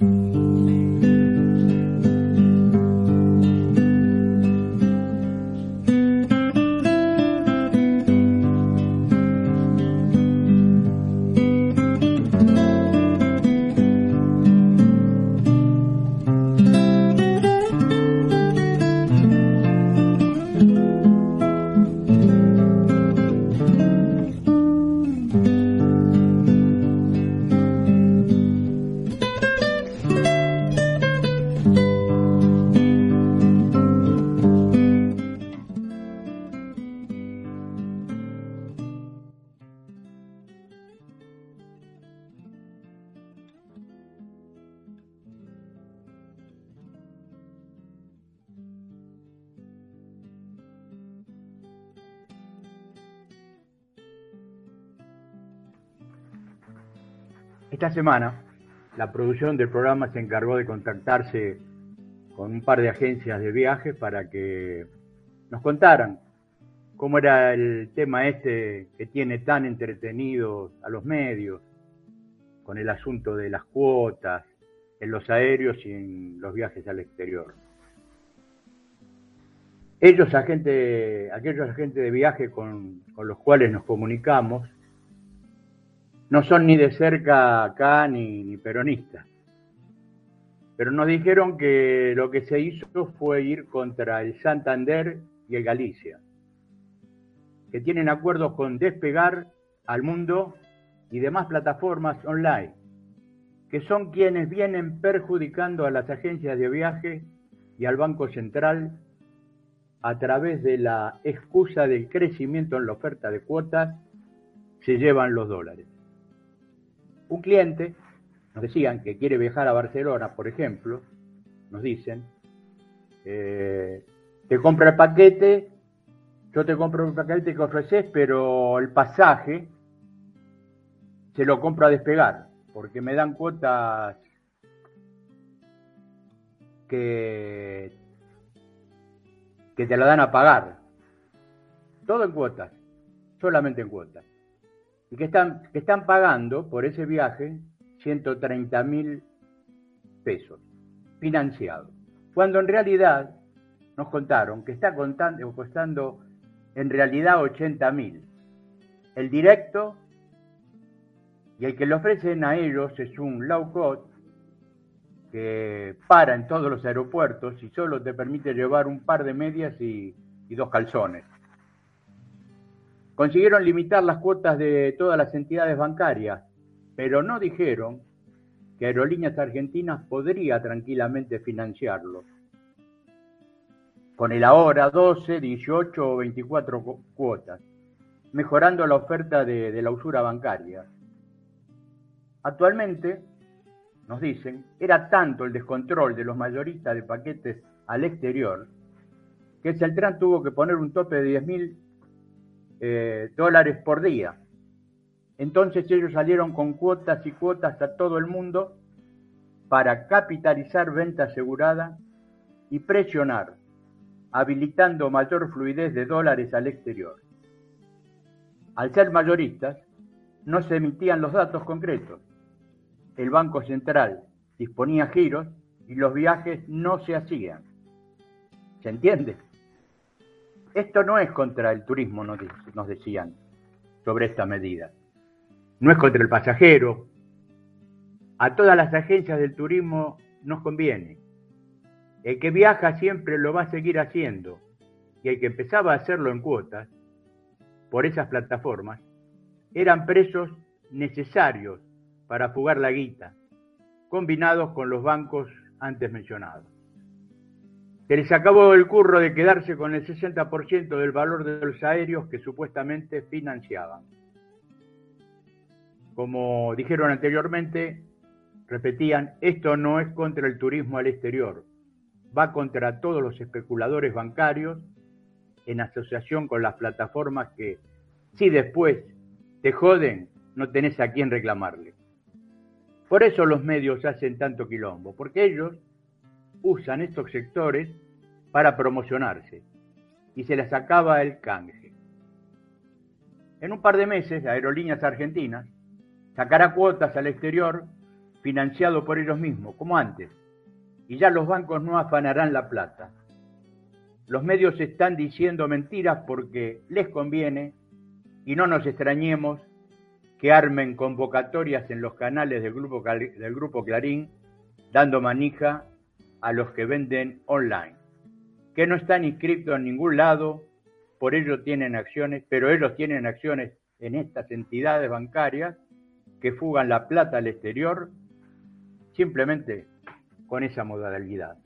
嗯。Esta semana, la producción del programa se encargó de contactarse con un par de agencias de viajes para que nos contaran cómo era el tema este que tiene tan entretenidos a los medios, con el asunto de las cuotas en los aéreos y en los viajes al exterior. Ellos, agente, aquellos agentes de viaje con, con los cuales nos comunicamos, no son ni de cerca acá ni, ni peronistas. Pero nos dijeron que lo que se hizo fue ir contra el Santander y el Galicia, que tienen acuerdos con Despegar al Mundo y demás plataformas online, que son quienes vienen perjudicando a las agencias de viaje y al Banco Central a través de la excusa del crecimiento en la oferta de cuotas, se llevan los dólares un cliente, nos decían que quiere viajar a Barcelona, por ejemplo, nos dicen, eh, te compra el paquete, yo te compro el paquete que ofreces, pero el pasaje se lo compro a despegar, porque me dan cuotas que, que te la dan a pagar. Todo en cuotas, solamente en cuotas y que están, que están pagando por ese viaje 130 mil pesos financiados, cuando en realidad nos contaron que está contando, costando en realidad 80 mil. El directo y el que le ofrecen a ellos es un low cost que para en todos los aeropuertos y solo te permite llevar un par de medias y dos calzones consiguieron limitar las cuotas de todas las entidades bancarias, pero no dijeron que Aerolíneas Argentinas podría tranquilamente financiarlo. Con el ahora 12, 18 o 24 cuotas, mejorando la oferta de, la usura bancaria. Actualmente, nos dicen, era tanto el descontrol de los mayoristas de paquetes al exterior que Celtran tuvo que poner un tope de 10.000 eh, dólares por día. Entonces ellos salieron con cuotas y cuotas a todo el mundo para capitalizar venta asegurada y presionar, habilitando mayor fluidez de dólares al exterior. Al ser mayoristas, no se emitían los datos concretos. El Banco Central disponía giros y los viajes no se hacían. ¿Se entiende? Esto no es contra el turismo, nos decían sobre esta medida. No es contra el pasajero. A todas las agencias del turismo nos conviene. El que viaja siempre lo va a seguir haciendo. Y el que empezaba a hacerlo en cuotas, por esas plataformas, eran presos necesarios para fugar la guita, combinados con los bancos antes mencionados. Se les acabó el curro de quedarse con el 60% del valor de los aéreos que supuestamente financiaban. Como dijeron anteriormente, repetían, esto no es contra el turismo al exterior, va contra todos los especuladores bancarios en asociación con las plataformas que, si después te joden, no tenés a quién reclamarle. Por eso los medios hacen tanto quilombo, porque ellos usan estos sectores para promocionarse y se les acaba el canje. En un par de meses, Aerolíneas Argentinas sacará cuotas al exterior financiado por ellos mismos, como antes, y ya los bancos no afanarán la plata. Los medios están diciendo mentiras porque les conviene y no nos extrañemos que armen convocatorias en los canales del grupo, del grupo Clarín dando manija a los que venden online, que no están inscritos en ningún lado, por ello tienen acciones, pero ellos tienen acciones en estas entidades bancarias que fugan la plata al exterior simplemente con esa modalidad.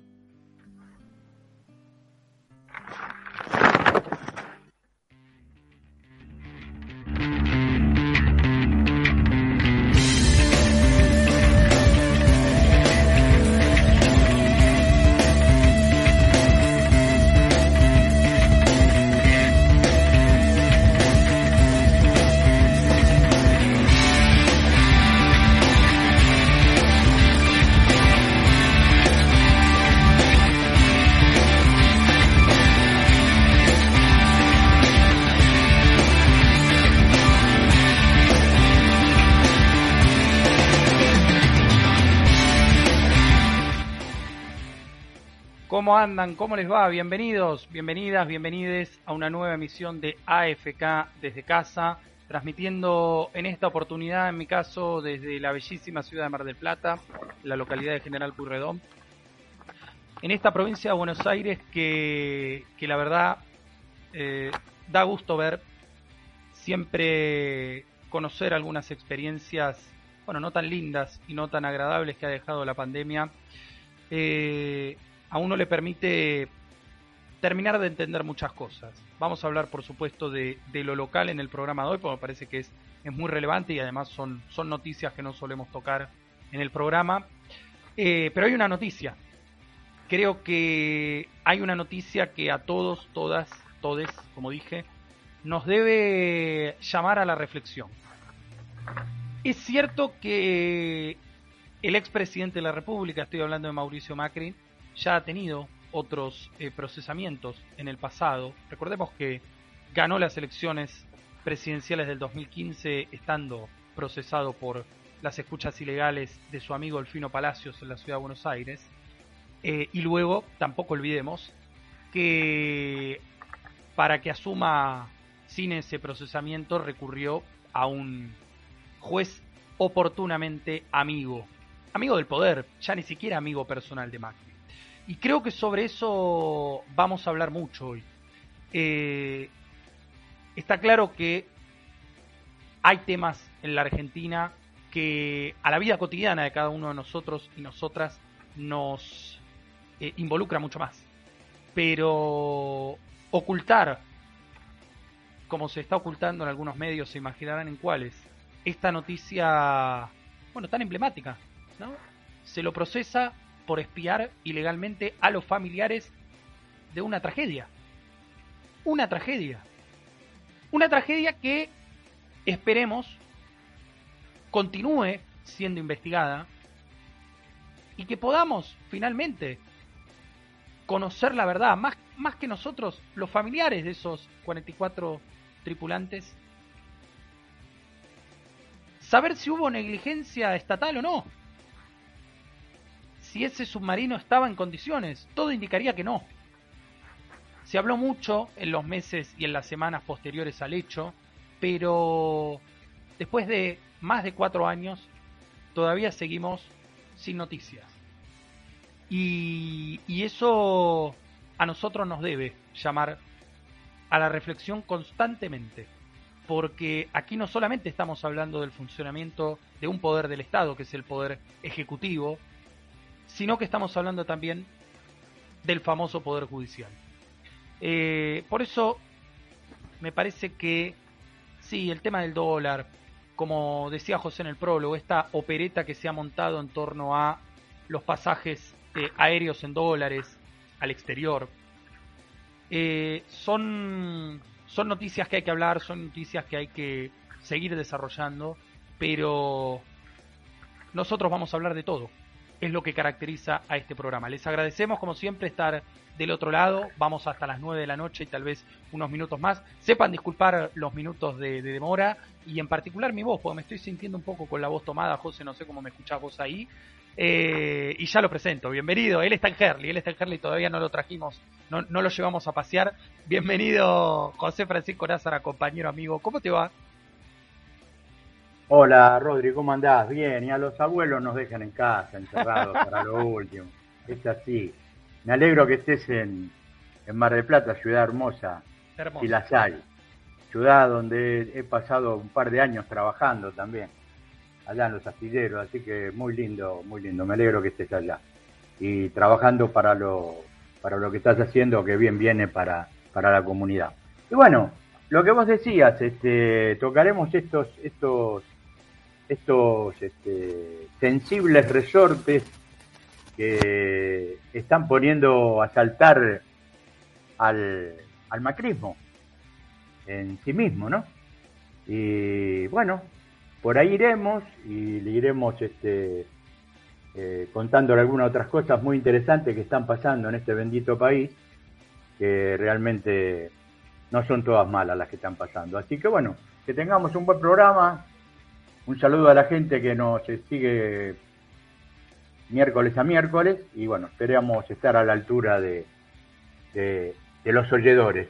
¿Cómo andan? ¿Cómo les va? Bienvenidos, bienvenidas, bienvenides a una nueva emisión de AFK desde casa, transmitiendo en esta oportunidad, en mi caso, desde la bellísima ciudad de Mar del Plata, la localidad de General Purredón, en esta provincia de Buenos Aires que, la verdad eh, da gusto ver, siempre conocer algunas experiencias, bueno, no tan lindas y no tan agradables que ha dejado la pandemia. Eh, a uno le permite terminar de entender muchas cosas. Vamos a hablar, por supuesto, de, lo local en el programa de hoy, porque me parece que es, es muy relevante y además son, son noticias que no solemos tocar en el programa. Eh, pero hay una noticia. Creo que hay una noticia que a todos, todas, todes, como dije, nos debe llamar a la reflexión. Es cierto que el expresidente de la República, estoy hablando de Mauricio Macri, ya ha tenido otros eh, procesamientos en el pasado. Recordemos que ganó las elecciones presidenciales del 2015 estando procesado por las escuchas ilegales de su amigo Elfino Palacios en la ciudad de Buenos Aires. Eh, y luego, tampoco olvidemos, que para que asuma sin ese procesamiento recurrió a un juez oportunamente amigo, amigo del poder, ya ni siquiera amigo personal de Macri. Y creo que sobre eso vamos a hablar mucho hoy. Eh, está claro que hay temas en la Argentina que a la vida cotidiana de cada uno de nosotros y nosotras nos eh, involucra mucho más. Pero ocultar, como se está ocultando en algunos medios, se imaginarán en cuáles, esta noticia, bueno, tan emblemática, ¿no? Se lo procesa por espiar ilegalmente a los familiares de una tragedia. Una tragedia. Una tragedia que esperemos continúe siendo investigada y que podamos finalmente conocer la verdad, más, más que nosotros, los familiares de esos 44 tripulantes, saber si hubo negligencia estatal o no si ese submarino estaba en condiciones. Todo indicaría que no. Se habló mucho en los meses y en las semanas posteriores al hecho, pero después de más de cuatro años todavía seguimos sin noticias. Y, eso a nosotros nos debe llamar a la reflexión constantemente, porque aquí no solamente estamos hablando del funcionamiento de un poder del Estado, que es el poder ejecutivo, sino que estamos hablando también del famoso Poder Judicial. Eh, por eso me parece que sí, el tema del dólar, como decía José en el prólogo, esta opereta que se ha montado en torno a los pasajes eh, aéreos en dólares al exterior, eh, son, son noticias que hay que hablar, son noticias que hay que seguir desarrollando, pero nosotros vamos a hablar de todo es lo que caracteriza a este programa. Les agradecemos, como siempre, estar del otro lado. Vamos hasta las 9 de la noche y tal vez unos minutos más. Sepan disculpar los minutos de, demora y en particular mi voz, porque me estoy sintiendo un poco con la voz tomada. José, no sé cómo me escuchás vos ahí. Eh, y ya lo presento. Bienvenido. Él está en Herley. Él está en Herley. Todavía no lo trajimos. No, no lo llevamos a pasear. Bienvenido, José Francisco Lázara, compañero amigo. ¿Cómo te va? Hola, Rodri, ¿cómo andás? Bien, y a los abuelos nos dejan en casa, encerrados para lo último. Es así. Me alegro que estés en, Mar del Plata, ciudad hermosa, y las hay. Ciudad donde he pasado un par de años trabajando también, allá en los astilleros, así que muy lindo, muy lindo. Me alegro que estés allá. Y trabajando para lo, para lo que estás haciendo, que bien viene para, para la comunidad. Y bueno, lo que vos decías, este, tocaremos estos, estos estos este, sensibles resortes que están poniendo a saltar al, macrismo en sí mismo, ¿no? Y bueno, por ahí iremos y le iremos este, eh, contando algunas otras cosas muy interesantes que están pasando en este bendito país, que realmente no son todas malas las que están pasando. Así que bueno, que tengamos un buen programa, un saludo a la gente que nos sigue miércoles a miércoles y bueno, esperamos estar a la altura de, de, los oyedores.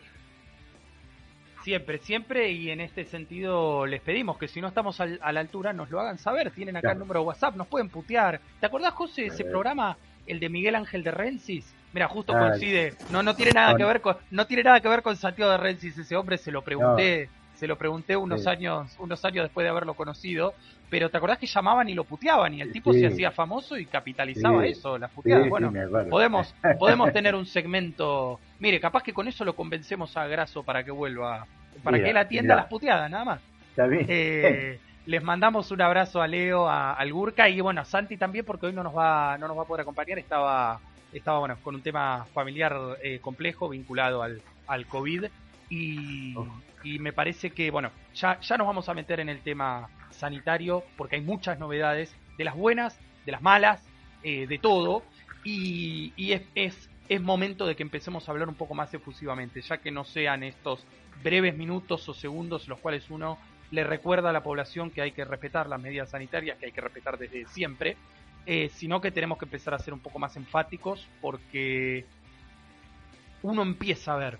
Siempre, siempre, y en este sentido les pedimos que si no estamos a la altura nos lo hagan saber. Tienen acá el número de WhatsApp, nos pueden putear. ¿Te acordás, José, ese programa, el de Miguel Ángel de Rensis? Mira, justo coincide. No, no tiene nada que ver con, no tiene nada que ver con Santiago de Rensis. Ese hombre se lo pregunté se lo pregunté unos años unos años después de haberlo conocido, pero ¿te acordás que llamaban y lo puteaban y el tipo se hacía famoso y capitalizaba eso, las puteadas? bueno, podemos podemos tener un segmento, mire, capaz que con eso lo convencemos a Graso para que vuelva, para que él atienda las puteadas, nada más. Eh, les mandamos un abrazo a Leo, a, al Gurka y bueno, a Santi también porque hoy no nos va no nos va a poder acompañar, estaba estaba bueno con un tema familiar eh, complejo vinculado al, al COVID. Y, oh y me parece que, bueno, ya, ya nos vamos a meter en el tema sanitario porque hay muchas novedades, de las buenas, de las malas, eh, de todo, y, es, es, es, momento de que empecemos a hablar un poco más efusivamente, ya que no sean estos breves minutos o segundos los cuales uno le recuerda a la población que hay que respetar las medidas sanitarias, que hay que respetar desde siempre, eh, sino que tenemos que empezar a ser un poco más enfáticos porque uno empieza a ver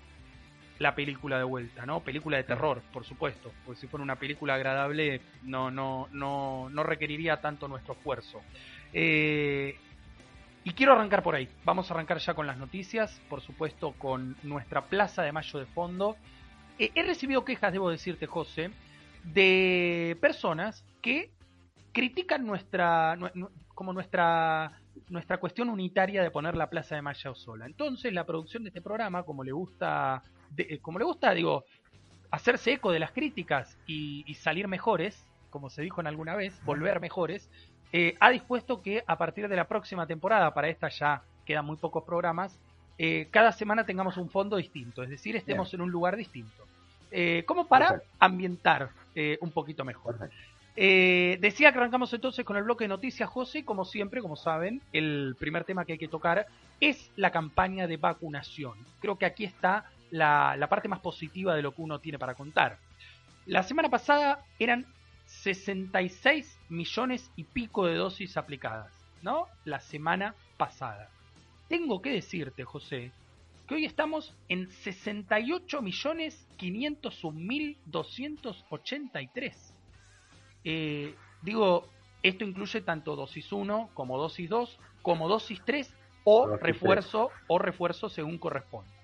la película de vuelta, ¿no? Película de terror, por supuesto, porque si fuera una película agradable no, no, no, no requeriría tanto nuestro esfuerzo. Eh, y quiero arrancar por ahí. Vamos a arrancar ya con las noticias, por supuesto con nuestra Plaza de Mayo de fondo. Eh, he recibido quejas, debo decirte, José, de personas que critican nuestra, como nuestra nuestra cuestión unitaria de poner la Plaza de Mayo sola. Entonces, la producción de este programa, como le gusta eh, como le gusta, digo, hacerse eco de las críticas y, salir mejores, como se dijo en alguna vez, volver mejores, eh, ha dispuesto que a partir de la próxima temporada, para esta ya quedan muy pocos programas, eh, cada semana tengamos un fondo distinto, es decir, estemos en un lugar distinto. como para ambientar un poquito mejor. decía que arrancamos entonces con el bloque de noticias, José, como siempre, como saben, el primer tema que hay que tocar es la campaña de vacunación. Creo que aquí está la, parte más positiva de lo que uno tiene para contar. La semana pasada eran 66 millones y pico de dosis aplicadas, ¿no? La semana pasada. Tengo que decirte, José, que hoy estamos en 68 millones 501 mil 283. Eh, digo, esto incluye tanto dosis 1 como dosis 2, como dosis 3 o refuerzo o refuerzo según corresponde.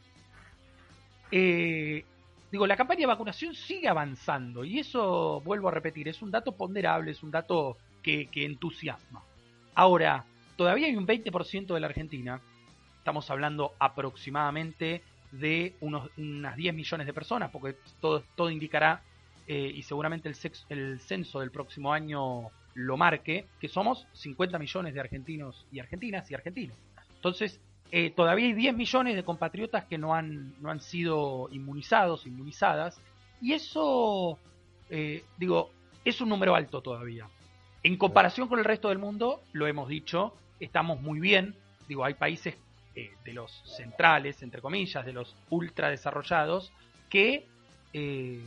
Eh, digo, la campaña de vacunación sigue avanzando y eso, vuelvo a repetir, es un dato ponderable, es un dato que, entusiasma. Ahora, todavía hay un 20% de la Argentina, estamos hablando aproximadamente de unos, unas 10 millones de personas, porque todo, todo indicará, eh, y seguramente el, el censo del próximo año lo marque, que somos 50 millones de argentinos y argentinas y argentinos. Entonces, eh, todavía hay 10 millones de compatriotas que no han, no han sido inmunizados, inmunizadas, y eso, eh, digo, es un número alto todavía. En comparación con el resto del mundo, lo hemos dicho, estamos muy bien. Digo, hay países eh, de los centrales, entre comillas, de los ultra desarrollados, que eh,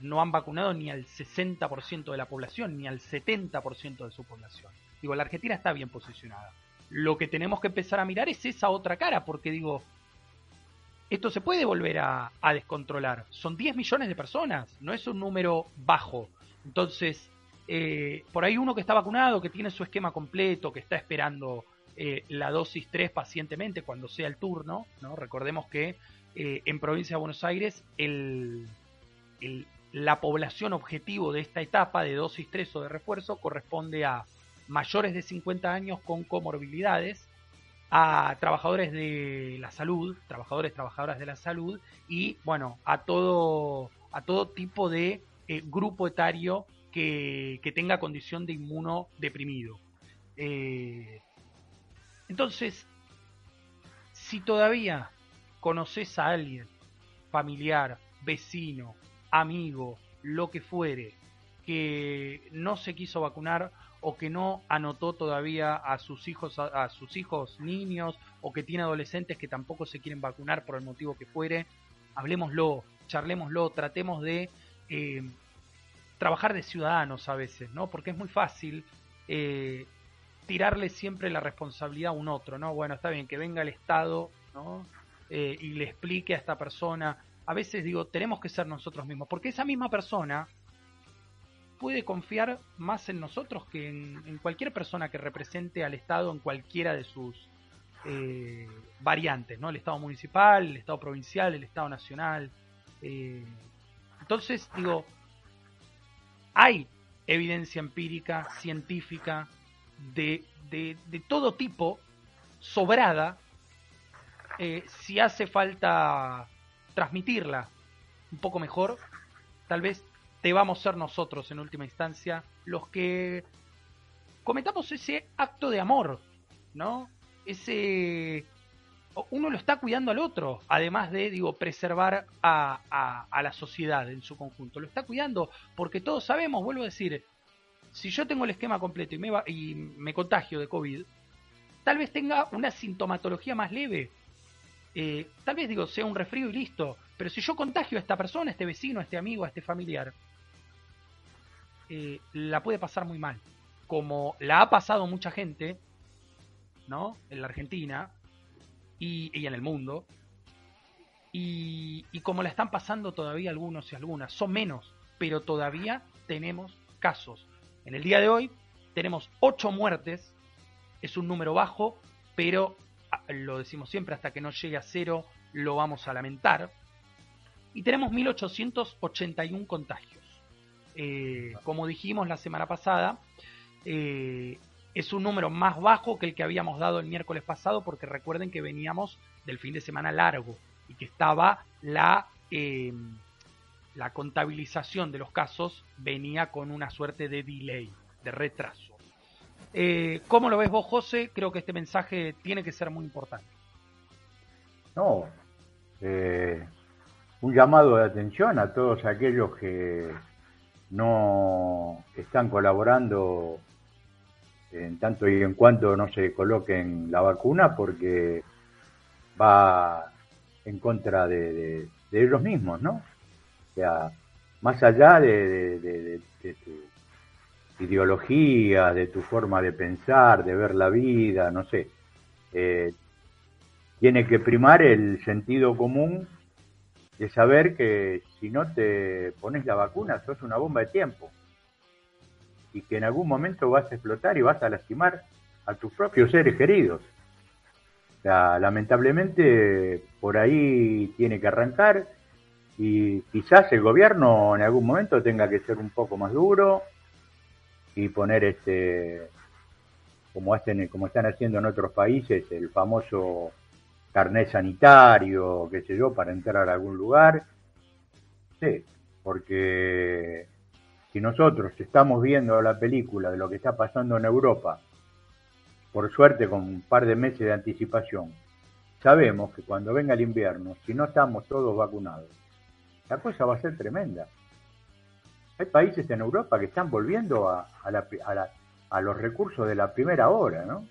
no han vacunado ni al 60% de la población, ni al 70% de su población. Digo, la Argentina está bien posicionada. Lo que tenemos que empezar a mirar es esa otra cara, porque digo, esto se puede volver a, descontrolar. Son 10 millones de personas, no es un número bajo. Entonces, eh, por ahí uno que está vacunado, que tiene su esquema completo, que está esperando eh, la dosis 3 pacientemente cuando sea el turno, ¿no? Recordemos que eh, en provincia de Buenos Aires el, la población objetivo de esta etapa de dosis 3 o de refuerzo corresponde a mayores de 50 años con comorbilidades, a trabajadores de la salud, trabajadores, trabajadoras de la salud y bueno, a todo, a todo tipo de eh, grupo etario que, que, tenga condición de inmunodeprimido. Eh, entonces, si todavía conoces a alguien, familiar, vecino, amigo, lo que fuere, que no se quiso vacunar o que no anotó todavía a sus hijos a, sus hijos niños o que tiene adolescentes que tampoco se quieren vacunar por el motivo que fuere, hablemoslo, charlémoslo, tratemos de eh, trabajar de ciudadanos a veces, ¿no? Porque es muy fácil eh, tirarle siempre la responsabilidad a un otro, ¿no? Bueno, está bien que venga el Estado, ¿no? Eh, y le explique a esta persona. A veces digo, tenemos que ser nosotros mismos, porque esa misma persona puede confiar más en nosotros que en, cualquier persona que represente al Estado en cualquiera de sus eh, variantes, ¿no? El Estado municipal, el Estado provincial, el Estado nacional. Eh, entonces, digo, hay evidencia empírica, científica, de, de, todo tipo, sobrada, eh, si hace falta transmitirla un poco mejor, tal vez debamos ser nosotros en última instancia los que cometamos ese acto de amor, ¿no? Ese uno lo está cuidando al otro, además de, digo, preservar a, la sociedad en su conjunto. Lo está cuidando porque todos sabemos, vuelvo a decir, si yo tengo el esquema completo y me, va, y me contagio de COVID, tal vez tenga una sintomatología más leve, eh, tal vez digo, sea un resfrío y listo, pero si yo contagio a esta persona, a este vecino, a este amigo, a este familiar, eh, la puede pasar muy mal. Como la ha pasado mucha gente, ¿no? En la Argentina y, en el mundo. Y, y, como la están pasando todavía algunos y algunas. Son menos, pero todavía tenemos casos. En el día de hoy tenemos 8 muertes. Es un número bajo, pero lo decimos siempre, hasta que no llegue a cero lo vamos a lamentar. Y tenemos 1881 contagios. Eh, como dijimos la semana pasada, eh, es un número más bajo que el que habíamos dado el miércoles pasado, porque recuerden que veníamos del fin de semana largo y que estaba la, eh, la contabilización de los casos, venía con una suerte de delay, de retraso. ¿Cómo lo ves vos, José? Creo que este mensaje tiene que ser muy importante. No, un llamado de atención a todos aquellos que no están colaborando en tanto y en cuanto no se coloquen la vacuna porque va en contra de, ellos mismos, ¿no? O sea, más allá de, ideología, de tu forma de pensar, de ver la vida, no sé. Eh, tiene que primar el sentido común de saber que si no te pones la vacuna sos una bomba de tiempo y que en algún momento vas a explotar y vas a lastimar a tus propios seres queridos. O sea, lamentablemente por ahí tiene que arrancar y quizás el gobierno en algún momento tenga que ser un poco más duro, y poner este como hacen como están haciendo en otros países el famoso carnet sanitario qué sé yo para entrar a algún lugar sí porque si nosotros estamos viendo la película de lo que está pasando en Europa por suerte con un par de meses de anticipación sabemos que cuando venga el invierno si no estamos todos vacunados la cosa va a ser tremenda hay países en Europa que están volviendo a, la, a los recursos de la primera hora, ¿no?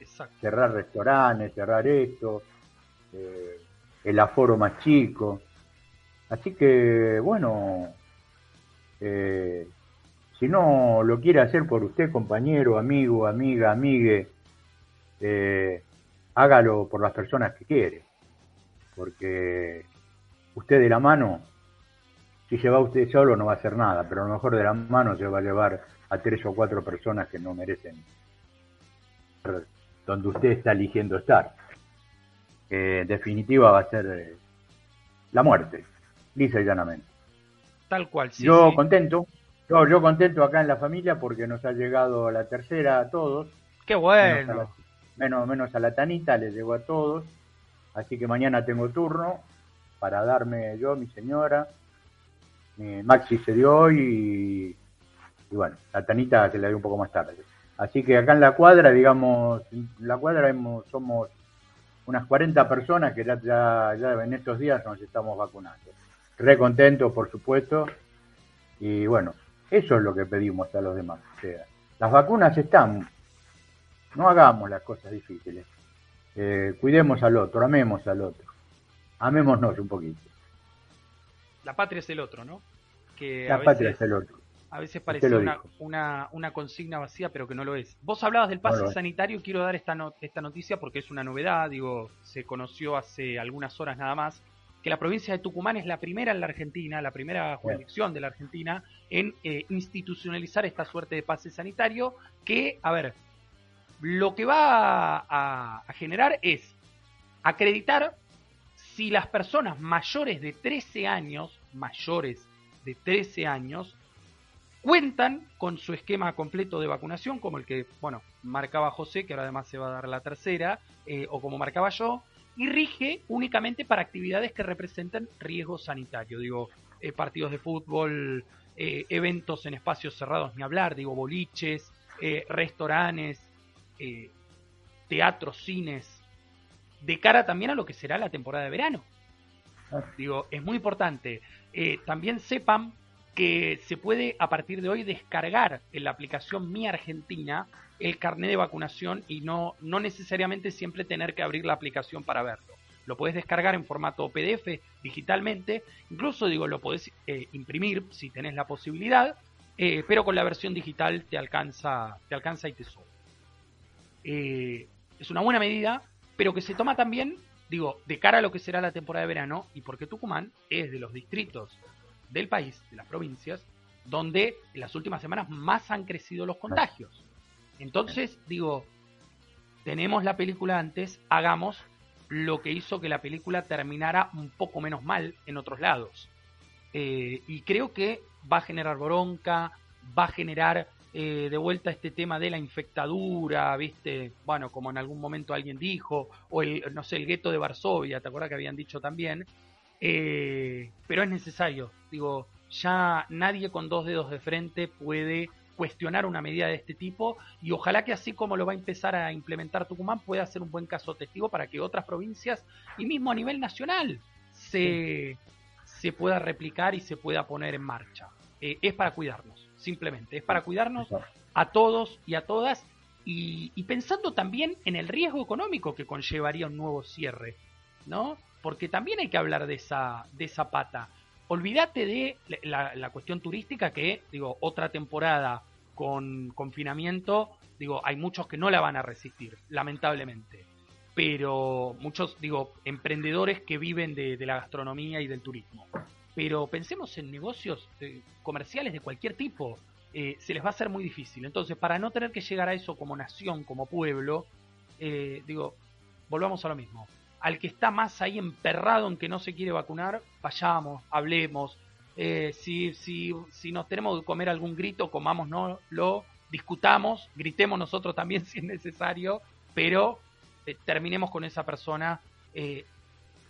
Exacto. Cerrar restaurantes, cerrar esto, eh, el aforo más chico. Así que, bueno, eh, si no lo quiere hacer por usted, compañero, amigo, amiga, amigue, eh, hágalo por las personas que quiere. Porque usted de la mano, si se va usted solo no va a hacer nada, pero a lo mejor de la mano se va a llevar a tres o cuatro personas que no merecen donde usted está eligiendo estar. En definitiva va a ser eh, la muerte, lisa y llanamente. Tal cual, sí. Yo contento, yo, yo contento acá en la familia porque nos ha llegado la tercera a todos. Qué bueno. Menos, menos, a la Tanita, le llegó a todos. Así que mañana tengo turno para darme yo, mi señora. Mi Maxi se dio hoy y, bueno, la Tanita se la dio un poco más tarde. Así que acá en la cuadra, digamos, en la cuadra somos unas 40 personas que ya, ya, ya en estos días nos estamos vacunando. Re contentos, por supuesto. Y bueno, eso es lo que pedimos a los demás. las vacunas están. No hagamos las cosas difíciles. Eh, cuidemos al otro, amemos al otro. Amémonos un poquito. La patria es el otro, ¿no? Que la patria es el otro. A veces parece una, una, una, consigna vacía, pero que no lo es. Vos hablabas del pase sanitario, quiero dar esta, esta noticia porque es una novedad, digo, se conoció hace algunas horas nada más, que la provincia de Tucumán es la primera en la Argentina, la primera jurisdicción de la Argentina en eh, institucionalizar esta suerte de pase sanitario que, a ver, lo que va a, a generar es acreditar si las personas mayores de 13 años, mayores de 13 años, cuentan con su esquema completo de vacunación, como el que, bueno, marcaba José, que ahora además se va a dar la tercera, eh, o como marcaba yo, y rige únicamente para actividades que representen riesgo sanitario, digo, eh, partidos de fútbol, eh, eventos en espacios cerrados, ni hablar, digo, boliches, restaurantes, teatros, cines, de cara también a lo que será la temporada de verano. Ah. Digo, es muy importante. también sepan que se puede a partir de hoy descargar en la aplicación Mi Argentina el carnet de vacunación y no, no necesariamente siempre tener que abrir la aplicación para verlo. Lo puedes descargar en formato PDF digitalmente, incluso digo, lo puedes eh, imprimir si tenés la posibilidad, eh, pero con la versión digital te alcanza, te alcanza y te sobra. Eh, es una buena medida, pero que se toma también, digo, de cara a lo que será la temporada de verano y porque Tucumán es de los distritos del país, de las provincias, donde en las últimas semanas más han crecido los contagios. Entonces, digo, tenemos la película antes, hagamos lo que hizo que la película terminara un poco menos mal en otros lados. Eh, y creo que va a generar bronca, va a generar eh, de vuelta este tema de la infectadura, ¿viste? Bueno, como en algún momento alguien dijo, o el, no sé, el gueto de Varsovia, ¿te acuerdas que habían dicho también? Eh, pero es necesario. Digo, ya nadie con dos dedos de frente puede cuestionar una medida de este tipo y ojalá que así como lo va a empezar a implementar Tucumán pueda ser un buen caso testigo para que otras provincias y mismo a nivel nacional se, se pueda replicar y se pueda poner en marcha. Eh, es para cuidarnos, simplemente, es para cuidarnos a todos y a todas y, y pensando también en el riesgo económico que conllevaría un nuevo cierre, ¿no? Porque también hay que hablar de esa, de esa pata. Olvídate de la, cuestión turística, que, digo, otra temporada con confinamiento, digo, hay muchos que no la van a resistir, lamentablemente. Pero muchos, digo, emprendedores que viven de, la gastronomía y del turismo. Pero pensemos en negocios eh, comerciales de cualquier tipo. Eh, se les va a hacer muy difícil. Entonces, para no tener que llegar a eso como nación, como pueblo, eh, digo, volvamos a lo mismo al que está más ahí emperrado en que no se quiere vacunar, vayamos, hablemos. Eh, si, si, si nos tenemos que comer algún grito, comámonos, lo discutamos, gritemos nosotros también si es necesario, pero eh, terminemos con esa persona, eh,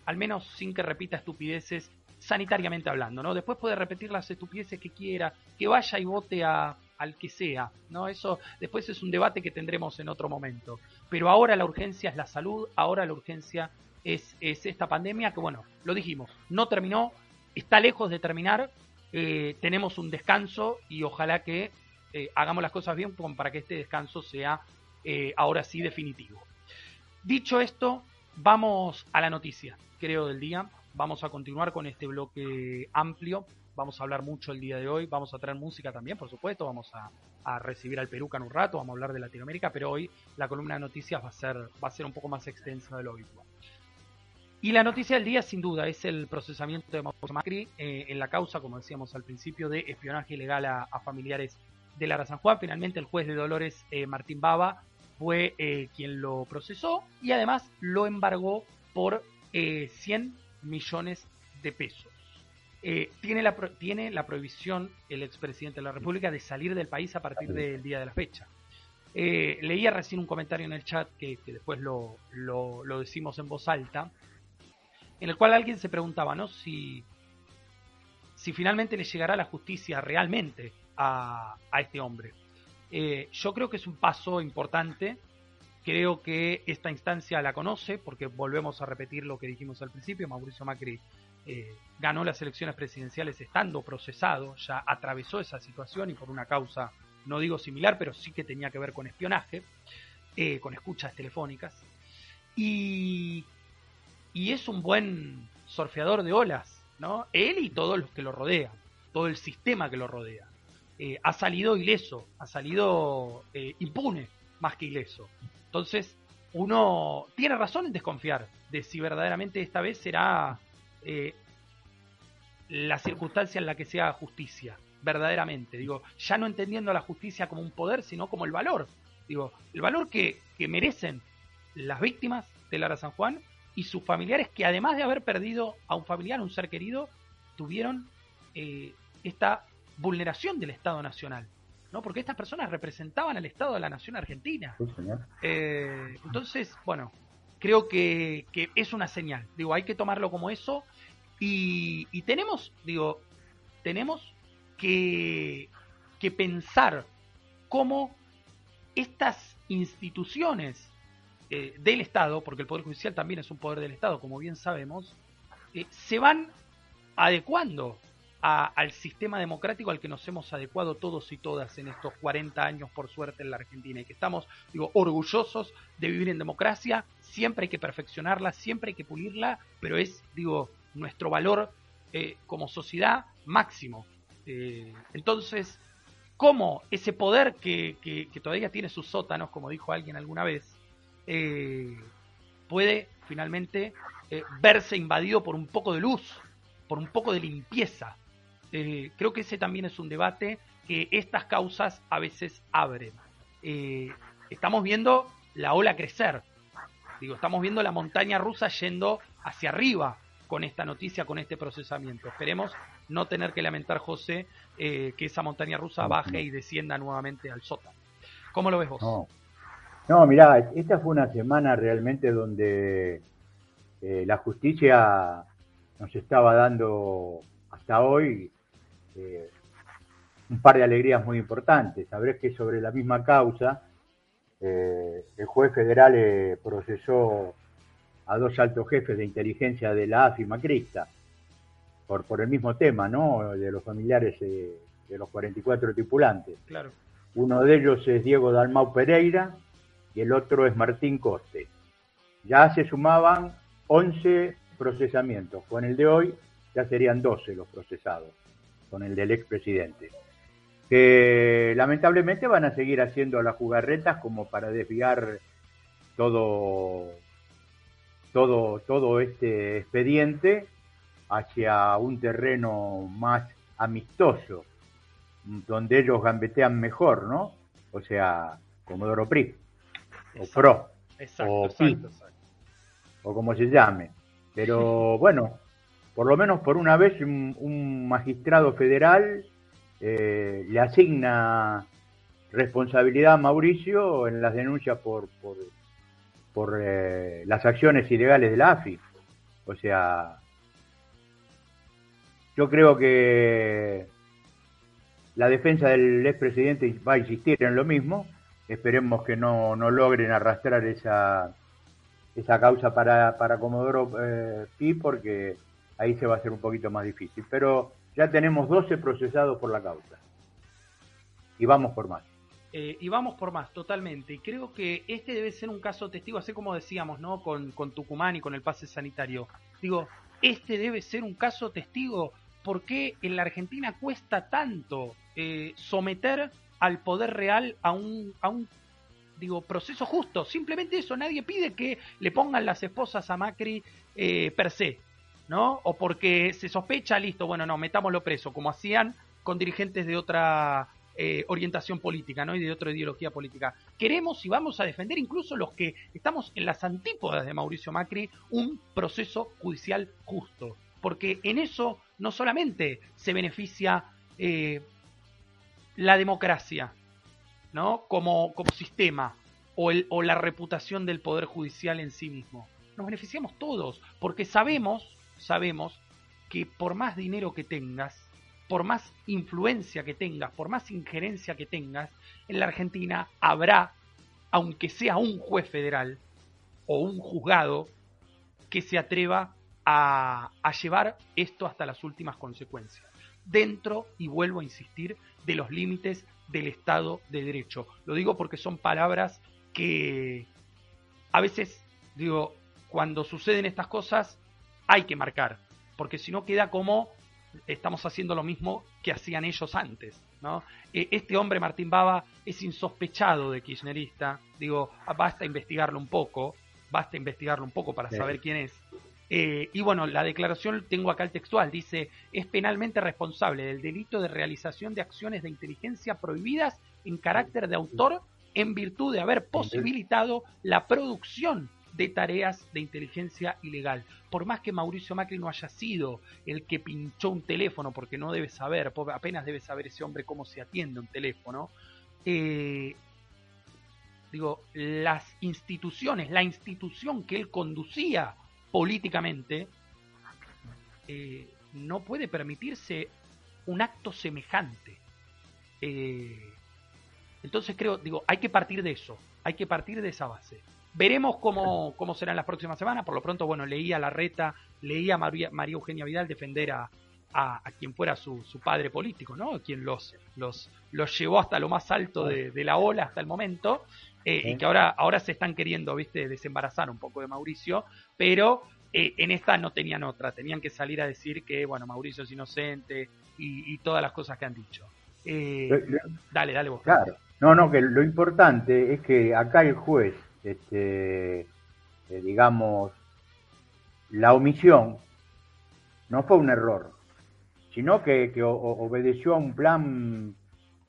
al menos sin que repita estupideces, sanitariamente hablando, ¿no? Después puede repetir las estupideces que quiera, que vaya y vote a, al que sea, ¿no? Eso después es un debate que tendremos en otro momento. Pero ahora la urgencia es la salud, ahora la urgencia es, es esta pandemia que, bueno, lo dijimos, no terminó, está lejos de terminar, eh, tenemos un descanso y ojalá que eh, hagamos las cosas bien para que este descanso sea eh, ahora sí definitivo. Dicho esto, vamos a la noticia, creo, del día. Vamos a continuar con este bloque amplio. Vamos a hablar mucho el día de hoy. Vamos a traer música también, por supuesto. Vamos a, recibir al Perú en un rato. Vamos a hablar de Latinoamérica. Pero hoy la columna de noticias va a ser, va a ser un poco más extensa de lo habitual. Y la noticia del día, sin duda, es el procesamiento de Mauricio Macri eh, en la causa, como decíamos al principio, de espionaje ilegal a, familiares de Lara San Juan. Finalmente, el juez de Dolores, eh, Martín Baba, fue eh, quien lo procesó y además lo embargó por 100 millones de pesos. Tiene, la, tiene la prohibición el expresidente de la República de salir del país a partir del día de la fecha. leía recién un comentario en el chat que, después lo, lo decimos en voz alta en el cual alguien se preguntaba, ¿no? Si, si finalmente le llegará la justicia realmente a, este hombre. Eh, yo creo que es un paso importante. Creo que esta instancia la conoce, porque volvemos a repetir lo que dijimos al principio. Mauricio Macri eh, ganó las elecciones presidenciales estando procesado, ya atravesó esa situación y por una causa, no digo similar, pero sí que tenía que ver con espionaje, eh, con escuchas telefónicas. Y y es un buen surfeador de olas, ¿no? Él y todos los que lo rodean, todo el sistema que lo rodea. Eh, ha salido ileso, ha salido impune más que ileso. Entonces, uno tiene razón en desconfiar de si verdaderamente esta vez será eh, la circunstancia en la que se haga justicia, verdaderamente. Digo, ya no entendiendo la justicia como un poder, sino como el valor. Digo, el valor que, que merecen las víctimas de Lara San Juan y sus familiares que además de haber perdido a un familiar, un ser querido, tuvieron eh, esta vulneración del Estado Nacional. ¿no? Porque estas personas representaban al Estado de la Nación Argentina. Eh, entonces, bueno, creo que, es una señal. Digo, hay que tomarlo como eso. Y, y tenemos, digo, tenemos que, que pensar cómo estas instituciones eh, del Estado, porque el Poder Judicial también es un poder del Estado, como bien sabemos, eh, se van adecuando al sistema democrático al que nos hemos adecuado todos y todas en estos 40 años, por suerte, en la Argentina, y que estamos, digo, orgullosos de vivir en democracia, siempre hay que perfeccionarla, siempre hay que pulirla, pero es, digo, nuestro valor eh, como sociedad máximo. entonces, ¿cómo ese poder que, que todavía tiene sus sótanos, como dijo alguien alguna vez, eh, puede finalmente eh, verse invadido por un poco de luz, por un poco de limpieza. Eh, creo que ese también es un debate que estas causas a veces abren. estamos viendo la ola crecer, digo, estamos viendo la montaña rusa yendo hacia arriba con esta noticia, con este procesamiento. Esperemos no tener que lamentar, José, que esa montaña rusa baje y descienda nuevamente al sótano. ¿Cómo lo ves vos? No, mirá, esta fue una semana realmente donde eh, la justicia nos estaba dando hasta hoy eh, un par de alegrías muy importantes. Sabrés que sobre la misma causa eh, el juez federal procesó a dos altos jefes de inteligencia de la AFI Macrista por, por el mismo tema, ¿no? De los familiares de los 44 tripulantes. Claro. Uno de ellos es Diego Dalmau Pereira, y el otro es Martín Coste. Ya se sumaban 11 procesamientos. Con el de hoy ya serían 12 los procesados, con el del expresidente. Que lamentablemente van a seguir haciendo las jugarretas como para desviar todo, todo, todo este expediente hacia un terreno más amistoso, donde ellos gambetean mejor, ¿no? O sea, Comodoro Pri o PRO, o PI, o como se llame. Pero bueno, por lo menos por una vez un, magistrado federal eh, le asigna responsabilidad a Mauricio en las denuncias por, por, por eh, las acciones ilegales de la AFI. O sea, yo creo que la defensa del expresidente va a insistir en lo mismo Esperemos que no, no logren arrastrar esa, esa causa para, para Comodoro eh, Pi porque ahí se va a hacer un poquito más difícil. Pero ya tenemos 12 procesados por la causa. y vamos por más. Eh, y vamos por más, totalmente. Y creo que este debe ser un caso testigo, así como decíamos, ¿no? Con, con Tucumán y con el pase sanitario. Digo, este debe ser un caso testigo. ¿Por qué en la Argentina cuesta tanto eh, someter al poder real a un, a un digo, proceso justo? Simplemente eso, nadie pide que le pongan las esposas a Macri eh, per se, ¿no? O porque se sospecha, listo, bueno, no, metámoslo preso, como hacían con dirigentes de otra eh, orientación política ¿no? y de otra ideología política. Queremos y vamos a defender, incluso los que estamos en las antípodas de Mauricio Macri, un proceso judicial justo. Porque en eso no solamente se beneficia eh, la democracia ¿no? como, como sistema o, el, o la reputación del Poder Judicial en sí mismo. Nos beneficiamos todos, porque sabemos, sabemos que por más dinero que tengas, por más influencia que tengas, por más injerencia que tengas, en la Argentina habrá, aunque sea un juez federal o un juzgado, que se atreva a, llevar esto hasta las últimas consecuencias. Dentro, y vuelvo a insistir, de los límites del Estado de Derecho. Lo digo porque son palabras que a veces, digo, cuando suceden estas cosas, hay que marcar, porque si no queda como estamos haciendo lo mismo que hacían ellos antes. ¿no? Eh, este hombre, Martín Baba, es insospechado de kirchnerista. Digo, basta investigarlo un poco, basta investigarlo un poco para saber quién es. Eh, y bueno, la declaración tengo acá el textual, dice, es penalmente responsable del delito de realización de acciones de inteligencia prohibidas en carácter de autor en virtud de haber posibilitado la producción de tareas de inteligencia ilegal. Por más que Mauricio Macri no haya sido el que pinchó un teléfono, porque no debe saber, apenas debe saber ese hombre cómo se atiende un teléfono, eh, digo, las instituciones, la institución que él conducía políticamente, eh, no puede permitirse un acto semejante. Eh, entonces creo, digo, hay que partir de eso, hay que partir de esa base. Veremos cómo, cómo serán las próximas semanas. Por lo pronto, bueno, leía la reta, leía a María, María Eugenia Vidal defender a, a, quien fuera su, su, padre político, ¿no? Quien los, los, los llevó hasta lo más alto de, de la ola hasta el momento. Eh, y que ahora, ahora se están queriendo, viste, desembarazar un poco de Mauricio, pero eh, en esta no tenían otra, tenían que salir a decir que, bueno, Mauricio es inocente y, y todas las cosas que han dicho. Eh, dale, dale vos. Claro, no, no, que lo importante es que acá el juez este, eh, digamos, la omisión no fue un error, sino que, obedeció a un plan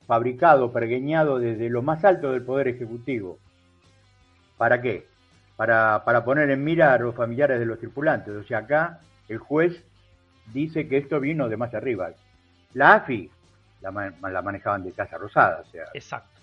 fabricado, pergueñado desde lo más alto del Poder Ejecutivo. ¿Para qué? Para, para poner en mira a los familiares de los tripulantes. O sea, acá el juez dice que esto vino de más arriba. La AFI la, la manejaban de Casa Rosada. O sea. Exacto.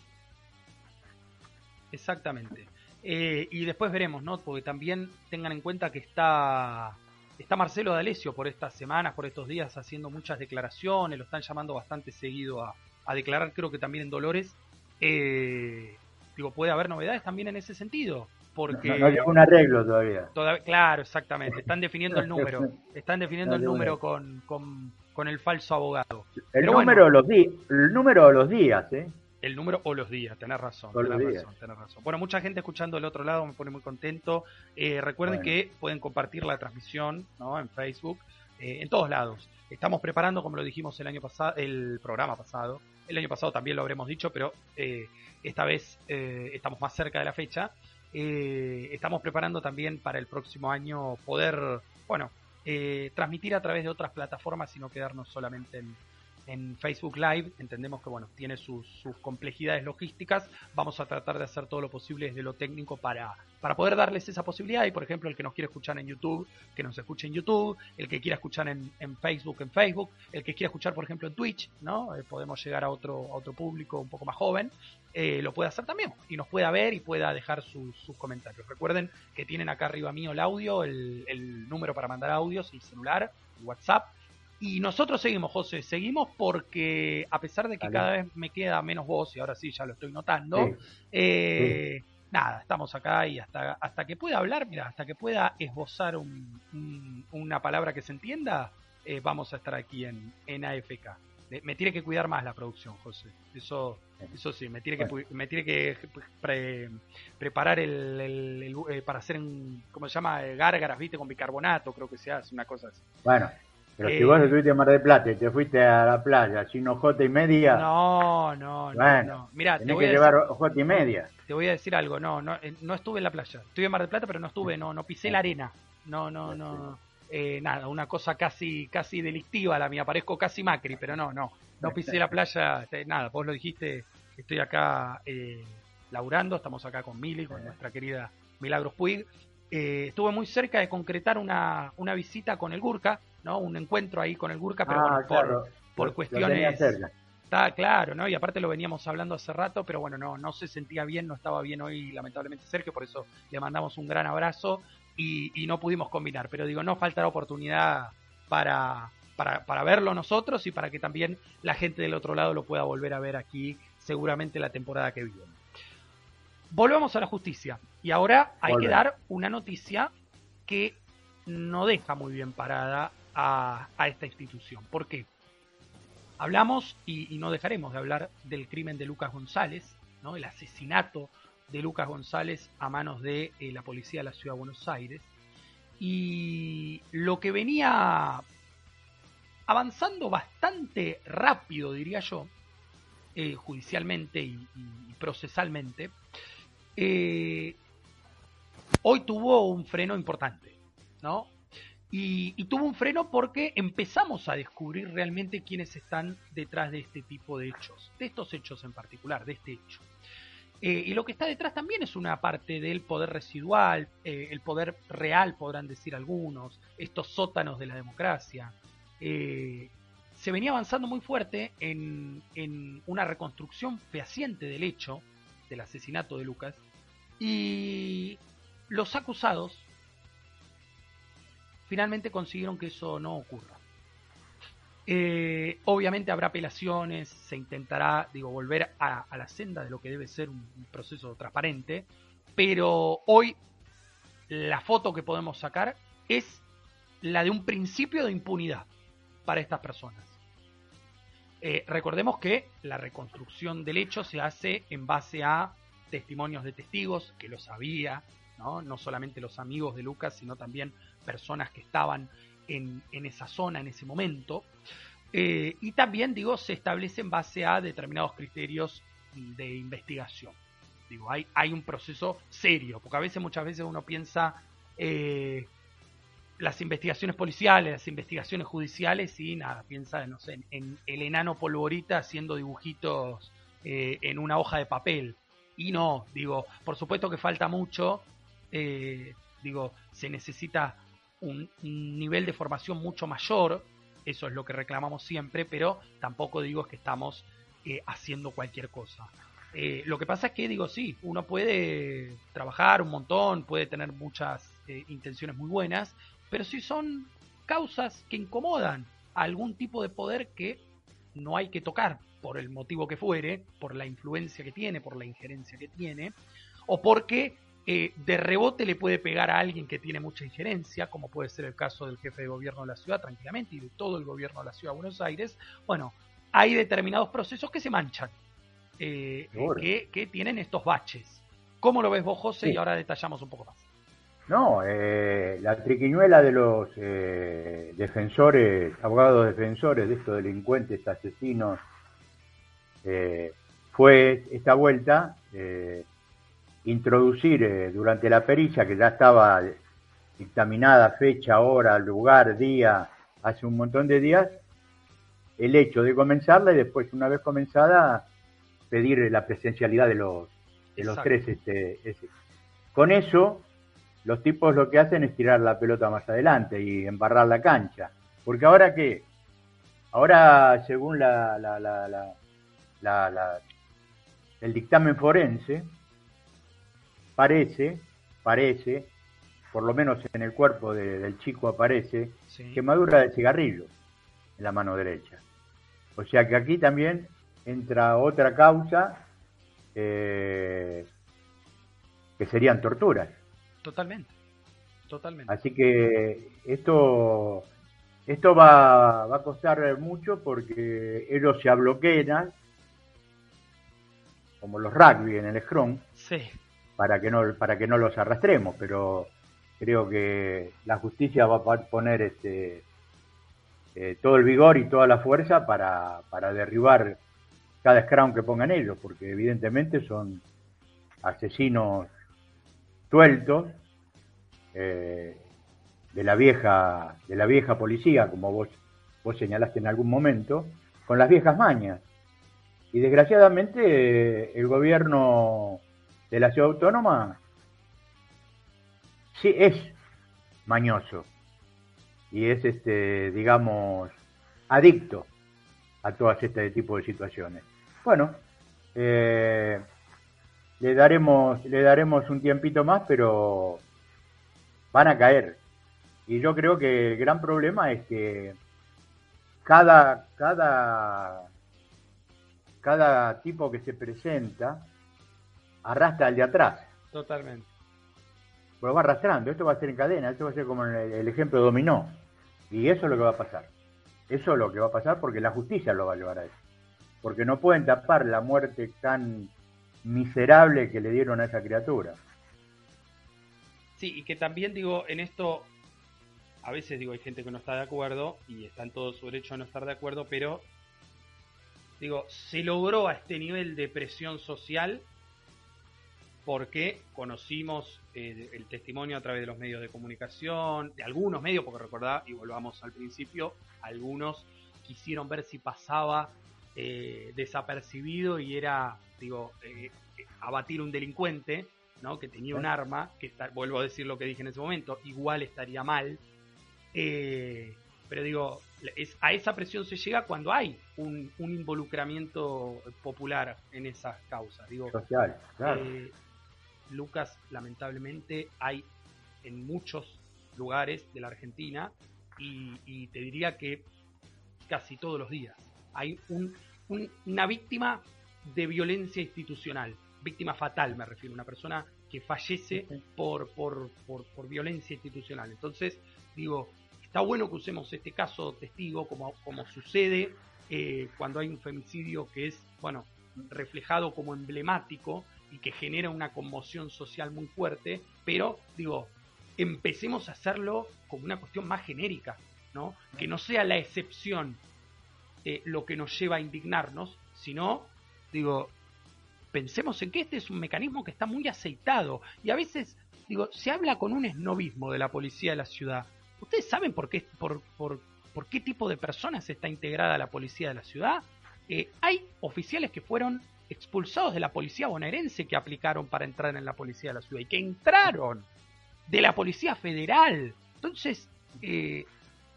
Exactamente. Eh, y después veremos, ¿no? Porque también tengan en cuenta que está, está Marcelo D'Alessio por estas semanas, por estos días, haciendo muchas declaraciones, lo están llamando bastante seguido a, declarar, creo que también en Dolores. Eh, digo, puede haber novedades también en ese sentido. Porque no, hay un arreglo todavía. Claro, exactamente. Están definiendo el número. Están definiendo el número con, con, el falso abogado. El número, los el número de los días, ¿eh? El número o los días, tenés razón, tenés razón, Bueno, mucha gente escuchando del otro lado me pone muy contento. Eh, recuerden que pueden compartir la transmisión ¿no? en Facebook, eh, en todos lados. Estamos preparando, como lo dijimos el año pasado, el programa pasado. El año pasado también lo habremos dicho, pero eh, esta vez estamos más cerca de la fecha. estamos preparando también para el próximo año poder, bueno, transmitir a través de otras plataformas y no quedarnos solamente en, en Facebook Live. Entendemos que bueno, tiene sus, complejidades logísticas. Vamos a tratar de hacer todo lo posible desde lo técnico para, para poder darles esa posibilidad. Y por ejemplo, el que nos quiere escuchar en YouTube, que nos escuche en YouTube, el que quiera escuchar en, Facebook, en Facebook, el que quiera escuchar, por ejemplo, en Twitch, ¿no? Eh, podemos llegar a otro, otro público un poco más joven, eh, lo puede hacer también y nos pueda ver y pueda dejar sus comentarios. Recuerden que tienen acá arriba mío el audio, el, número para mandar audios, el celular, el WhatsApp y nosotros seguimos, José, seguimos porque a pesar de que cada vez me queda menos voz, y ahora sí ya lo estoy notando, eh, nada, estamos acá y hasta, hasta que pueda hablar, mira, hasta que pueda esbozar una palabra que se entienda, eh, vamos a estar aquí en, en AFK. me tiene que cuidar más la producción, José. Eso, eso sí, me tiene que, me tiene que preparar el, eh, para hacer, un, ¿cómo se llama? Gárgaras, ¿viste? Con bicarbonato, creo que se hace, una cosa así. Bueno, pero si vos estuviste en Mar del Plata y te fuiste a la playa sin ojota y media. No, no, no. no. Mira, tenés que llevar ojota y media. Te voy a decir algo, no, no, no estuve en la playa. Estuve en Mar del Plata, pero no estuve, no, no pisé la arena. No, no, no. Eh, nada, una cosa casi, casi delictiva la mía. Parezco casi Macri, pero no, no. No pisé la playa, nada. Vos lo dijiste, estoy acá eh, laburando. Estamos acá con Mili, con nuestra querida Milagros Puig. Eh, estuve muy cerca de concretar una, una visita con el Gurka ¿no? Un encuentro ahí con el Gurka, pero ah, por, por cuestiones... Está claro, ¿no? Y aparte lo veníamos hablando hace rato, pero bueno, no, no se sentía bien, no estaba bien hoy, lamentablemente, Sergio, por eso le mandamos un gran abrazo y, no pudimos combinar. Pero digo, no falta la oportunidad para, para, para, verlo nosotros y para que también la gente del otro lado lo pueda volver a ver aquí, seguramente la temporada que viene. Volvemos a la justicia. Y ahora hay que dar una noticia que no deja muy bien parada a, esta institución. ¿Por qué? Hablamos, y, no dejaremos de hablar, del crimen de Lucas González, ¿no? el asesinato de Lucas González a manos de eh, la policía de la Ciudad de Buenos Aires. Y lo que venía avanzando bastante rápido, diría yo, eh, judicialmente y, procesalmente, eh, hoy tuvo un freno importante, ¿no? Y, tuvo un freno porque empezamos a descubrir realmente quiénes están detrás de este tipo de hechos, de estos hechos en particular, de este hecho. Eh, y lo que está detrás también es una parte del poder residual, eh, el poder real, podrán decir algunos, estos sótanos de la democracia. Se venía avanzando muy fuerte en, en una reconstrucción fehaciente del hecho, del asesinato de Lucas, y los acusados finalmente consiguieron que eso no ocurra. Eh, obviamente habrá apelaciones, se intentará, digo, volver a, la senda de lo que debe ser un, proceso transparente, pero hoy la foto que podemos sacar es la de un principio de impunidad para estas personas. Eh, recordemos que la reconstrucción del hecho se hace en base a testimonios de testigos, que lo sabía, ¿no? no solamente los amigos de Lucas, sino también personas que estaban en, esa zona en ese momento. Eh, y también, digo, se establece en base a determinados criterios de investigación. Digo, hay, hay un proceso serio, porque a veces, muchas veces uno piensa eh, las investigaciones policiales, las investigaciones judiciales y nada, piensa, no sé, en, el enano polvorita haciendo dibujitos eh, en una hoja de papel. Y no, digo, por supuesto que falta mucho, digo, se necesita un, nivel de formación mucho mayor, eso es lo que reclamamos siempre, pero tampoco digo que estamos eh, haciendo cualquier cosa. Eh, lo que pasa es que digo, sí, uno puede trabajar un montón, puede tener muchas eh, intenciones muy buenas, pero si son causas que incomodan a algún tipo de poder que no hay que tocar por el motivo que fuere, por la influencia que tiene, por la injerencia que tiene, o porque eh, de rebote le puede pegar a alguien que tiene mucha injerencia, como puede ser el caso del jefe de gobierno de la ciudad, tranquilamente, y de todo el gobierno de la ciudad de Buenos Aires, bueno, hay determinados procesos que se manchan, eh, que, tienen estos baches. ¿Cómo lo ves vos, José? Y ahora detallamos un poco más. No, eh, la triquiñuela de los defensores, abogados defensores de estos delincuentes, asesinos, fue esta vuelta introducir eh, durante la pericia, que ya estaba dictaminada fecha, hora, lugar, día, hace un montón de días, el hecho de comenzarla y después, una vez comenzada, pedir la presencialidad de los, de los tres. Este, Con eso, los tipos lo que hacen es tirar la pelota más adelante y embarrar la cancha. Porque ahora qué? Ahora, según la, la, la, la el dictamen forense, parece, parece, por lo menos en el cuerpo del chico aparece, quemadura de cigarrillo en la mano derecha. O sea que aquí también entra otra causa eh, que serían torturas. Totalmente, totalmente. Así que esto Esto va, va a costar mucho porque ellos se bloquean, como los rugby en el scrum, sí. para, que no, para que no los arrastremos, pero creo que la justicia va a poner este, eh, todo el vigor y toda la fuerza para, para derribar cada scrum que pongan ellos, porque evidentemente son asesinos sueltos eh, de la vieja de la vieja policía, como vos vos señalaste en algún momento, con las viejas mañas. Y desgraciadamente el gobierno de la ciudad autónoma sí es mañoso y es este digamos adicto a todas este tipo de situaciones. Bueno, eh, le daremos le daremos un tiempito más, pero van a caer. Y yo creo que el gran problema es que cada cada cada tipo que se presenta arrastra al de atrás. Totalmente. Lo va arrastrando, esto va a ser en cadena, esto va a ser como el, ejemplo dominó. Y eso es lo que va a pasar. Eso es lo que va a pasar porque la justicia lo va a llevar a eso. Porque no pueden tapar la muerte tan miserable que le dieron a esa criatura. Sí, y que también digo, en esto, a veces digo, hay gente que no está de acuerdo y están todos su derecho a no estar de acuerdo, pero digo, se logró a este nivel de presión social porque conocimos eh, el testimonio a través de los medios de comunicación, de algunos medios, porque recordá, y volvamos al principio, algunos quisieron ver si pasaba eh, desapercibido y era, digo, eh, abatir un delincuente, ¿no? Que tenía un arma, que está, vuelvo a decir lo que dije en ese momento, igual estaría mal. Pero digo, es, a esa presión se llega cuando hay un, involucramiento popular en esas causas. Digo, Social, claro. Lucas, lamentablemente, hay en muchos lugares de la Argentina y, te diría que casi todos los días hay una víctima de violencia institucional, víctima fatal me refiero, una persona que fallece por, por, por, violencia institucional. Entonces, digo, está bueno que usemos este caso testigo como, como sucede eh, cuando hay un femicidio que es, bueno, reflejado como emblemático y que genera una conmoción social muy fuerte, pero digo, empecemos a hacerlo como una cuestión más genérica, ¿no? Que no sea la excepción eh, lo que nos lleva a indignarnos, sino, digo, pensemos en que este es un mecanismo que está muy aceitado y a veces, digo, se habla con un esnovismo de la policía de la ciudad. ¿Ustedes saben por qué, por, por, qué tipo de personas está integrada la policía de la ciudad? Eh, hay oficiales que fueron expulsados de la policía bonaerense que aplicaron para entrar en la policía de la ciudad y que entraron de la policía federal. Entonces, eh,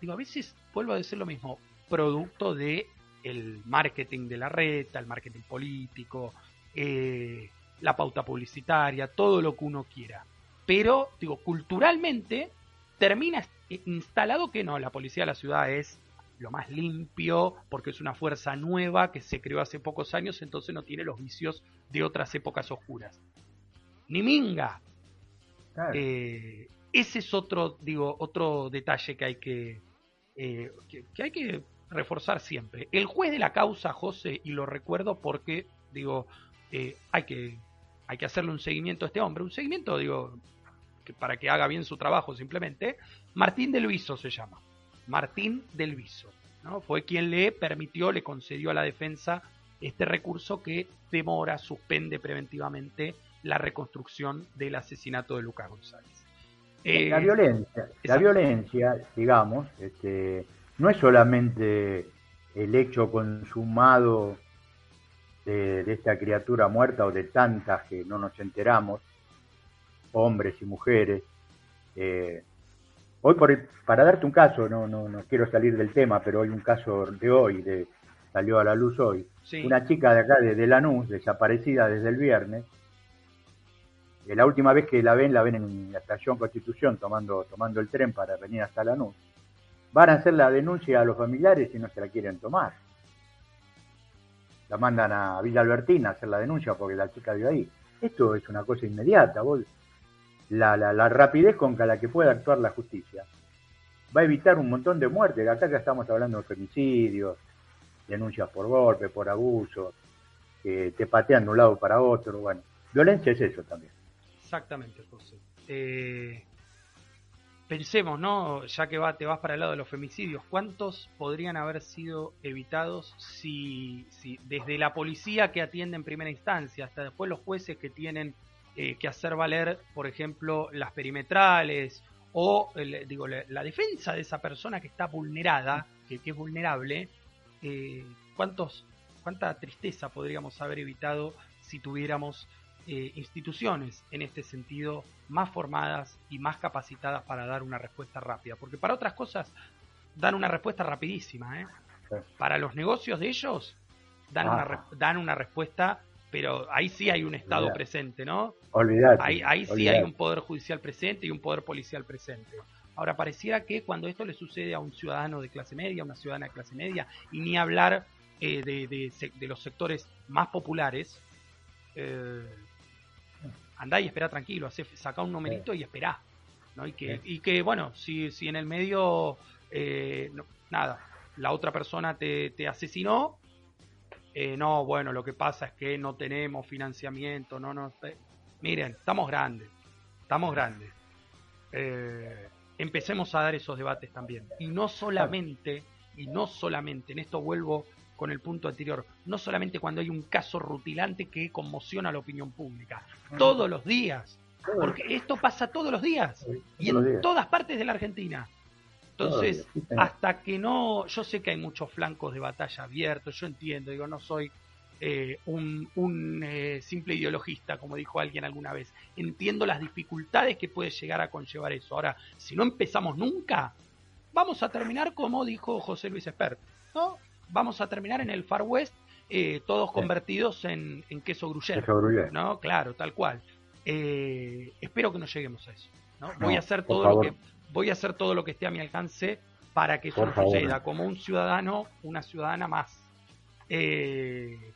digo, a veces vuelvo a decir lo mismo, producto de el marketing de la reta, el marketing político, eh, la pauta publicitaria, todo lo que uno quiera. Pero, digo, culturalmente termina instalado que no, la policía de la ciudad es lo más limpio, porque es una fuerza nueva que se creó hace pocos años, entonces no tiene los vicios de otras épocas oscuras. Ni minga. Eh, ese es otro, digo, otro detalle que hay que, eh, que, hay que reforzar siempre. El juez de la causa, José, y lo recuerdo porque, digo, eh, hay que hay que hacerle un seguimiento a este hombre, un seguimiento, digo, que para que haga bien su trabajo simplemente. Martín de Luiso se llama. Martín del Viso. ¿no? Fue quien le permitió, le concedió a la defensa este recurso que demora, suspende preventivamente la reconstrucción del asesinato de Lucas González. la eh, violencia, la violencia, digamos, este, no es solamente el hecho consumado de, esta criatura muerta o de tantas que no nos enteramos, hombres y mujeres, eh, Hoy, por, para darte un caso, no, no, no quiero salir del tema, pero hay un caso de hoy, de, salió a la luz hoy. Una chica de acá, de, de, Lanús, desaparecida desde el viernes. Y la última vez que la ven, la ven en la estación Constitución tomando, tomando el tren para venir hasta Lanús. Van a hacer la denuncia a los familiares y no se la quieren tomar. La mandan a Villa Albertina a hacer la denuncia porque la chica vive ahí. Esto es una cosa inmediata. Vos la, la, rapidez con la que puede actuar la justicia. va a evitar un montón de muertes. Acá ya estamos hablando de femicidios, denuncias por golpe, por abuso, que te patean de un lado para otro. Bueno, violencia es eso también. Exactamente, José. Eh, pensemos, ¿no? Ya que va, te vas para el lado de los femicidios, ¿cuántos podrían haber sido evitados si, si desde la policía que atiende en primera instancia hasta después los jueces que tienen eh, que hacer valer, por ejemplo, las perimetrales o digo la, defensa de esa persona que está vulnerada, que, es vulnerable, eh, ¿cuántos, cuánta tristeza podríamos haber evitado si tuviéramos eh, instituciones en este sentido más formadas y más capacitadas para dar una respuesta rápida. Porque para otras cosas dan una respuesta rapidísima. ¿eh? Para los negocios de ellos dan, una, ah. dan una respuesta, pero ahí sí hay un Estado presente, ¿no? Olvidate. Ahí, ahí sí hay un Poder Judicial presente y un Poder Policial presente. Ahora, pareciera que cuando esto le sucede a un ciudadano de clase media, una ciudadana de clase media, y ni hablar eh, de, de, los sectores más populares, eh, andá y espera tranquilo, hace, saca un numerito y espera ¿no? Y que, y que bueno, si, si en el medio, eh, nada, la otra persona te, te asesinó, eh, no, bueno, lo que pasa es que no tenemos financiamiento, no, no, miren, estamos grandes, estamos grandes. Eh, empecemos a dar esos debates también. Y no solamente, y no solamente, en esto vuelvo con el punto anterior, no solamente cuando hay un caso rutilante que conmociona a la opinión pública, todos los días, porque esto pasa todos los días y en todas partes de la Argentina. Entonces, hasta que no, yo sé que hay muchos flancos de batalla abiertos, yo entiendo, digo, no soy eh, un, eh, simple ideologista, como dijo alguien alguna vez. Entiendo las dificultades que puede llegar a conllevar eso. Ahora, si no empezamos nunca, vamos a terminar como dijo José Luis Espert, ¿no? vamos a terminar en el Far West eh, todos convertidos en, queso gruyere. ¿no? Claro, tal cual. Eh, espero que no lleguemos a eso. ¿no? voy a hacer todo lo que voy a hacer todo lo que esté a mi alcance para que eso no suceda, como un ciudadano, una ciudadana más. Eh,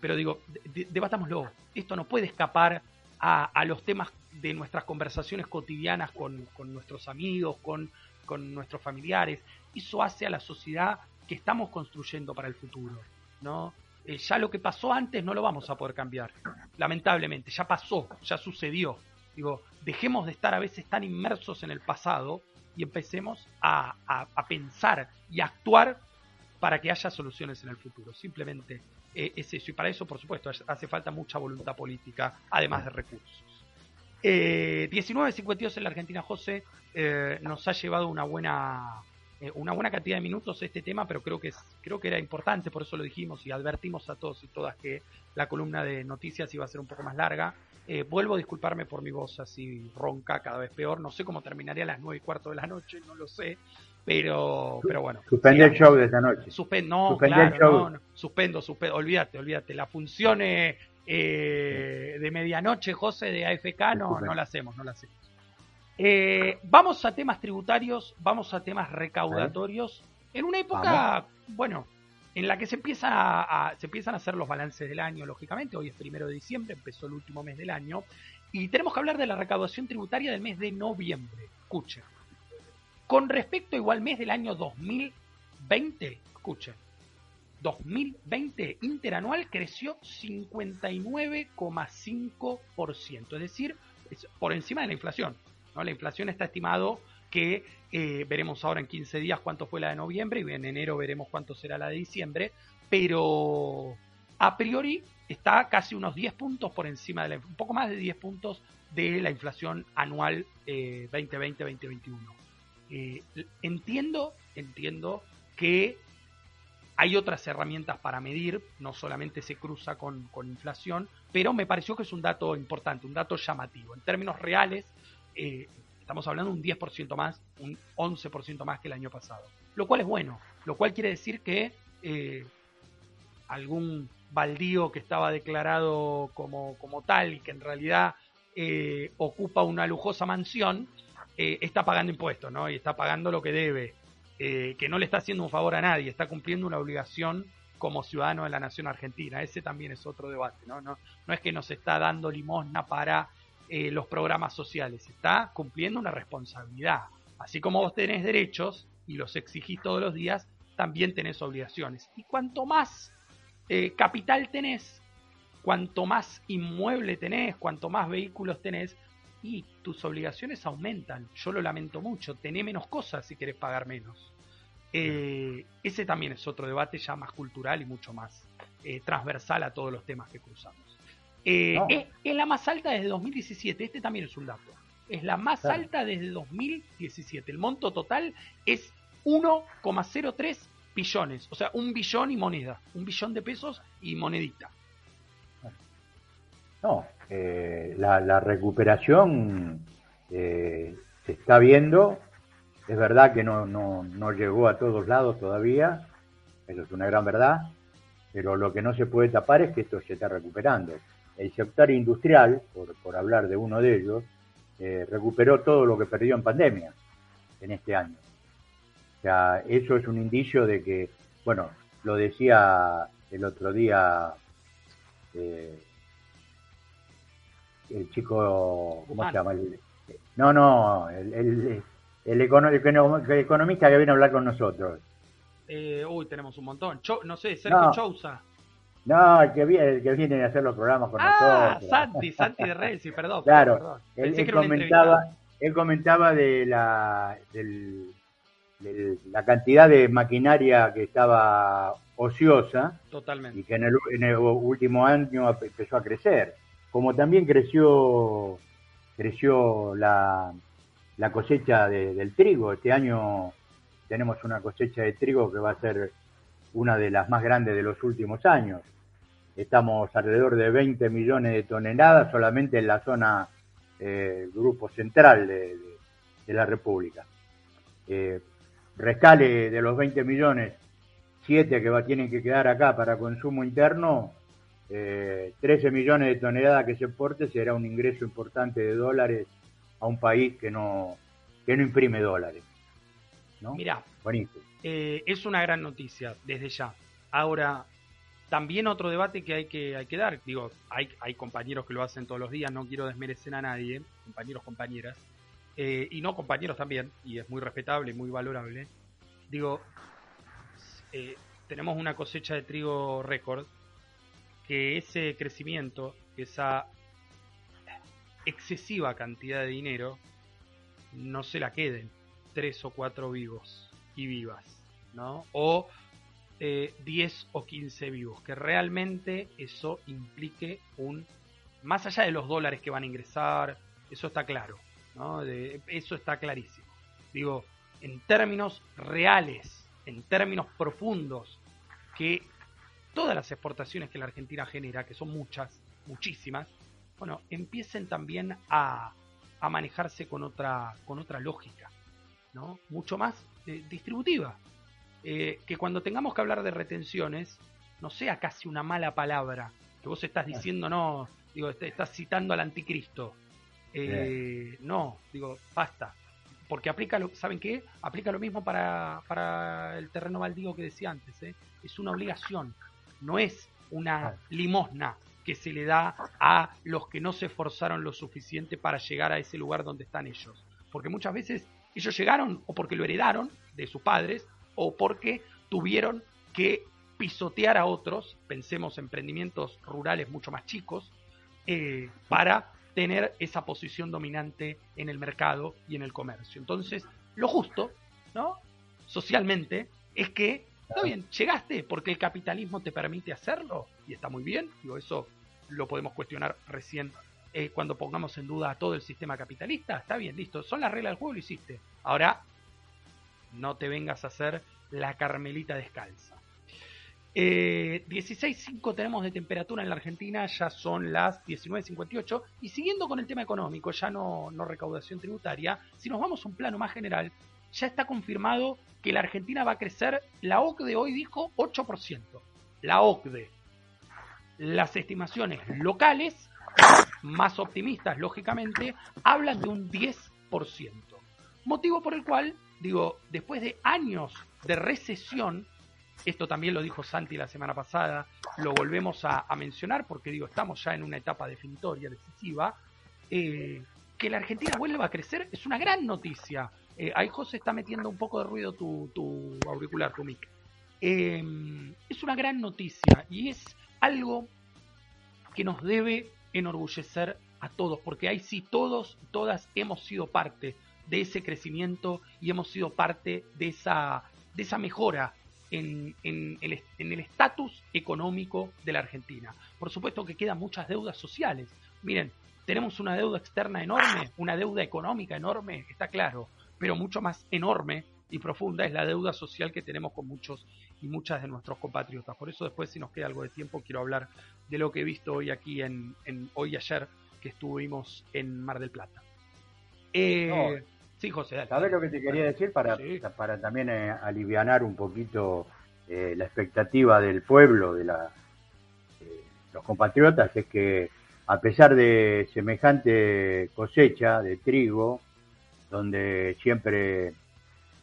pero digo, debatámoslo. Esto no puede escapar a, los temas de nuestras conversaciones cotidianas con, nuestros amigos, con, con nuestros familiares. Eso hace a la sociedad que estamos construyendo para el futuro, ¿no? Eh, ya lo que pasó antes no lo vamos a poder cambiar, lamentablemente, ya pasó, ya sucedió. Digo, dejemos de estar a veces tan inmersos en el pasado y empecemos a, pensar y actuar para que haya soluciones en el futuro. Simplemente eh, es eso. Y para eso, por supuesto, hace falta mucha voluntad política, además de recursos. Eh, 19.52 en la Argentina, José, eh, nos ha llevado una buena eh, una buena cantidad de minutos este tema, pero creo que, creo que era importante, por eso lo dijimos y advertimos a todos y todas que la columna de noticias iba a ser un poco más larga. Eh, vuelvo a disculparme por mi voz así ronca, cada vez peor. No sé cómo terminaría a las nueve y cuarto de la noche, no lo sé. Pero, pero bueno. Suspende el show de esta noche. no, claro, no, suspendo, suspendo. Olvídate, olvídate. Las funciones eh, de medianoche, José, de AFK, no, no la hacemos, no la hacemos. Eh, vamos a temas tributarios, vamos a temas recaudatorios. En una época, bueno, en la que se, empieza a, se empiezan a hacer los balances del año, lógicamente. Hoy es primero de diciembre, empezó el último mes del año. Y tenemos que hablar de la recaudación tributaria del mes de noviembre. Escuchen. Con respecto igual mes del año 2020, escuchen. 2020 interanual creció 59,5%, es decir, por encima de la inflación. La inflación está estimado que eh, veremos ahora en 15 días cuánto fue la de noviembre y en enero veremos cuánto será la de diciembre, pero a priori está casi unos 10 puntos por encima de la, un poco más de 10 puntos de la inflación anual 2020-2021. Eh, eh, entiendo, entiendo que hay otras herramientas para medir, no solamente se cruza con, con inflación, pero me pareció que es un dato importante, un dato llamativo. En términos reales, estamos hablando de un 10% más, un 11% más que el año pasado. Lo cual es bueno, lo cual quiere decir que eh, algún baldío que estaba declarado como, como tal y que en realidad eh, ocupa una lujosa mansión, está pagando impuestos, ¿no? Y está pagando lo que debe, que no le está haciendo un favor a nadie, está cumpliendo una obligación como ciudadano de la nación argentina. Ese también es otro debate, ¿no? No, no es que nos está dando limosna para eh, los programas sociales, está cumpliendo una responsabilidad. así como vos tenés derechos y los exigís todos los días, también tenés obligaciones. Y cuanto más eh, capital tenés, cuanto más inmueble tenés, cuanto más vehículos tenés, y tus obligaciones aumentan. Yo lo lamento mucho, tenés menos cosas si querés pagar menos. Eh, ese también es otro debate ya más cultural y mucho más eh, transversal a todos los temas que cruzamos. Es, la más alta desde 2017, este también es un dato. Es la más alta desde 2017. El monto total es 1,03 billones, o sea, un billón y moneda, un billón de pesos y monedita. No, eh, la, recuperación eh, se está viendo, es verdad que no, no, no llegó a todos lados todavía, eso es una gran verdad, pero lo que no se puede tapar es que esto se está recuperando. El sector industrial, por, por hablar de uno de ellos, eh, recuperó todo lo que perdió en pandemia en este año sea, eso es un indicio de que, bueno, lo decía el otro día eh, el chico, ¿cómo se llama? no, no, el, el, el, economista que viene a hablar con nosotros. Eh, uy, tenemos un montón. no sé, Sergio no, Chousa. No, el que, viene, el que viene a hacer los programas con ah, nosotros. Santi, Santi de Renzi, perdón. Claro, Él, comentaba, él comentaba de la, del, la cantidad de maquinaria que estaba ociosa Totalmente. y que en el, último año empezó a crecer. Como también creció, creció la, la cosecha del trigo. Este año tenemos una cosecha de trigo que va a ser una de las más grandes de los últimos años. Estamos alrededor de 20 millones de toneladas solamente en la zona eh, grupo central de, la República. Eh, rescale de los 20 millones, 7 que va, tienen que quedar acá para consumo interno, 13 eh, millones de toneladas que se exporte será un ingreso importante de dólares a un país que no, que no imprime dólares. ¿no? Mira, eh, es una gran noticia desde ya. Ahora, también otro debate que hay que, hay que dar, digo, hay, hay compañeros que lo hacen todos los días, no quiero desmerecer a nadie, compañeros, compañeras, eh, y no compañeros también, y es muy respetable y muy valorable, digo, eh, tenemos una cosecha de trigo récord, que ese crecimiento, esa excesiva cantidad de dinero, no se la queden tres o cuatro vivos y vivas, ¿no? O eh, 10 o 15 vivos, que realmente eso implique un, más allá de los dólares que van a ingresar, eso está claro, eso está clarísimo. Digo, en términos reales, en términos profundos, que todas las exportaciones que la Argentina genera, que son muchas, muchísimas, bueno, empiecen también a, manejarse con otra, con otra lógica, ¿no? Mucho más eh, distributiva. Eh, que cuando tengamos que hablar de retenciones, no sea casi una mala palabra, que vos estás diciendo, no, digo, estás citando al anticristo. Eh, no, digo, basta. Porque aplica, lo, ¿saben qué? Aplica lo mismo para, para el terreno baldío que decía antes. ¿eh? Es una obligación, no es una limosna que se le da a los que no se esforzaron lo suficiente para llegar a ese lugar donde están ellos. Porque muchas veces ellos llegaron o porque lo heredaron de sus padres o porque tuvieron que pisotear a otros, pensemos en emprendimientos rurales mucho más chicos, eh, para tener esa posición dominante en el mercado y en el comercio. Entonces, lo justo, ¿no? Socialmente, es que, está bien, llegaste porque el capitalismo te permite hacerlo y está muy bien, digo, eso lo podemos cuestionar recién eh, cuando pongamos en duda todo el sistema capitalista, está bien, listo, son las reglas del juego, lo hiciste. Ahora, no te vengas a hacer la carmelita descalza. Eh, 16.5 tenemos de temperatura en la Argentina, ya son las 19.58. Y siguiendo con el tema económico, ya no, no recaudación tributaria, si nos vamos a un plano más general, ya está confirmado que la Argentina va a crecer, la OCDE hoy dijo 8%. La OCDE. Las estimaciones locales, más optimistas lógicamente, hablan de un 10%. Motivo por el cual, digo, después de años de recesión, esto también lo dijo Santi la semana pasada, lo volvemos a, mencionar porque digo, estamos ya en una etapa definitoria, decisiva. Eh, que la Argentina vuelva a crecer es una gran noticia. Eh, ahí José está metiendo un poco de ruido tu, auricular, tu mic. Em, es una gran noticia y es algo que nos debe enorgullecer a todos, porque ahí sí todos, todas hemos sido parte de ese crecimiento y hemos sido parte de esa, de esa mejora en, en el estatus económico de la Argentina. Por supuesto que quedan muchas deudas sociales. Miren, tenemos una deuda externa enorme, una deuda económica enorme, está claro, pero mucho más enorme y profunda es la deuda social que tenemos con muchos y muchas de nuestros compatriotas. Por eso después, si nos queda algo de tiempo, quiero hablar de lo que he visto hoy aquí en, hoy y ayer que estuvimos en Mar del Plata. Eh, sí, José. ¿Sabes lo que te quería decir para, para también eh, alivianar un poquito eh, la expectativa del pueblo, de la, los compatriotas? Es que a pesar de semejante cosecha de trigo, donde siempre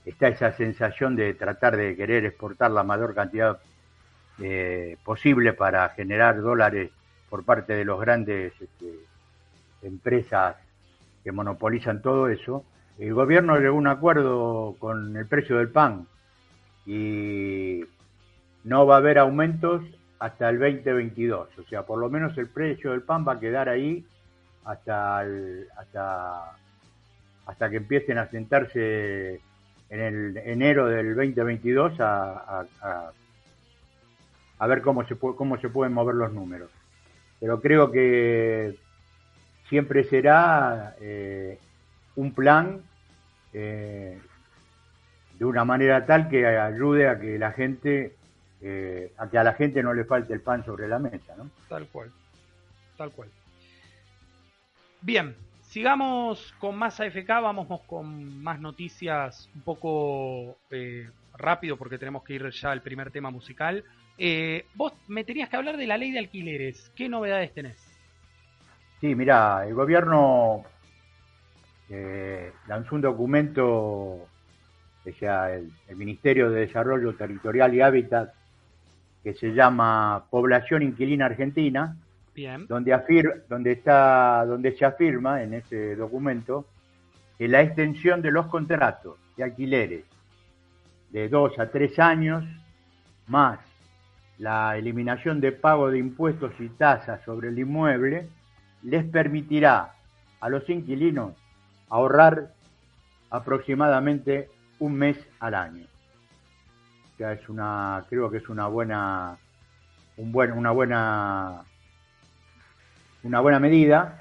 está esa sensación de tratar de querer exportar la mayor cantidad eh, posible para generar dólares por parte de los grandes este, empresas que monopolizan todo eso, el gobierno llegó a un acuerdo con el precio del pan y no va a haber aumentos hasta el 2022. O sea, por lo menos el precio del pan va a quedar ahí hasta, hasta, hasta que empiecen a sentarse en el enero del 2022 a, a, ver cómo se, cómo se pueden mover los números. Pero creo que siempre será eh, un plan eh, de una manera tal que ayude a que la gente eh, a que a la gente no le falte el pan sobre la mesa, ¿no? Tal cual, tal cual. Bien, sigamos con más AFK, vamos con más noticias un poco eh, rápido porque tenemos que ir ya al primer tema musical. Eh, vos me tenías que hablar de la ley de alquileres, ¿qué novedades tenés? Sí, mira, el gobierno lanzó un documento, o sea, el Ministerio de Desarrollo Territorial y Hábitat que se llama Población Inquilina Argentina, Donde, afir, donde, está, donde se afirma en ese documento que la extensión de los contratos de alquileres de dos a tres años, más la eliminación de pago de impuestos y tasas sobre el inmueble, les permitirá a los inquilinos ahorrar aproximadamente un mes al año es una, creo que es una buena, un buen, una buena, una buena medida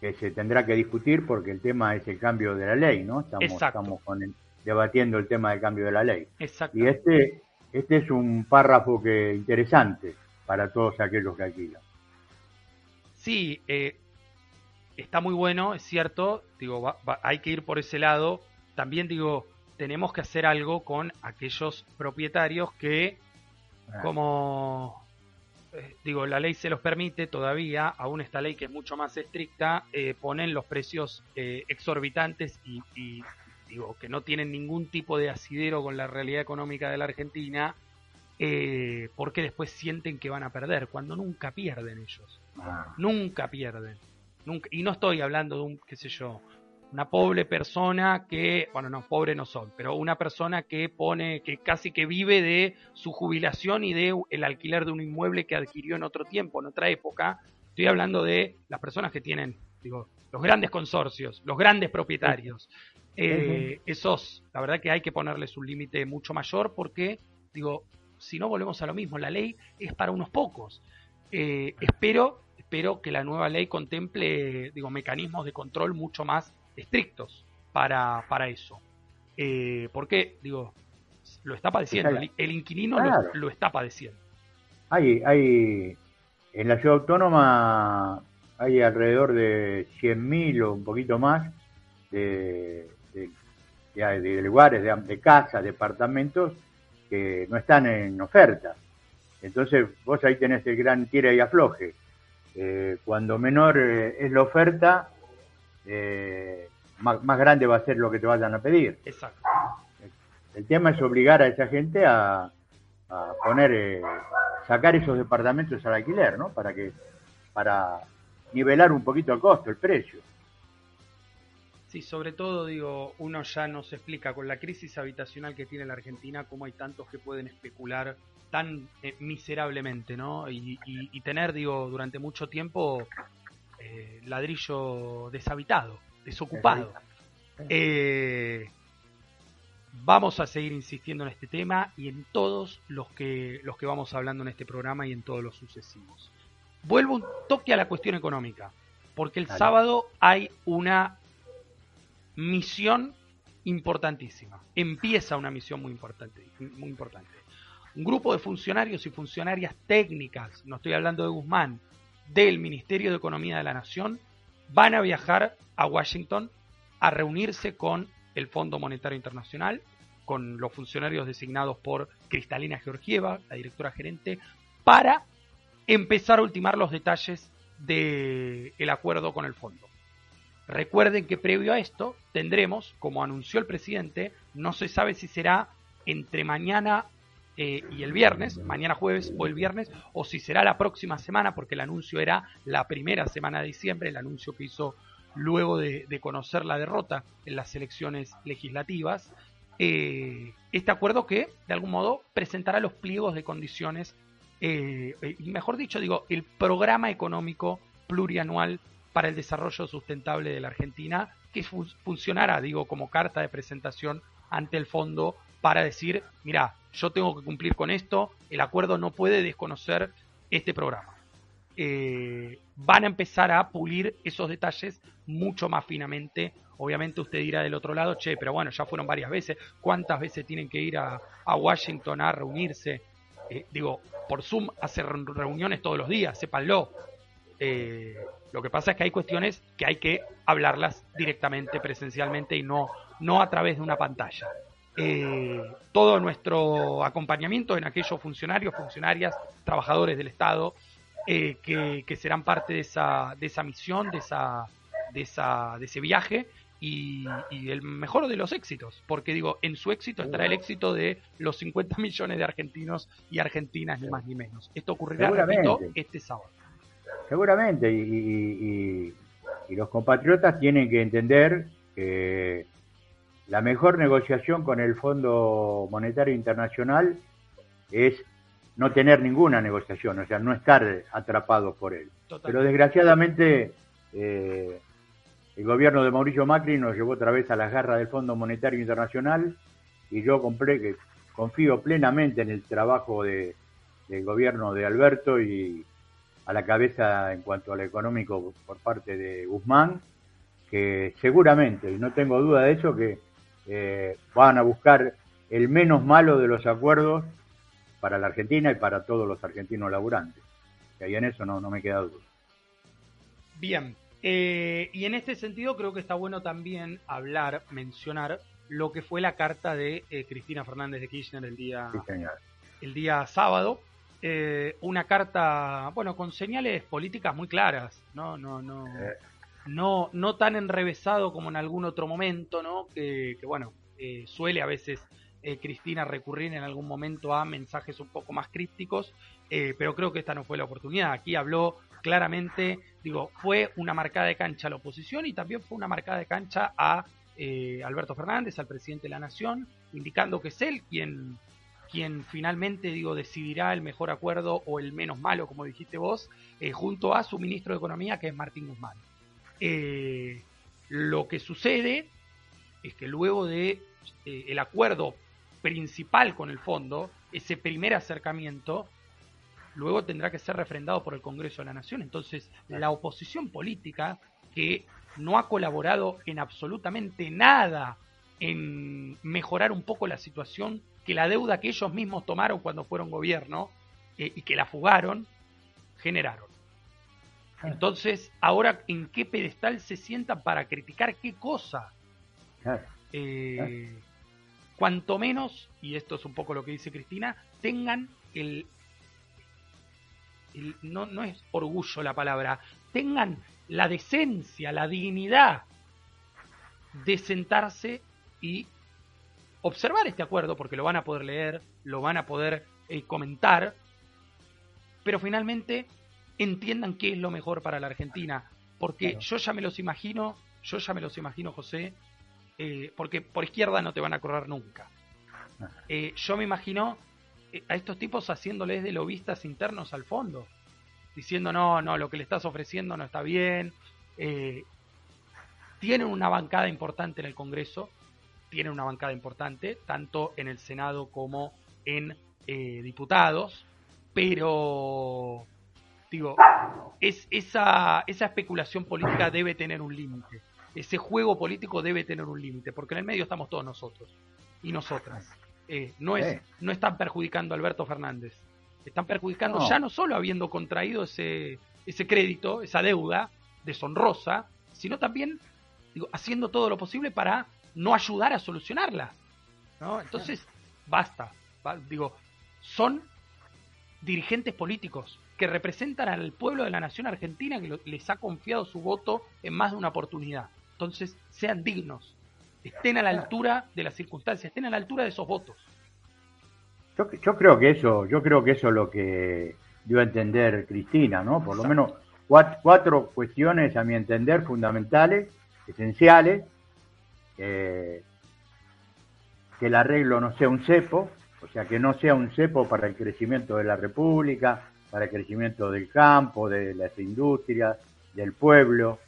que se tendrá que discutir porque el tema es el cambio de la ley, ¿no? Estamos, estamos con debatiendo el tema del cambio de la ley. Y este, este es un párrafo que interesante para todos aquellos que alquilan. Sí, eh, está muy bueno, es cierto. Digo, hay que ir por ese lado. También digo, tenemos que hacer algo con aquellos propietarios que, ah. como eh, digo, la ley se los permite todavía, aún esta ley que es mucho más estricta, eh, ponen los precios eh, exorbitantes y, digo que no tienen ningún tipo de asidero con la realidad económica de la Argentina, porque después sienten que van a perder, cuando nunca pierden ellos, ah. nunca pierden. Nunca, y no estoy hablando de un, qué sé yo, una pobre persona que, bueno, no, pobre no son, pero una persona que pone, que casi que vive de su jubilación y de el alquiler de un inmueble que adquirió en otro tiempo, en otra época. Estoy hablando de las personas que tienen, digo, los grandes consorcios, los grandes propietarios. Eh, esos, la verdad que hay que ponerles un límite mucho mayor porque, digo, si no volvemos a lo mismo, la ley es para unos pocos. Eh, espero, espero que la nueva ley contemple, digo, mecanismos de control mucho más estrictos para, para eso. Eh, porque, digo, lo está padeciendo, el, inquilino lo, está padeciendo. Hay, hay, en la ciudad autónoma hay alrededor de 100.000 o un poquito más de, de, lugares, de, de casas, departamentos que no están en oferta. Entonces vos ahí tenés el gran tira y afloje. Eh, cuando menor eh, es la oferta, eh, más, grande va a ser lo que te vayan a pedir. Exacto. El tema es obligar a esa gente a, poner, eh, sacar esos departamentos al alquiler, ¿no? Para que, para nivelar un poquito el costo, el precio. Sí, sobre todo, digo, uno ya nos explica con la crisis habitacional que tiene la Argentina cómo hay tantos que pueden especular tan eh, miserablemente, ¿no? Y, tener, digo, durante mucho tiempo eh, ladrillo deshabitado, desocupado. Eh, vamos a seguir insistiendo en este tema y en todos los que, los que vamos hablando en este programa y en todos los sucesivos. Vuelvo un toque a la cuestión económica, porque el sábado hay una misión importantísima. Empieza una misión muy importante, muy importante. Un grupo de funcionarios y funcionarias técnicas, no estoy hablando de Guzmán, del Ministerio de Economía de la Nación, van a viajar a Washington a reunirse con el Fondo Monetario Internacional, con los funcionarios designados por Cristalina Georgieva, la directora gerente, para empezar a ultimar los detalles del acuerdo con el fondo. Recuerden que previo a esto tendremos, como anunció el presidente, no se sabe si será entre mañana eh, y el viernes, mañana jueves o el viernes, o si será la próxima semana, porque el anuncio era la primera semana de diciembre, el anuncio que hizo luego de, conocer la derrota en las elecciones legislativas, eh, este acuerdo que, de algún modo, presentará los pliegos de condiciones, eh, y mejor dicho, digo, el programa económico plurianual para el desarrollo sustentable de la Argentina, que funcionará, digo, como carta de presentación ante el fondo para decir, mira, yo tengo que cumplir con esto, el acuerdo no puede desconocer este programa. Eh, van a empezar a pulir esos detalles mucho más finamente. Obviamente usted dirá del otro lado, che, pero bueno, ya fueron varias veces. ¿Cuántas veces tienen que ir a, Washington a reunirse? Eh, digo, por Zoom hacer reuniones todos los días, sépanlo. Eh, lo que pasa es que hay cuestiones que hay que hablarlas directamente, presencialmente y no, no a través de una pantalla. Eh, todo nuestro acompañamiento en aquellos funcionarios, funcionarias, trabajadores del Estado eh, que, serán parte de esa, de esa misión, de, esa, de, esa, de ese viaje y, el mejor de los éxitos, porque digo, en su éxito estará el éxito de los 50 millones de argentinos y argentinas, ni más ni menos. Esto ocurrirá, repito, este sábado. Seguramente, y, los compatriotas tienen que entender que la mejor negociación con el Fondo Monetario Internacional es no tener ninguna negociación, o sea, no estar atrapados por él. Pero desgraciadamente eh, el gobierno de Mauricio Macri nos llevó otra vez a las garras del Fondo Monetario Internacional y yo confío plenamente en el trabajo del gobierno de Alberto y, a la cabeza en cuanto a lo económico por parte de Guzmán, que seguramente, y no tengo duda de eso, que eh, van a buscar el menos malo de los acuerdos para la Argentina y para todos los argentinos laburantes. Y ahí en eso no, no me queda duda. Bien, eh, y en este sentido creo que está bueno también hablar, mencionar lo que fue la carta de eh, Cristina Fernández de Kirchner el día, el día sábado, eh, una carta, bueno, con señales políticas muy claras, ¿no? No, no, no, no tan enrevesado como en algún otro momento, ¿no? Que, bueno, eh, suele a veces eh, Cristina recurrir en algún momento a mensajes un poco más crípticos, pero creo que esta no fue la oportunidad. Aquí habló claramente, digo, fue una marcada de cancha a la oposición y también fue una marcada de cancha a Alberto Fernández, al presidente de la Nación, indicando que es él quien quien finalmente, digo, decidirá el mejor acuerdo o el menos malo, como dijiste vos, eh, junto a su ministro de Economía, que es Martín Guzmán. Eh, lo que sucede es que luego de eh, el acuerdo principal con el fondo, ese primer acercamiento, luego tendrá que ser refrendado por el Congreso de la Nación. Entonces, la oposición política, que no ha colaborado en absolutamente nada en mejorar un poco la situación que la deuda que ellos mismos tomaron cuando fueron gobierno eh, y que la fugaron, generaron. Entonces, ahora, ¿en qué pedestal se sientan para criticar qué cosa? Eh, cuanto menos, y esto es un poco lo que dice Cristina, tengan el, no, no es orgullo la palabra, tengan la decencia, la dignidad de sentarse y observar este acuerdo, porque lo van a poder leer, lo van a poder eh, comentar, pero finalmente entiendan qué es lo mejor para la Argentina, porque yo ya me los imagino yo ya me los imagino, José, eh, porque por izquierda no te van a correr nunca. Eh, yo me imagino eh, a estos tipos haciéndoles de lobistas internos al fondo, diciendo no, no, lo que le estás ofreciendo no está bien. tienen una bancada importante en el Congreso, tienen una bancada importante, tanto en el Senado como en diputados, pero digo, es, esa, esa especulación política debe tener un límite. Ese juego político debe tener un límite, porque en el medio estamos todos nosotros y nosotras. Eh, no, es, no están perjudicando a Alberto Fernández. Están perjudicando ya no solo habiendo contraído ese, ese crédito, esa deuda deshonrosa, sino también digo, haciendo todo lo posible para no ayudar a solucionarla. ¿no? Entonces, basta. Digo, son dirigentes políticos que representan al pueblo de la nación argentina que les ha confiado su voto en más de una oportunidad. Entonces, sean dignos, estén a la altura de las circunstancias, estén a la altura de esos votos. Yo, creo que eso, yo creo que eso es lo que dio a entender Cristina, ¿no? Por lo menos cuatro, cuestiones, a mi entender, fundamentales, esenciales, que el arreglo no sea un cepo, o sea, que no sea un cepo para el crecimiento de la República, para el crecimiento del campo, de las industrias, del pueblo,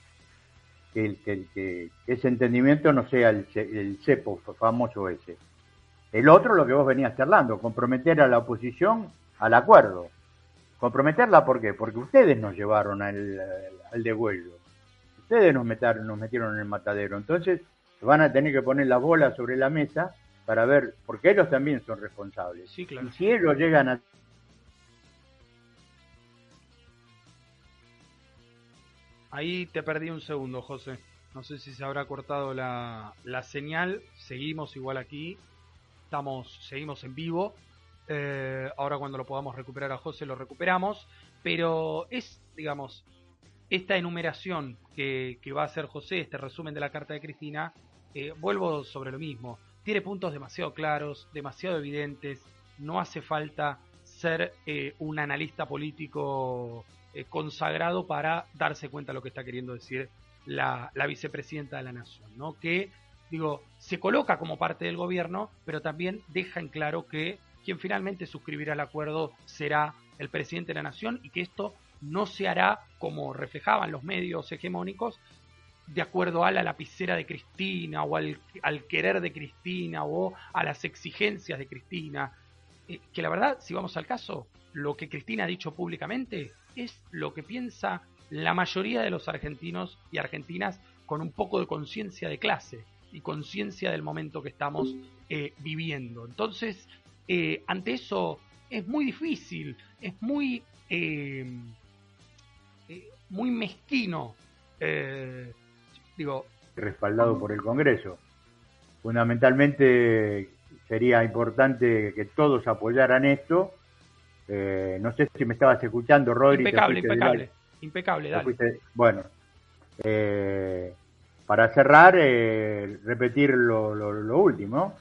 que, que, ese entendimiento no sea el, el, cepo famoso ese. El otro, lo que vos venías charlando, comprometer a la oposición al acuerdo. Comprometerla, ¿por qué? Porque ustedes nos llevaron al, al. Ustedes nos metieron, nos metieron en el matadero. Entonces, van a tener que poner la bola sobre la mesa para ver, porque ellos también son responsables. Sí, claro. Y si ellos llegan a Ahí te perdí un segundo, José. No sé si se habrá cortado la, señal. Seguimos igual aquí. Estamos, seguimos en vivo. Eh, ahora cuando lo podamos recuperar a José lo recuperamos. Pero es, digamos, esta enumeración que, va a hacer José, este resumen de la carta de Cristina, eh, vuelvo sobre lo mismo. Tiene puntos demasiado claros, demasiado evidentes. No hace falta ser eh, un analista político eh, consagrado para darse cuenta de lo que está queriendo decir la, vicepresidenta de la Nación, ¿no? Que, digo, se coloca como parte del gobierno, pero también deja en claro que quien finalmente suscribirá el acuerdo será el presidente de la Nación y que esto no se hará como reflejaban los medios hegemónicos de acuerdo a la lapicera de Cristina o al, al querer de Cristina o a las exigencias de Cristina. Eh, que la verdad, si vamos al caso, lo que Cristina ha dicho públicamente es lo que piensa la mayoría de los argentinos y argentinas con un poco de conciencia de clase y conciencia del momento que estamos eh, viviendo. Entonces, eh, ante eso es muy difícil, es muy, muy mezquino, digo... Respaldado por el Congreso. Fundamentalmente sería importante que todos apoyaran esto eh, no sé si me estabas escuchando, Rodri. Impecable, impecable. Impecable, dale. bueno, eh, para cerrar, eh, repetir lo, lo, último,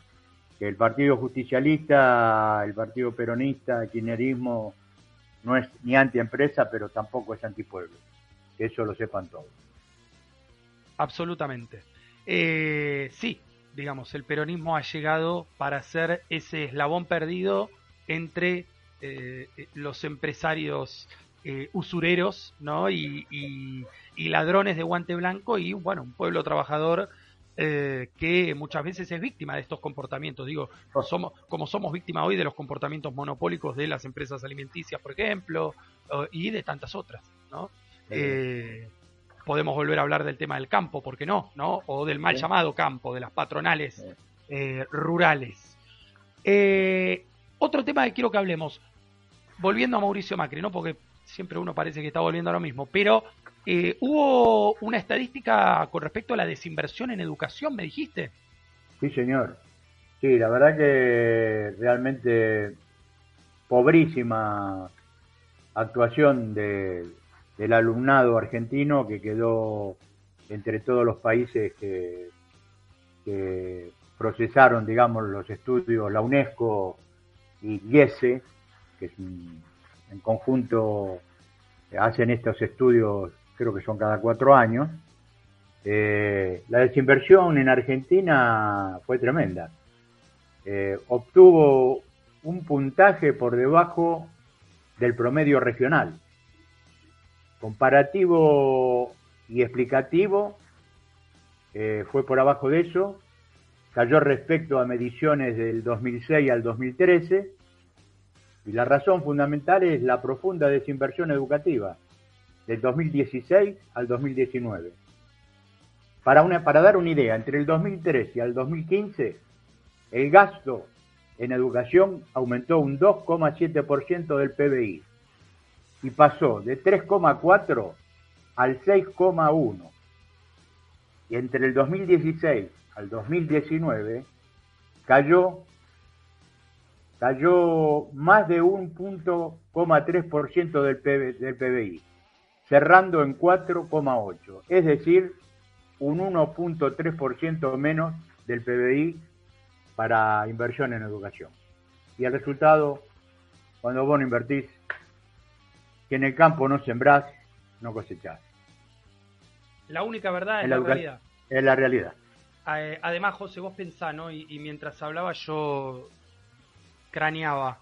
que el Partido Justicialista, el Partido Peronista, el kirchnerismo, no es ni antiempresa, pero tampoco es antipueblo. Que eso lo sepan todos. Absolutamente. sí, digamos, el peronismo ha llegado para ser ese eslabón perdido entre eh, los empresarios eh, usureros ¿no? Y, ladrones de guante blanco y bueno, un pueblo trabajador eh, que muchas veces es víctima de estos comportamientos. Digo, somos, como somos víctimas hoy de los comportamientos monopólicos de las empresas alimenticias, por ejemplo, y de tantas otras. ¿no? Podemos volver a hablar del tema del campo, ¿por qué no? ¿no? O del mal llamado campo, de las patronales rurales. otro tema que quiero que hablemos, volviendo a Mauricio Macri, ¿no? Porque siempre uno parece que está volviendo a lo mismo, pero eh, hubo una estadística con respecto a la desinversión en educación, me dijiste. Sí, señor. Sí, la verdad que realmente pobrísima actuación de, del alumnado argentino que quedó entre todos los países que, procesaron, digamos, los estudios, la UNESCO y GIESE, que en conjunto hacen estos estudios, creo que son cada cuatro años, Eh, la desinversión en Argentina fue tremenda. Eh, obtuvo un puntaje por debajo del promedio regional. Comparativo y explicativo eh, fue por abajo de eso, cayó respecto a mediciones del 2006 al 2013 y la razón fundamental es la profunda desinversión educativa del 2016 al 2019. Para, para dar una idea, entre el 2013 y el 2015, el gasto en educación aumentó un 2,7% del PBI y pasó de 3,4 al 6,1. Y entre el 2016 al 2019 cayó cayó más de un punto del, del PBI, cerrando en 4,8, es decir, un 1.3% menos del PBI para inversión en educación. Y el resultado, cuando vos no invertís, que en el campo no sembrás, no cosechás. La única verdad es la, realidad. Es la realidad. Además, José, vos pensás, ¿no? Y, y, mientras hablaba yo craneaba,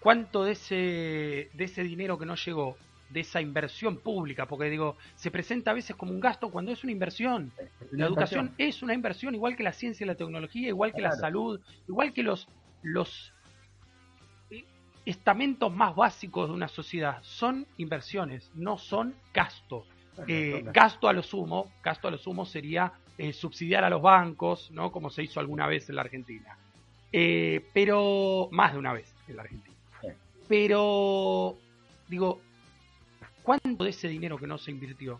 ¿cuánto de ese, de ese dinero que no llegó de esa inversión pública, porque digo, se presenta a veces como un gasto cuando es una inversión. la educación es una inversión, igual que la ciencia y la tecnología, igual que la salud, igual que los, los estamentos más básicos de una sociedad. Son inversiones, no son gastos. Eh, gasto a lo sumo, gasto a lo sumo sería eh, subsidiar a los bancos, ¿no? Como se hizo alguna vez en la Argentina. Eh, pero, más de una vez en la Argentina. Pero, digo, ¿Cuánto de ese dinero que no se invirtió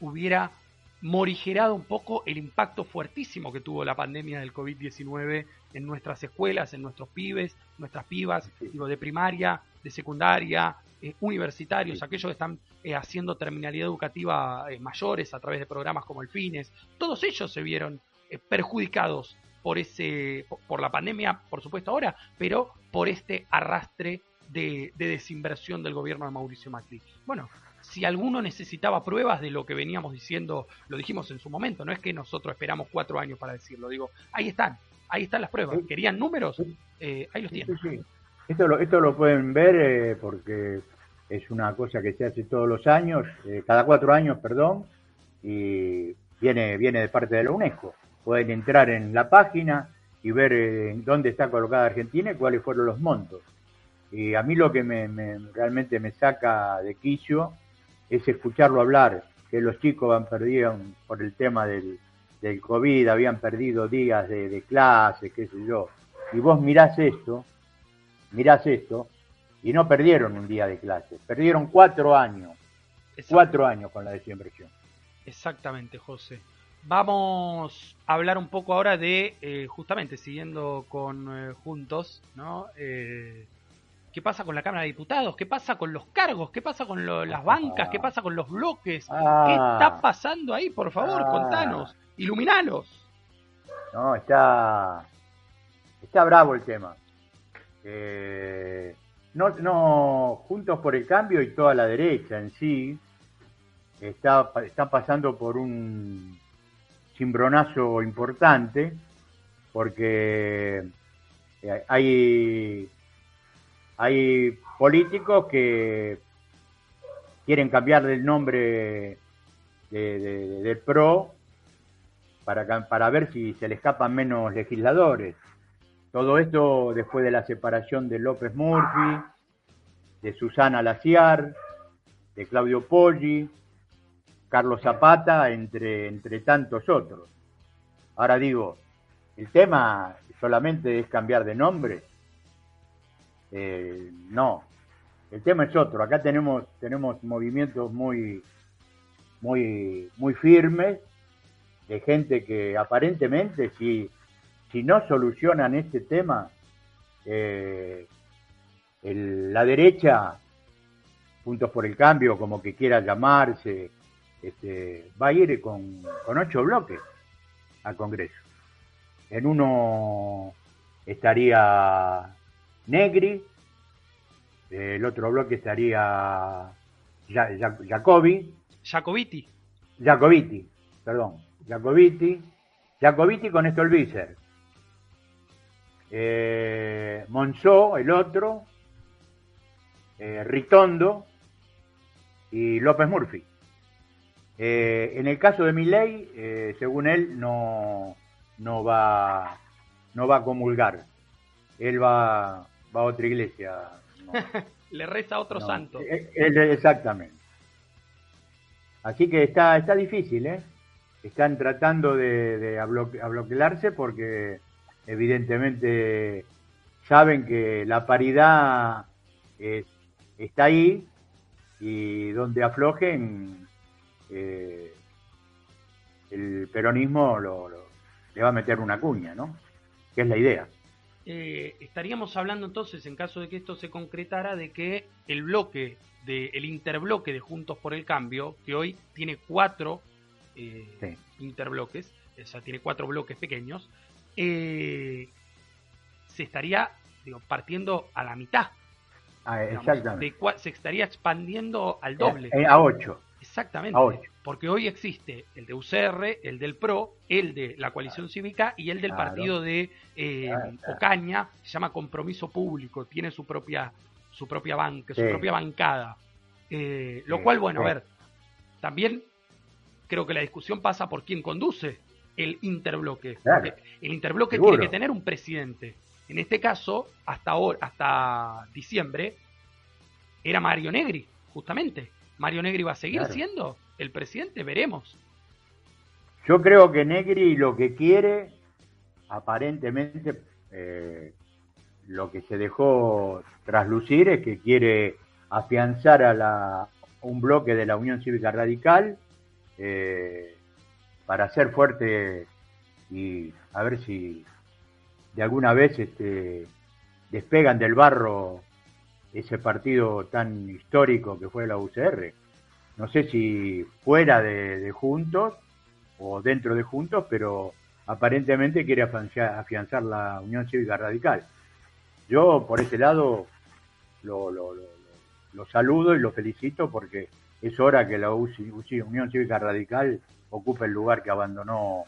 hubiera morigerado un poco el impacto fuertísimo que tuvo la pandemia del COVID-19 en nuestras escuelas, en nuestros pibes, nuestras pibas, digo, de primaria, de secundaria, eh, universitarios, aquellos que están eh, haciendo terminalidad educativa eh, mayores a través de programas como el FINES, todos ellos se vieron perjudicados por ese, por la pandemia, por supuesto ahora, pero por este arrastre de, desinversión del gobierno de Mauricio Macri. Bueno, si alguno necesitaba pruebas de lo que veníamos diciendo, lo dijimos en su momento, no es que nosotros esperamos cuatro años para decirlo, digo, ahí están, ahí están las pruebas. ¿Querían números? Eh, ahí los tienen. Esto, lo, esto lo pueden ver eh, porque es una cosa que se hace todos los años, eh, cada cuatro años, perdón, y viene, viene de parte de la UNESCO. Pueden entrar en la página y ver dónde está colocada Argentina y cuáles fueron los montos. Y a mí lo que me, realmente me saca de quicio es escucharlo hablar, que los chicos han perdido por el tema del, del COVID, habían perdido días de, de clase, qué sé yo. Y vos mirás esto, mirás esto, y no perdieron un día de clase, perdieron cuatro años, cuatro años con la desinversión. Exactamente, José. Vamos a hablar un poco ahora de, eh, justamente, siguiendo con eh, Juntos, ¿no? Eh, ¿Qué pasa con la Cámara de Diputados? ¿Qué pasa con los cargos? ¿Qué pasa con las bancas? ¿Qué pasa con los bloques? ¿Qué ah. está pasando ahí? Por favor, ah. contanos, iluminanos. No, está, está bravo el tema. Eh, no, no, Juntos por el Cambio y toda la derecha en sí está, están pasando por un cimbronazo importante porque eh, hay hay políticos que quieren cambiar el nombre del PRO para, para ver si se le escapan menos legisladores. Todo esto después de la separación de López Murphy, de Susana Laciar, de Claudio Poggi, Carlos Zapata, entre, entre tantos otros. Ahora digo, el tema solamente es cambiar de nombre. Eh, no, el tema es otro. Acá tenemos, tenemos movimientos muy, muy, muy firmes de gente que aparentemente si, si no solucionan este tema, eh, la derecha, Puntos por el Cambio, como que quiera llamarse, este, va a ir con, con ocho bloques al Congreso. En uno estaría Negri, el otro bloque estaría Jacobi. Jacobiti. Jacobiti, perdón, Jacobiti, Jacobiti con Stolbizer, eh, Monzó, el otro, eh, Ritondo y López Murphy. Eh, en el caso de Milei, eh, según él, no, no, va, no va a comulgar. Él va, va a otra iglesia. Le reza a otro santo. Eh, exactamente. Así que está, está difícil, ¿eh? Están tratando de, de abloquelarse porque evidentemente saben que la paridad está ahí y donde aflojen eh, el peronismo lo, le va a meter una cuña, ¿no? Que es la idea. Eh, estaríamos hablando entonces, en caso de que esto se concretara, de que el bloque, de, el interbloque de Juntos por el Cambio, que hoy tiene cuatro eh, interbloques, o sea, tiene cuatro bloques pequeños, se estaría digo, partiendo a la mitad. Ah, exactamente. se estaría expandiendo al doble. a ocho. Exactamente. Porque hoy existe el de UCR, el del PRO, el de la coalición cívica y el del partido de eh, Ocaña, se llama Compromiso Público, tiene su propia, su propia banca, su propia bancada. Eh, lo cual, bueno, a ver, también creo que la discusión pasa por quién conduce el interbloque. El interbloque tiene que tener un presidente. En este caso, hasta ahora, hasta diciembre, era Mario Negri, justamente. Mario Negri va a seguir siendo el presidente, veremos. Yo creo que Negri lo que quiere, aparentemente, eh, lo que se dejó traslucir es que quiere afianzar a la, un bloque de la Unión Cívica Radical eh, para ser fuerte y a ver si de alguna vez este, despegan del barro ese partido tan histórico que fue la UCR. No sé si fuera de, Juntos o dentro de Juntos, pero aparentemente quiere afianzar, la Unión Cívica Radical. Yo por ese lado lo, saludo y lo felicito porque es hora que la Unión Cívica Radical ocupe el lugar que abandonó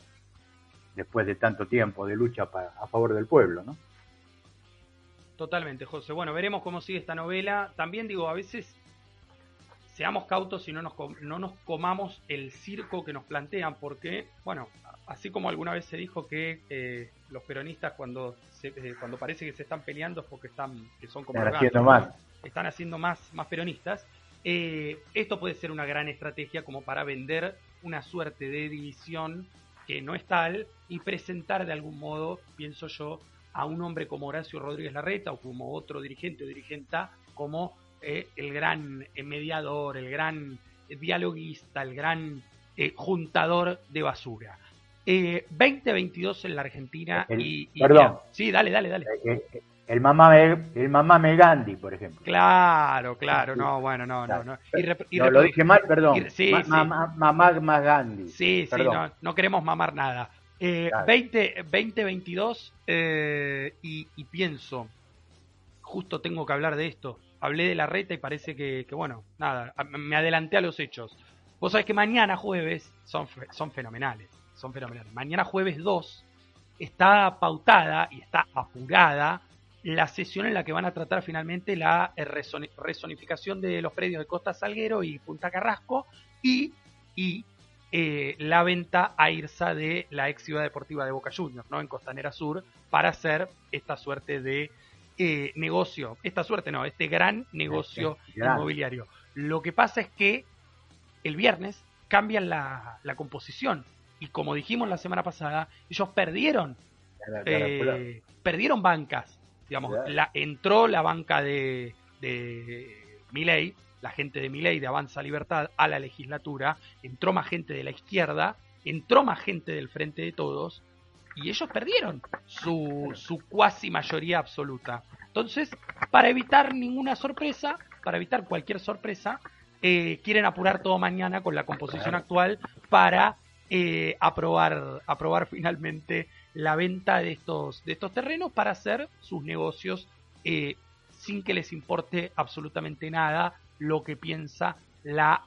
después de tanto tiempo de lucha a favor del pueblo, ¿no? Totalmente, José. Bueno, veremos cómo sigue esta novela. También digo, a veces seamos cautos y no nos, no nos comamos el circo que nos plantean, porque, bueno, así como alguna vez se dijo que eh, los peronistas cuando eh, cuando parece que se están peleando es porque están que son como están haciendo más están haciendo más más peronistas eh, esto puede ser una gran estrategia como para vender una suerte de división que no es tal y presentar de algún modo pienso yo a un hombre como Horacio Rodríguez Larreta o como otro dirigente o dirigenta como eh, el gran eh, mediador, el gran eh, dialoguista, el gran juntador de basura. 2022 en la Argentina y, Perdón. sí, dale, dale, dale. El mamá, el mamá Megandi, por ejemplo. Claro, claro, no, bueno, no, no. no. lo dije mal, perdón. sí, mamá, Megandi. Sí, sí, no, no queremos mamar nada. 20, 2022 y, y, pienso, justo tengo que hablar de esto, hablé de la reta y parece que, bueno, nada, me adelanté a los hechos. Vos sabés que mañana jueves son, son fenomenales, son fenomenales. Mañana jueves 2 está pautada y está apurada la sesión en la que van a tratar finalmente la eh, resonificación de los predios de Costa Salguero y Punta Carrasco y, y eh, la venta a IRSA de la ex ciudad deportiva de Boca Juniors, ¿no? En Costanera Sur, para hacer esta suerte de eh, negocio, esta suerte no, este gran negocio inmobiliario. Lo que pasa es que el viernes cambian la, composición. Y como dijimos la semana pasada, ellos perdieron, eh, perdieron bancas, digamos, la, entró la banca de, de Miley, la gente de Miley de Avanza Libertad a la legislatura, entró más gente de la izquierda, entró más gente del Frente de Todos y ellos perdieron su, su cuasi mayoría absoluta. Entonces, para evitar ninguna sorpresa, para evitar cualquier sorpresa, eh, quieren apurar todo mañana con la composición actual para eh, aprobar, aprobar finalmente la venta de estos, de estos terrenos para hacer sus negocios eh, sin que les importe absolutamente nada lo que piensa la,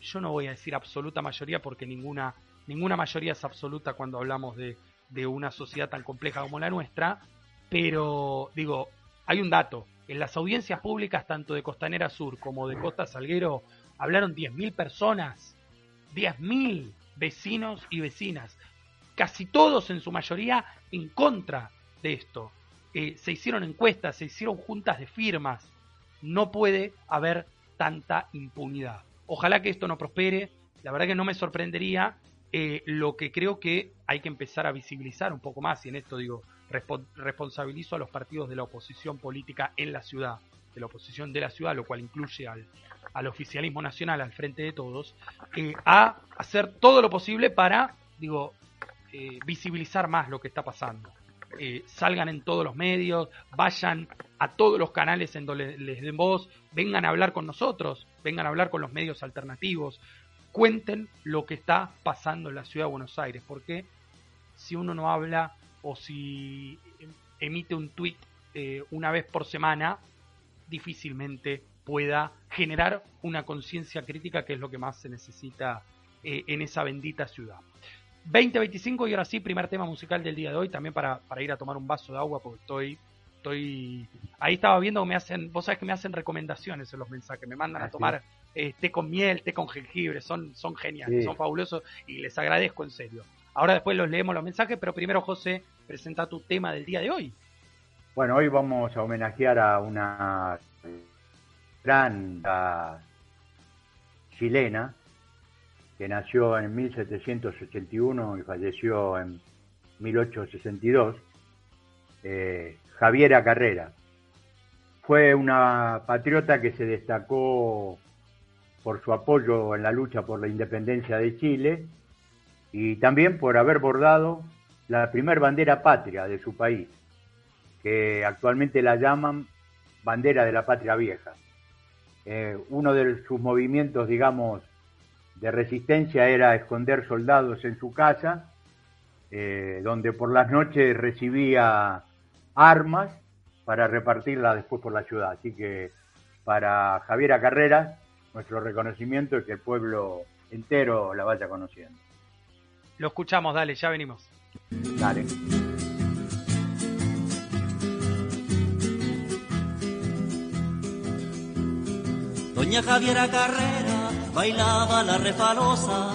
yo no voy a decir absoluta mayoría porque ninguna ninguna mayoría es absoluta cuando hablamos de, de una sociedad tan compleja como la nuestra, pero digo, hay un dato, en las audiencias públicas tanto de Costanera Sur como de Costa Salguero hablaron 10.000 personas, 10.000 vecinos y vecinas, casi todos en su mayoría en contra de esto. Eh, se hicieron encuestas, se hicieron juntas de firmas. No puede haber tanta impunidad. Ojalá que esto no prospere. La verdad que no me sorprendería. Eh, lo que creo que hay que empezar a visibilizar un poco más, y en esto digo, responsabilizo a los partidos de la oposición política en la ciudad, de la oposición de la ciudad, lo cual incluye al, al oficialismo nacional al frente de todos, eh, a hacer todo lo posible para, digo, eh, visibilizar más lo que está pasando. Eh, salgan en todos los medios, vayan a todos los canales en donde les den voz, vengan a hablar con nosotros, vengan a hablar con los medios alternativos, cuenten lo que está pasando en la ciudad de Buenos Aires, porque si uno no habla o si emite un tweet una vez por semana, difícilmente pueda generar una conciencia crítica, que es lo que más se necesita eh, en esa bendita ciudad. 2025 y ahora sí, primer tema musical del día de hoy, también para, para ir a tomar un vaso de agua, porque estoy, estoy, ahí estaba viendo que me hacen, vos sabés que me hacen recomendaciones en los mensajes, me mandan a ah, tomar eh, té con miel, té con jengibre, son, son geniales, son fabulosos y les agradezco en serio. Ahora después los leemos los mensajes, pero primero José, presenta tu tema del día de hoy. Bueno, hoy vamos a homenajear a una gran chilena que nació en 1781 y falleció en 1862, eh, Javiera Carrera. Fue una patriota que se destacó por su apoyo en la lucha por la independencia de Chile y también por haber bordado la primer bandera patria de su país, que actualmente la llaman bandera de la patria vieja. Eh, uno de sus movimientos, digamos, de resistencia era esconder soldados en su casa, eh, donde por las noches recibía armas para repartirlas después por la ciudad. Así que para Javiera Carreras, nuestro reconocimiento es que el pueblo entero la vaya conociendo. Lo escuchamos, dale, ya venimos. Dale. Doña Javiera Carrera bailaba la refalosa.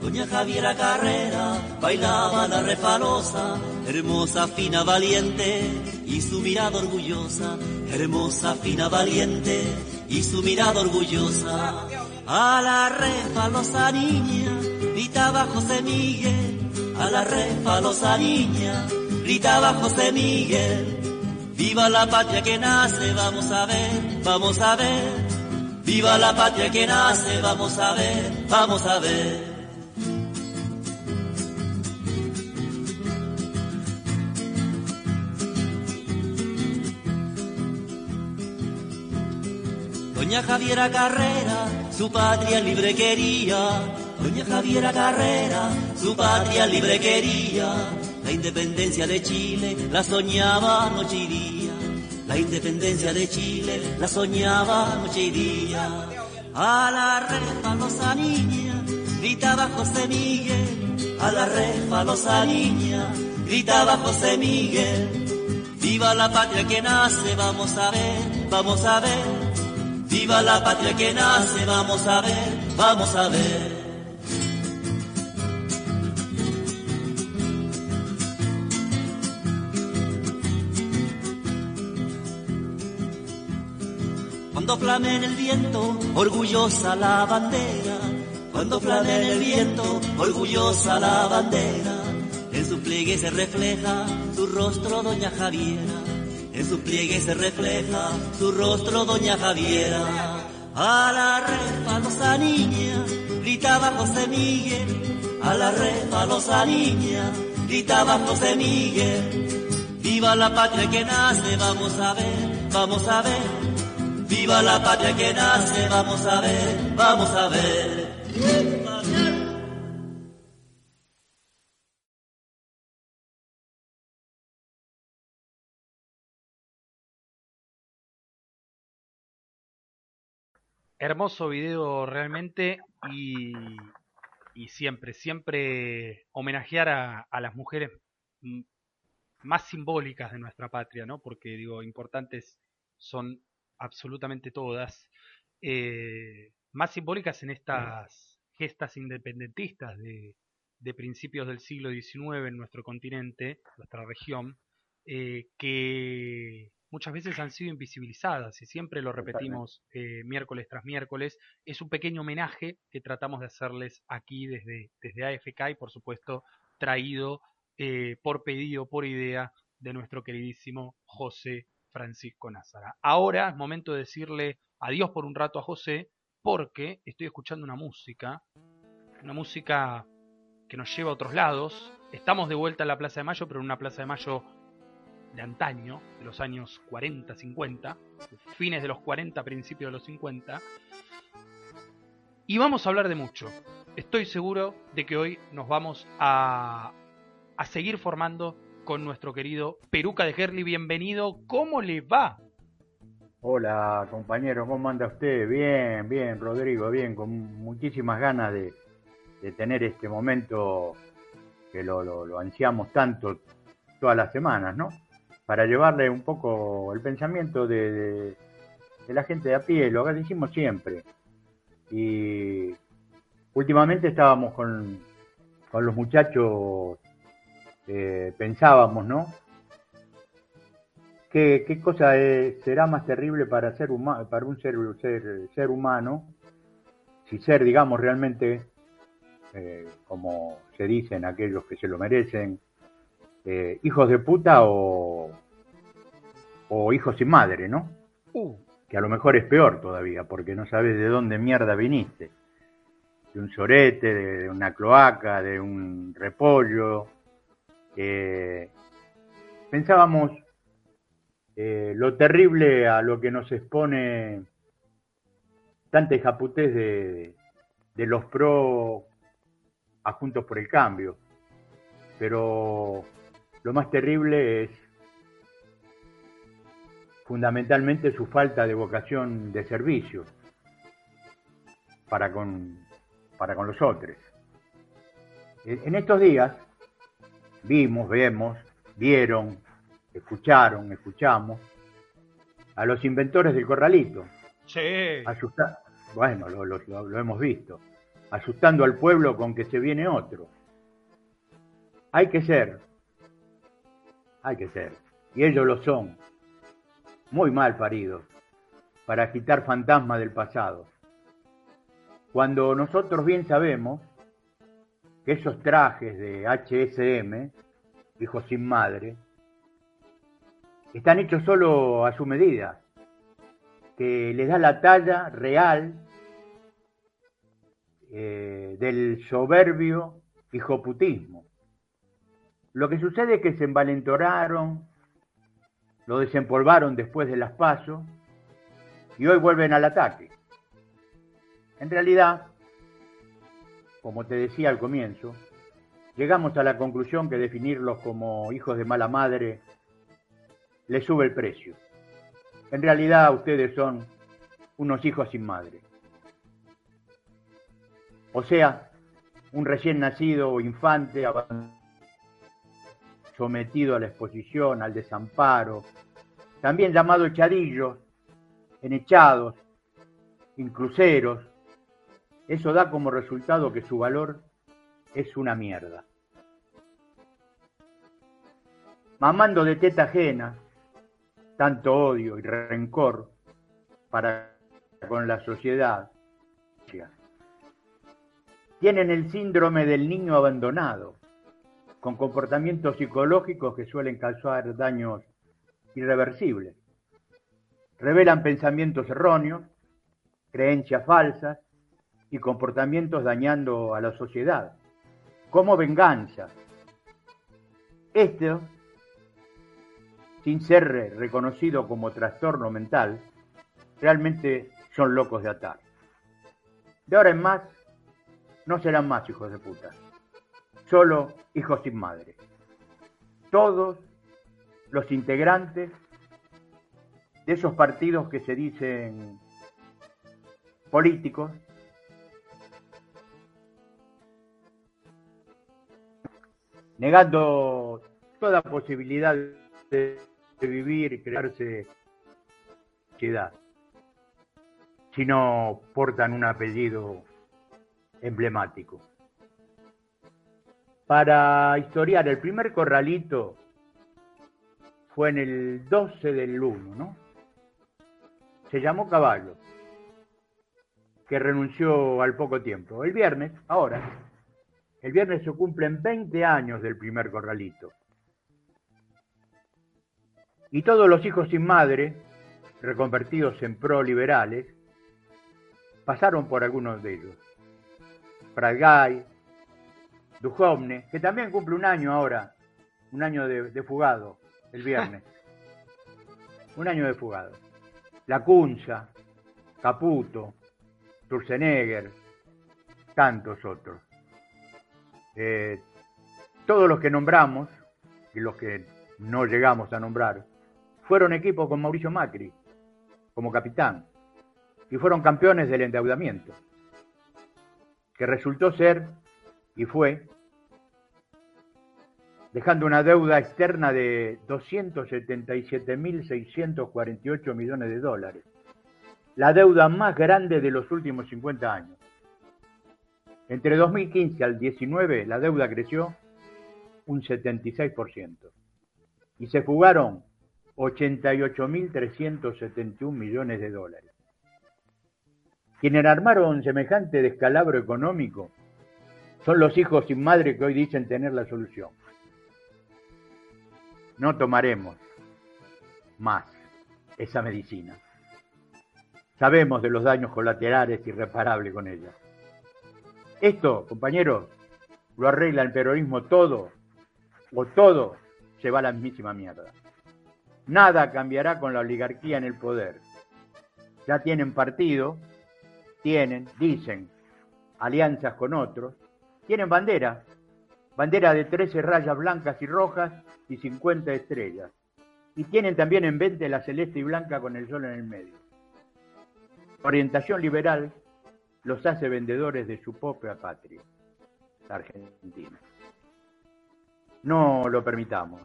Doña Javiera Carrera bailaba la refalosa. Hermosa, fina, valiente y su mirada orgullosa. Hermosa, fina, valiente y su mirada orgullosa. A la refalosa niña gritaba José Miguel. A la refalosa niña gritaba José Miguel. Viva la patria que nace, vamos a ver, vamos a ver. Viva la patria que nace, vamos a ver, vamos a ver. Doña Javiera Carrera, su patria libre quería. Doña Javiera Carrera, su patria libre quería. La independencia de Chile la soñaba noche. La independencia de Chile la soñaba noche y día. A la refalosa niña gritaba José Miguel. A la refalosa niña gritaba José Miguel. Viva la patria que nace, vamos a ver, vamos a ver. Viva la patria que nace, vamos a ver, vamos a ver. Cuando flame en el viento, orgullosa la bandera. Cuando flame en el viento, orgullosa la bandera. En su pliegue se refleja su rostro, doña Javiera. En su pliegue se refleja su rostro, doña Javiera. A la refalosa niña, gritaba José Miguel. A la refalosa niña, gritaba José Miguel. Viva la patria que nace, vamos a ver, vamos a ver Viva la patria que nace, vamos a ver, vamos a ver. Hermoso video realmente y y siempre, siempre homenajear a, las mujeres más simbólicas de nuestra patria, ¿no? Porque digo, importantes son absolutamente todas, eh, más simbólicas en estas gestas independentistas de, principios del siglo XIX en nuestro continente, nuestra región, eh, que muchas veces han sido invisibilizadas y siempre lo repetimos eh, miércoles tras miércoles. Es un pequeño homenaje que tratamos de hacerles aquí desde, desde AFK y por supuesto traído eh, por pedido, por idea de nuestro queridísimo José Francisco Nazara. Ahora es momento de decirle adiós por un rato a José porque estoy escuchando una música, una música que nos lleva a otros lados. Estamos de vuelta en la Plaza de Mayo, pero en una Plaza de Mayo de antaño, de los años 40, 50, fines de los 40, principios de los 50. Y vamos a hablar de mucho. Estoy seguro de que hoy nos vamos a, a seguir formando con nuestro querido Peruca de Gerli. Bienvenido, ¿cómo le va? Hola compañero, ¿cómo anda usted? Bien, bien, Rodrigo, bien, con muchísimas ganas de, tener este momento que lo, lo, ansiamos tanto todas las semanas, ¿no? Para llevarle un poco el pensamiento de, la gente de a pie, lo decimos siempre. Y últimamente estábamos con, con los muchachos eh, pensábamos, ¿no? ¿Qué, qué cosa será más terrible para, ser para un ser, ser, ser, humano si ser, digamos, realmente, eh, como se dicen aquellos que se lo merecen, eh, hijos de puta o, o hijos sin madre, ¿no? Uh. Que a lo mejor es peor todavía, porque no sabes de dónde mierda viniste. De un sorete, de una cloaca, de un repollo, eh, pensábamos eh, lo terrible a lo que nos expone tanta japutés de, de los pro a Juntos por el Cambio, pero lo más terrible es fundamentalmente su falta de vocación de servicio para con, para con los otros. En estos días vimos, vemos, vieron, escucharon, escuchamos a los inventores del corralito. Sí. bueno, lo, hemos visto. Asustando al pueblo con que se viene otro. Hay que ser. Hay que ser. Y ellos lo son. Muy mal paridos. Para agitar fantasmas del pasado. Cuando nosotros bien sabemos que esos trajes de HSM, hijos sin madre, están hechos solo a su medida, que les da la talla real eh, del soberbio hijoputismo. Lo que sucede es que se envalentoraron, lo desempolvaron después de las pasos y hoy vuelven al ataque. En realidad, como te decía al comienzo, llegamos a la conclusión que definirlos como hijos de mala madre les sube el precio. En realidad ustedes son unos hijos sin madre. O sea, un recién nacido o infante sometido a la exposición, al desamparo, también llamado echadillos, enechados, incluseros, eso da como resultado que su valor es una mierda. Mamando de teta ajena, tanto odio y rencor para con la sociedad, tienen el síndrome del niño abandonado, con comportamientos psicológicos que suelen causar daños irreversibles. Revelan pensamientos erróneos, creencias falsas, y comportamientos dañando a la sociedad, como venganza. Esto, sin ser reconocido como trastorno mental, realmente son locos de atar. De ahora en más, no serán más hijos de puta, solo hijos sin madre. Todos los integrantes de esos partidos que se dicen políticos negando toda posibilidad de, vivir y crearse ciudad, si no portan un apellido emblemático. Para historiar, el primer corralito fue en el 12 del 1, ¿no? Se llamó Caballo, que renunció al poco tiempo. El viernes, ahora, el viernes se cumplen 20 años del primer corralito. Y todos los hijos sin madre, reconvertidos en pro-liberales, pasaron por algunos de ellos. Pradgay, Duhovne, que también cumple un año ahora, un año de, fugado, el viernes. un año de fugado. La Cunza, Caputo, Turzenegger, tantos otros. Eh, todos los que nombramos, y los que no llegamos a nombrar, fueron equipos con Mauricio Macri como capitán y fueron campeones del endeudamiento, que resultó ser y fue dejando una deuda externa de 277.648 millones de dólares, la deuda más grande de los últimos 50 años. Entre 2015 al 19 la deuda creció un 76% y se fugaron 88.371 millones de dólares. Quienes armaron semejante descalabro económico son los hijos sin madre que hoy dicen tener la solución. No tomaremos más esa medicina. Sabemos de los daños colaterales irreparables con ella. Esto, compañeros, lo arregla el peronismo todo, o todo se va a la mismísima mierda. Nada cambiará con la oligarquía en el poder. Ya tienen partido, tienen, dicen, alianzas con otros, tienen bandera, bandera de 13 rayas blancas y rojas y 50 estrellas. Y tienen también en venta la celeste y blanca con el sol en el medio. Orientación liberal los hace vendedores de su propia patria, la Argentina. No lo permitamos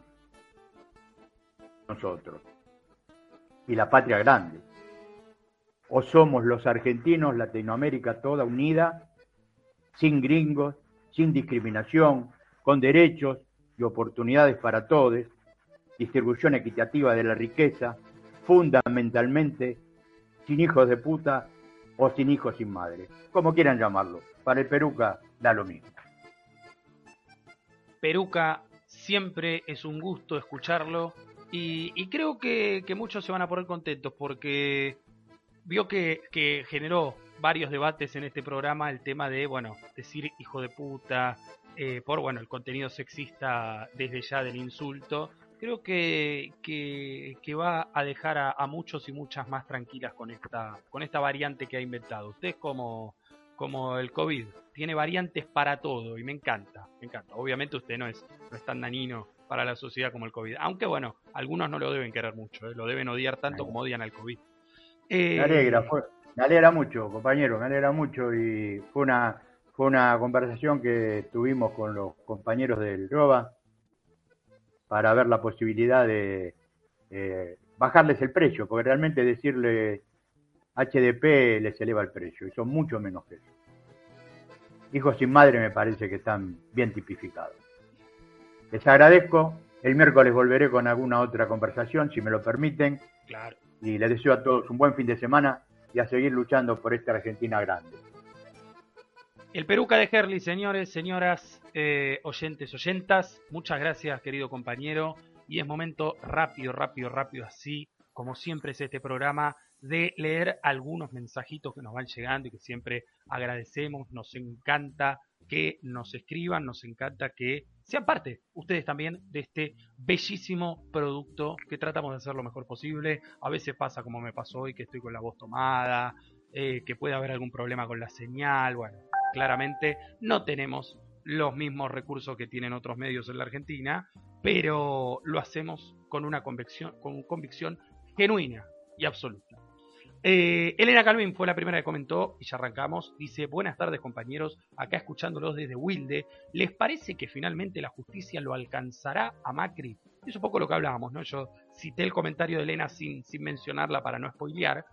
nosotros y la patria grande. O somos los argentinos, Latinoamérica toda unida, sin gringos, sin discriminación, con derechos y oportunidades para todos, distribución equitativa de la riqueza, fundamentalmente sin hijos de puta o sin hijos sin madre, como quieran llamarlo. Para el Peruca da lo mismo. Peruca, siempre es un gusto escucharlo y, creo que, muchos se van a poner contentos porque vio que, generó varios debates en este programa el tema de, bueno, decir hijo de puta, eh, por, bueno, el contenido sexista desde ya del insulto creo que, que, va a dejar a, muchos y muchas más tranquilas con esta, con esta variante que ha inventado. Usted es como, como el COVID, tiene variantes para todo y me encanta, me encanta. Obviamente usted no es, no es tan danino para la sociedad como el COVID, aunque bueno, algunos no lo deben querer mucho, ¿eh? lo deben odiar tanto como odian al COVID. me eh, alegra, me alegra mucho, compañero, me alegra mucho y fue una, fue una conversación que tuvimos con los compañeros del ROBA para ver la posibilidad de bajarles el precio, porque realmente decirle HDP les eleva el precio y son mucho menos que eso. Hijos sin madre me parece que están bien tipificados. Les agradezco. El miércoles volveré con alguna otra conversación, si me lo permiten. Claro. Y les deseo a todos un buen fin de semana y a seguir luchando por esta Argentina grande. El Peruca de Herley, señores, señoras, eh, oyentes, oyentas, muchas gracias, querido compañero. Y es momento rápido, rápido, rápido, así como siempre es este programa, de leer algunos mensajitos que nos van llegando y que siempre agradecemos. Nos encanta que nos escriban, nos encanta que sean parte ustedes también de este bellísimo producto que tratamos de hacer lo mejor posible. A veces pasa como me pasó hoy, que estoy con la voz tomada, eh, que puede haber algún problema con la señal, bueno claramente no tenemos los mismos recursos que tienen otros medios en la Argentina, pero lo hacemos con una convicción, con convicción genuina y absoluta. Eh, Elena Calvin fue la primera que comentó y ya arrancamos. Dice, buenas tardes compañeros, acá escuchándolos desde Wilde. ¿Les parece que finalmente la justicia lo alcanzará a Macri? Es un poco lo que hablábamos, ¿no? Yo cité el comentario de Elena sin, sin mencionarla para no spoilear.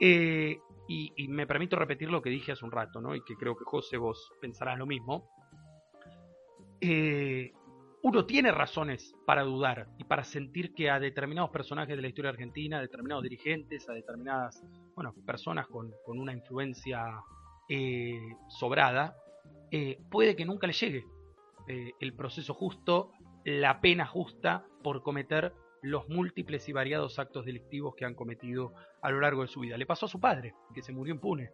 Eh, y, me permito repetir lo que dije hace un rato, ¿no? Y que creo que José vos pensarás lo mismo. Eh, uno tiene razones para dudar y para sentir que a determinados personajes de la historia argentina, a determinados dirigentes, a determinadas bueno, personas con, una influencia eh, sobrada, puede que nunca le llegue el proceso justo, la pena justa por cometer los múltiples y variados actos delictivos que han cometido a lo largo de su vida. Le pasó a su padre, que se murió impune.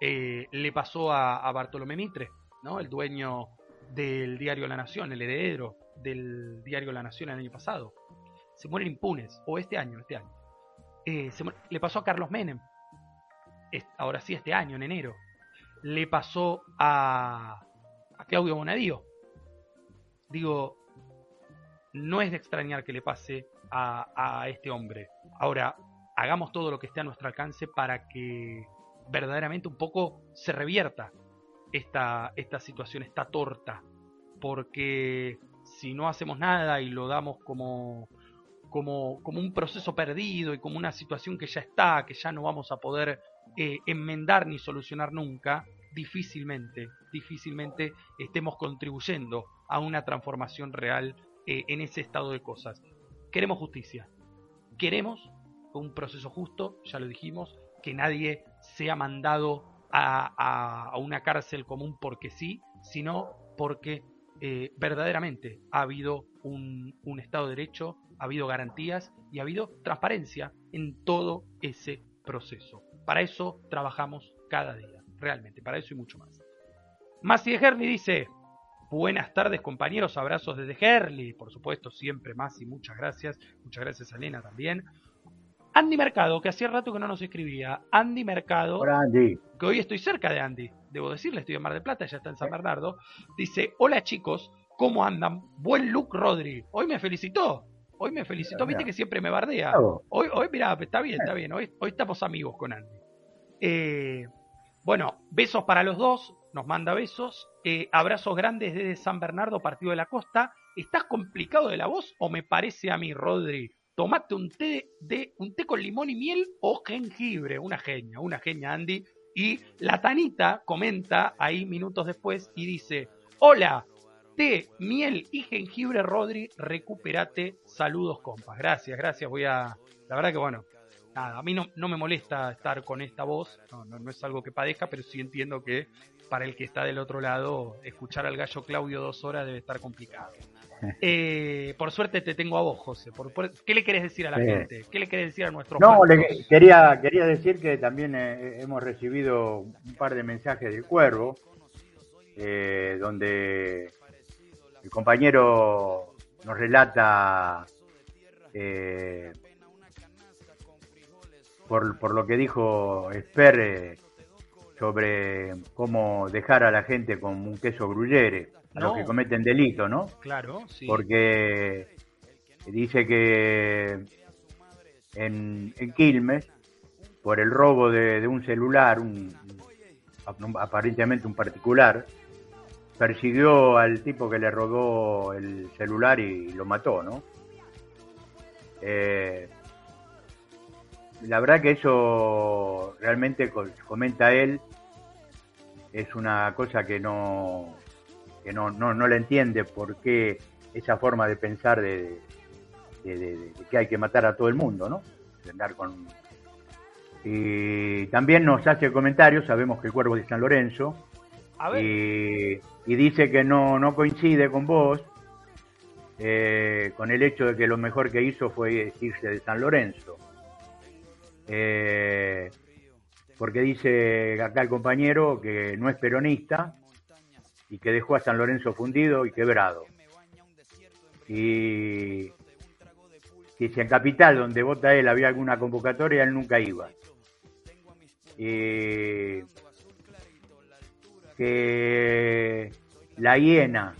le pasó a, a Bartolomé Mitre, ¿no? el dueño del diario La Nación, el heredero del diario La Nación el año pasado. Se mueren impunes, o este año, este año. Eh, le pasó a Carlos Menem, ahora sí este año, en enero. Le pasó a, a Claudio Bonadío. Digo, no es de extrañar que le pase a, a este hombre. Ahora, hagamos todo lo que esté a nuestro alcance para que verdaderamente un poco se revierta esta, esta situación, esta torta, porque si no hacemos nada y lo damos como, como, como un proceso perdido y como una situación que ya está, que ya no vamos a poder eh, enmendar ni solucionar nunca, difícilmente, difícilmente estemos contribuyendo a una transformación real eh, en ese estado de cosas. Queremos justicia, queremos un proceso justo, ya lo dijimos, que nadie sea mandado a, una cárcel común porque sí, sino porque eh, verdaderamente ha habido un, Estado de Derecho, ha habido garantías y ha habido transparencia en todo ese proceso. Para eso trabajamos cada día, realmente, para eso y mucho más. Masi de Herli dice, buenas tardes compañeros, abrazos desde Herli, por supuesto, siempre Masi, muchas gracias, muchas gracias a Elena también. Andy Mercado, que hacía rato que no nos escribía. Andy Mercado. Que hoy estoy cerca de Andy. Debo decirle, estoy en Mar del Plata, ya está en San Bernardo. Dice: Hola chicos, ¿cómo andan? Buen look, Rodri. Hoy me felicitó. Hoy me felicitó. Viste que siempre me bardea. Hoy, hoy mirá, está bien, está bien. Hoy, hoy estamos amigos con Andy. Eh, bueno, besos para los dos. Nos manda besos. Eh, abrazos grandes desde San Bernardo, partido de la costa. ¿Estás complicado de la voz o me parece a mí, Rodri? tomate un té, de, un té con limón y miel o jengibre. Una genia, una genia, Andy. Y la Tanita comenta ahí minutos después y dice, hola, té, miel y jengibre, Rodri, recupérate. Saludos, compas. Gracias, gracias. Voy a... La verdad que bueno, nada, a mí no, no me molesta estar con esta voz, no, no, no, es algo que padezca, pero sí entiendo que para el que está del otro lado, escuchar al gallo Claudio dos horas debe estar complicado. Eh, por suerte te tengo a vos, José. ¿Qué le querés decir a la gente? ¿Qué le querés decir a nuestros No, quería, quería decir que también eh, hemos recibido un par de mensajes del Cuervo, eh, donde el compañero nos relata por, por, lo que dijo Esper sobre cómo dejar a la gente con un queso gruyere a los que cometen delito, ¿no? Claro, sí. Porque dice que en, Quilmes, por el robo de, un celular, un, aparentemente un particular, persiguió al tipo que le robó el celular y lo mató, ¿no? Eh, la verdad que eso realmente comenta él es una cosa que no que no, no, no le entiende por qué esa forma de pensar de, que hay que matar a todo el mundo, ¿no? De andar con... Y también nos hace comentarios, sabemos que el cuervo de San Lorenzo, Y, dice que no, no coincide con vos, eh, con el hecho de que lo mejor que hizo fue irse de San Lorenzo. Eh, porque dice acá el compañero que no es peronista, y que dejó a San Lorenzo fundido y quebrado. Y que si en Capital, donde vota él, había alguna convocatoria, él nunca iba. Y que la hiena,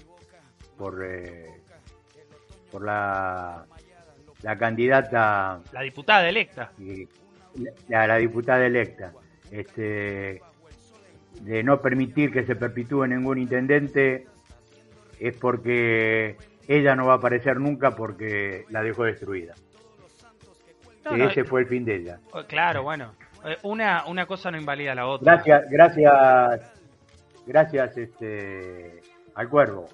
por, eh, por la, la candidata... La diputada electa. La, la diputada electa, este, de no permitir que se perpetúe ningún intendente, es porque ella no va a aparecer nunca porque la dejó destruida. ese eh, fue el fin de ella. Oh, claro, bueno. Eh, una, una cosa no invalida la otra. Gracias, gracias, gracias este, al cuervo.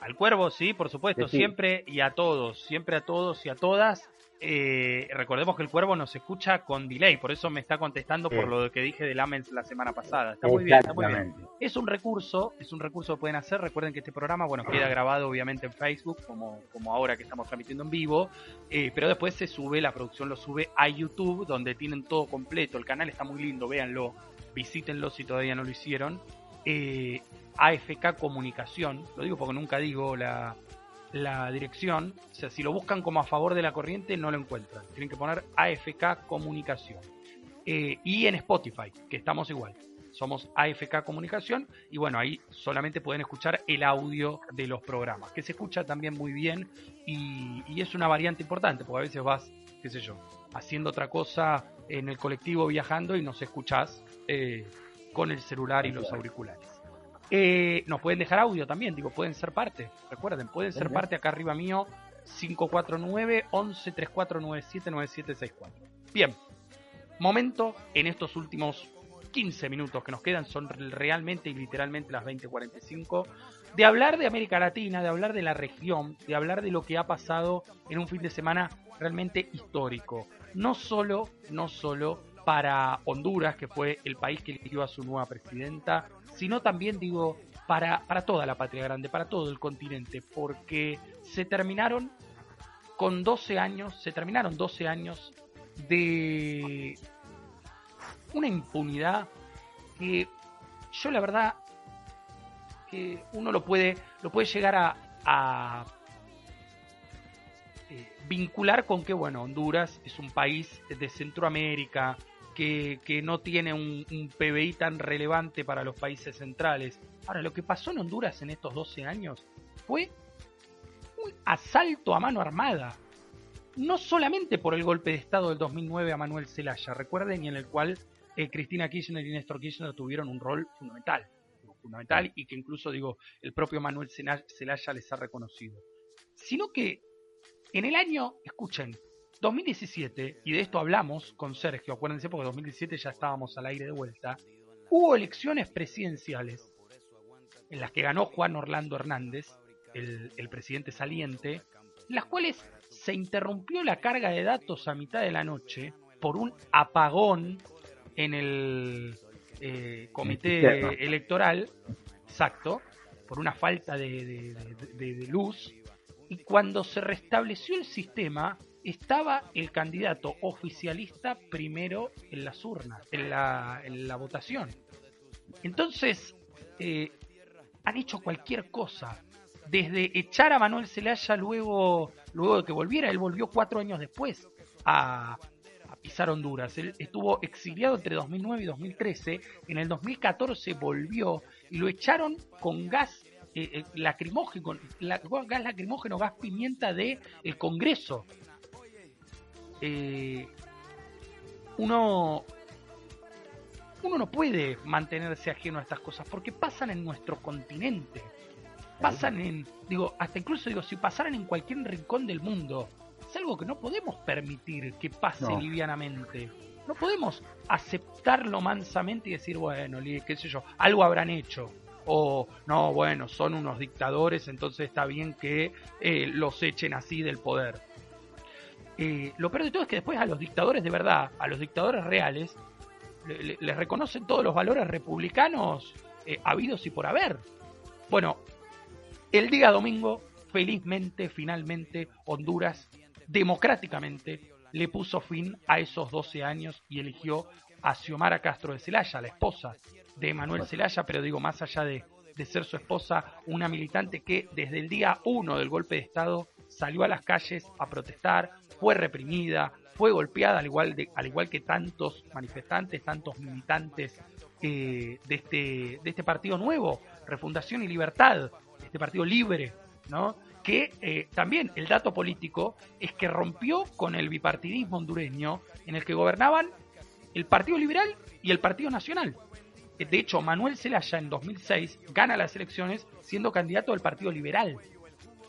Al cuervo, sí, por supuesto, siempre y a todos, siempre a todos y a todas. Eh, recordemos que el cuervo nos escucha con delay, por eso me está contestando por lo que dije del Amens la semana pasada. Está muy bien, está muy bien. Es un recurso, es un recurso que pueden hacer. Recuerden que este programa, bueno, queda grabado obviamente en Facebook, como, como ahora que estamos transmitiendo en vivo, eh, pero después se sube, la producción lo sube a YouTube, donde tienen todo completo. El canal está muy lindo, véanlo, visítenlo si todavía no lo hicieron. Eh, AFK Comunicación, lo digo porque nunca digo la, la dirección, o sea, si lo buscan como a favor de la corriente no lo encuentran, tienen que poner AFK Comunicación. Eh, y en Spotify, que estamos igual, somos AFK Comunicación y bueno, ahí solamente pueden escuchar el audio de los programas, que se escucha también muy bien y, es una variante importante, porque a veces vas, qué sé yo, haciendo otra cosa en el colectivo viajando y nos escuchás eh, con el celular y los auriculares. Eh, nos pueden dejar audio también, digo, pueden ser parte. Recuerden, pueden ser parte acá arriba mío, 549 11 3497 9764. Bien, momento en estos últimos 15 minutos que nos quedan, son realmente y literalmente las 20:45, de hablar de América Latina, de hablar de la región, de hablar de lo que ha pasado en un fin de semana realmente histórico. No solo, no solo para Honduras, que fue el país que eligió a su nueva presidenta, sino también digo para, para toda la patria grande, para todo el continente, porque se terminaron con 12 años, se terminaron 12 años de una impunidad que yo la verdad que uno lo puede lo puede llegar a, a eh, vincular con que bueno Honduras es un país de Centroamérica que, no tiene un, PBI tan relevante para los países centrales. Ahora, lo que pasó en Honduras en estos 12 años fue un asalto a mano armada. No solamente por el golpe de Estado del 2009 a Manuel Zelaya, recuerden, y en el cual eh, Cristina Kirchner y Néstor Kirchner tuvieron un rol fundamental, fundamental y que incluso, digo, el propio Manuel Zelaya les ha reconocido. Sino que en el año, escuchen, 2017, y de esto hablamos con Sergio, acuérdense porque 2017 ya estábamos al aire de vuelta, hubo elecciones presidenciales en las que ganó Juan Orlando Hernández, el, presidente saliente, en las cuales se interrumpió la carga de datos a mitad de la noche por un apagón en el eh, comité electoral, exacto, por una falta de, de, luz, y cuando se restableció el sistema, estaba el candidato oficialista primero en las urnas, en la, en la votación. Entonces, eh, han hecho cualquier cosa. Desde echar a Manuel Zelaya luego, luego de que volviera, él volvió cuatro años después a, pisar Honduras. Él estuvo exiliado entre 2009 y 2013. En el 2014 volvió y lo echaron con gas eh, eh, lacrimógeno, gas lacrimógeno, gas pimienta de el Congreso. Eh, uno, uno no puede mantenerse ajeno a estas cosas porque pasan en nuestro continente. Pasan en, digo, hasta incluso digo, si pasaran en cualquier rincón del mundo, es algo que no podemos permitir que pase livianamente. No podemos aceptarlo mansamente y decir, bueno, qué sé yo, algo habrán hecho. O, no, bueno, son unos dictadores, entonces está bien que eh, los echen así del poder. Eh, lo peor de todo es que después a los dictadores de verdad, a los dictadores reales, les reconocen todos los valores republicanos eh, habidos y por haber. Bueno, el día domingo, felizmente, finalmente, Honduras, democráticamente, le puso fin a esos 12 años y eligió a Xiomara Castro de Celaya, la esposa de Manuel Celaya, pero digo, más allá de, de ser su esposa, una militante que desde el día 1 del golpe de Estado salió a las calles a protestar, fue reprimida, fue golpeada al igual, de, al igual que tantos manifestantes, tantos militantes eh, de, este, de este partido nuevo, Refundación y Libertad, este partido libre, ¿no? que eh, también el dato político es que rompió con el bipartidismo hondureño en el que gobernaban el Partido Liberal y el Partido Nacional. Eh, de hecho, Manuel Zelaya en 2006 gana las elecciones siendo candidato del Partido Liberal.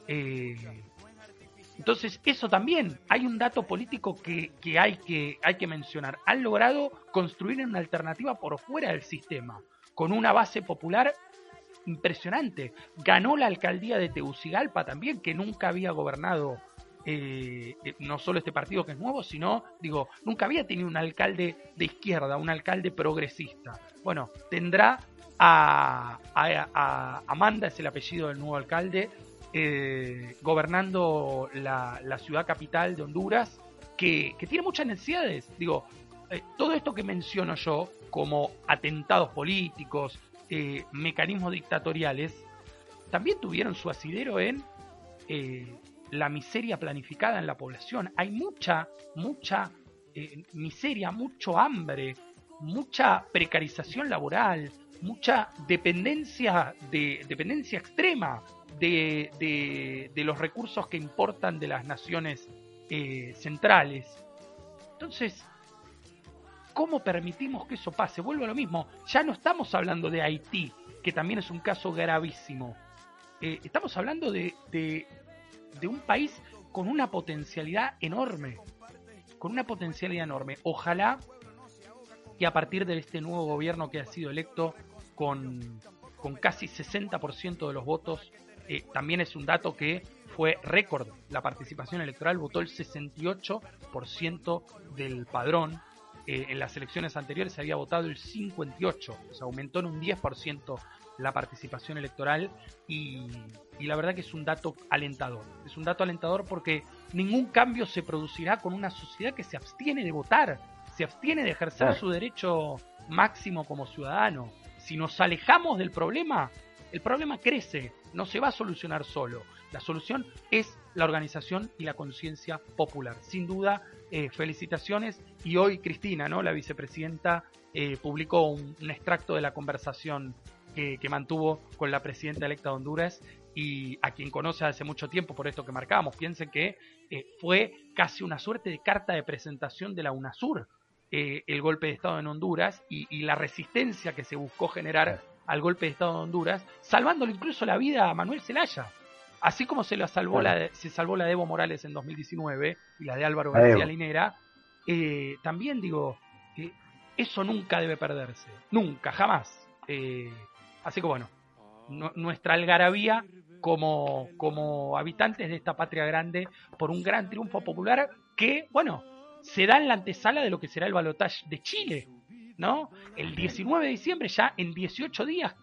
Eh, entonces, eso también, hay un dato político que, hay que hay que mencionar. Han logrado construir una alternativa por fuera del sistema, con una base popular impresionante. Ganó la alcaldía de Tegucigalpa también, que nunca había gobernado eh, eh, no solo este partido que es nuevo, sino, digo, nunca había tenido un alcalde de izquierda, un alcalde progresista. Bueno, tendrá a, Amanda, es el apellido del nuevo alcalde, eh, gobernando la, ciudad capital de Honduras, que, tiene muchas necesidades. Digo, todo esto que menciono yo, como atentados políticos, mecanismos dictatoriales, también tuvieron su asidero en la miseria planificada en la población. Hay mucha, mucha eh, miseria, mucho hambre, mucha precarización laboral, mucha dependencia, de, dependencia extrema de, los recursos que importan de las naciones eh, centrales. Entonces, ¿cómo permitimos que eso pase? Vuelvo a lo mismo, ya no estamos hablando de Haití, que también es un caso gravísimo. Eh, estamos hablando de, de un país con una potencialidad enorme, con una potencialidad enorme. Ojalá que a partir de este nuevo gobierno que ha sido electo con, con casi 60% de los votos, eh, también es un dato que fue récord la participación electoral, votó el 68% del padrón. Eh, en las elecciones anteriores se había votado el 58%, o sea, aumentó en un 10% la participación electoral y, la verdad que es un dato alentador. Es un dato alentador porque ningún cambio se producirá con una sociedad que se abstiene de votar, se abstiene de ejercer su derecho máximo como ciudadano. Si nos alejamos del problema, el problema crece, no se va a solucionar solo. La solución es la organización y la conciencia popular. Sin duda, eh, felicitaciones. Y hoy Cristina, ¿no? la vicepresidenta, eh, publicó un, extracto de la conversación que, mantuvo con la presidenta electa de Honduras y a quien conoce hace mucho tiempo por esto que marcábamos. Piensen que eh, fue casi una suerte de carta de presentación de la UNASUR eh, el golpe de Estado en Honduras y, la resistencia que se buscó generar al golpe de Estado de Honduras, salvándole incluso la vida a Manuel Zelaya. Así como se, la salvó la se salvó la de Evo Morales en 2019 y la de Álvaro García Linera, eh, también digo, que eso nunca debe perderse, nunca, jamás. Así que bueno, nuestra algarabía como, como habitantes de esta patria grande por un gran triunfo popular que, bueno, se da en la antesala de lo que será el balotaje de Chile, ¿no? El 19 de diciembre, ya en 18 días,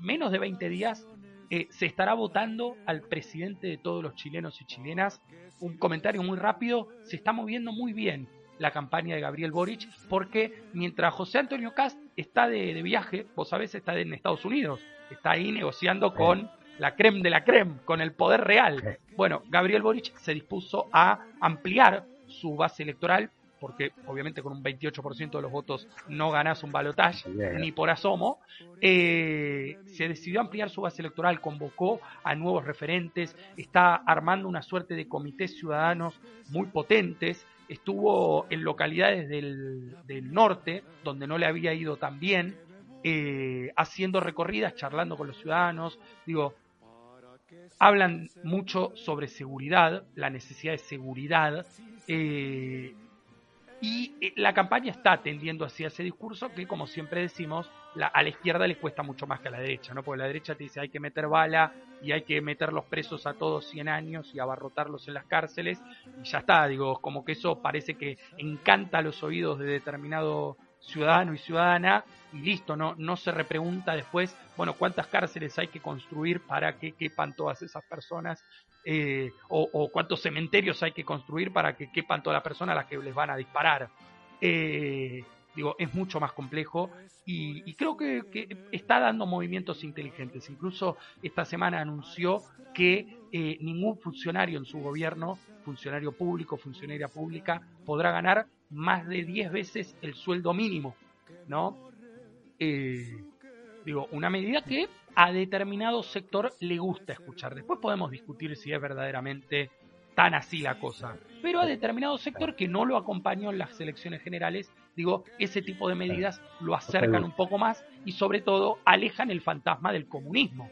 menos de 20 días, eh, se estará votando al presidente de todos los chilenos y chilenas. Un comentario muy rápido, se está moviendo muy bien la campaña de Gabriel Boric, porque mientras José Antonio Cast está de, viaje, vos sabés, está en Estados Unidos, está ahí negociando con la creme de la creme, con el poder real. Bueno, Gabriel Boric se dispuso a ampliar su base electoral, porque obviamente con un 28% de los votos no ganás un balotaje ni por asomo, eh, se decidió ampliar su base electoral, convocó a nuevos referentes, está armando una suerte de comités ciudadanos muy potentes, estuvo en localidades del, norte, donde no le había ido tan bien, eh, haciendo recorridas, charlando con los ciudadanos. Digo, hablan mucho sobre seguridad, la necesidad de seguridad. Eh, y eh, la campaña está tendiendo hacia ese discurso que, como siempre decimos, a la izquierda les cuesta mucho más que a la derecha, ¿no? Porque la derecha te dice hay que meter bala y hay que meter los presos a todos 100 años y abarrotarlos en las cárceles y ya está, digo, como que eso parece que encanta a los oídos de determinado ciudadano y ciudadana y listo, no, no se repregunta después, bueno, cuántas cárceles hay que construir para que quepan todas esas personas eh, o, cuántos cementerios hay que construir para que quepan todas las personas a las que les van a disparar. Eh, digo, es mucho más complejo y, creo que, está dando movimientos inteligentes. Incluso esta semana anunció que eh, ningún funcionario en su gobierno, funcionario público, funcionaria pública, podrá ganar más de 10 veces el sueldo mínimo, ¿no? digo, una medida que a determinado sector le gusta escuchar. Después podemos discutir si es verdaderamente tan así la cosa. Pero a determinado sector que no lo acompañó en las elecciones generales, digo, ese tipo de medidas lo acercan un poco más y sobre todo alejan el fantasma del comunismo,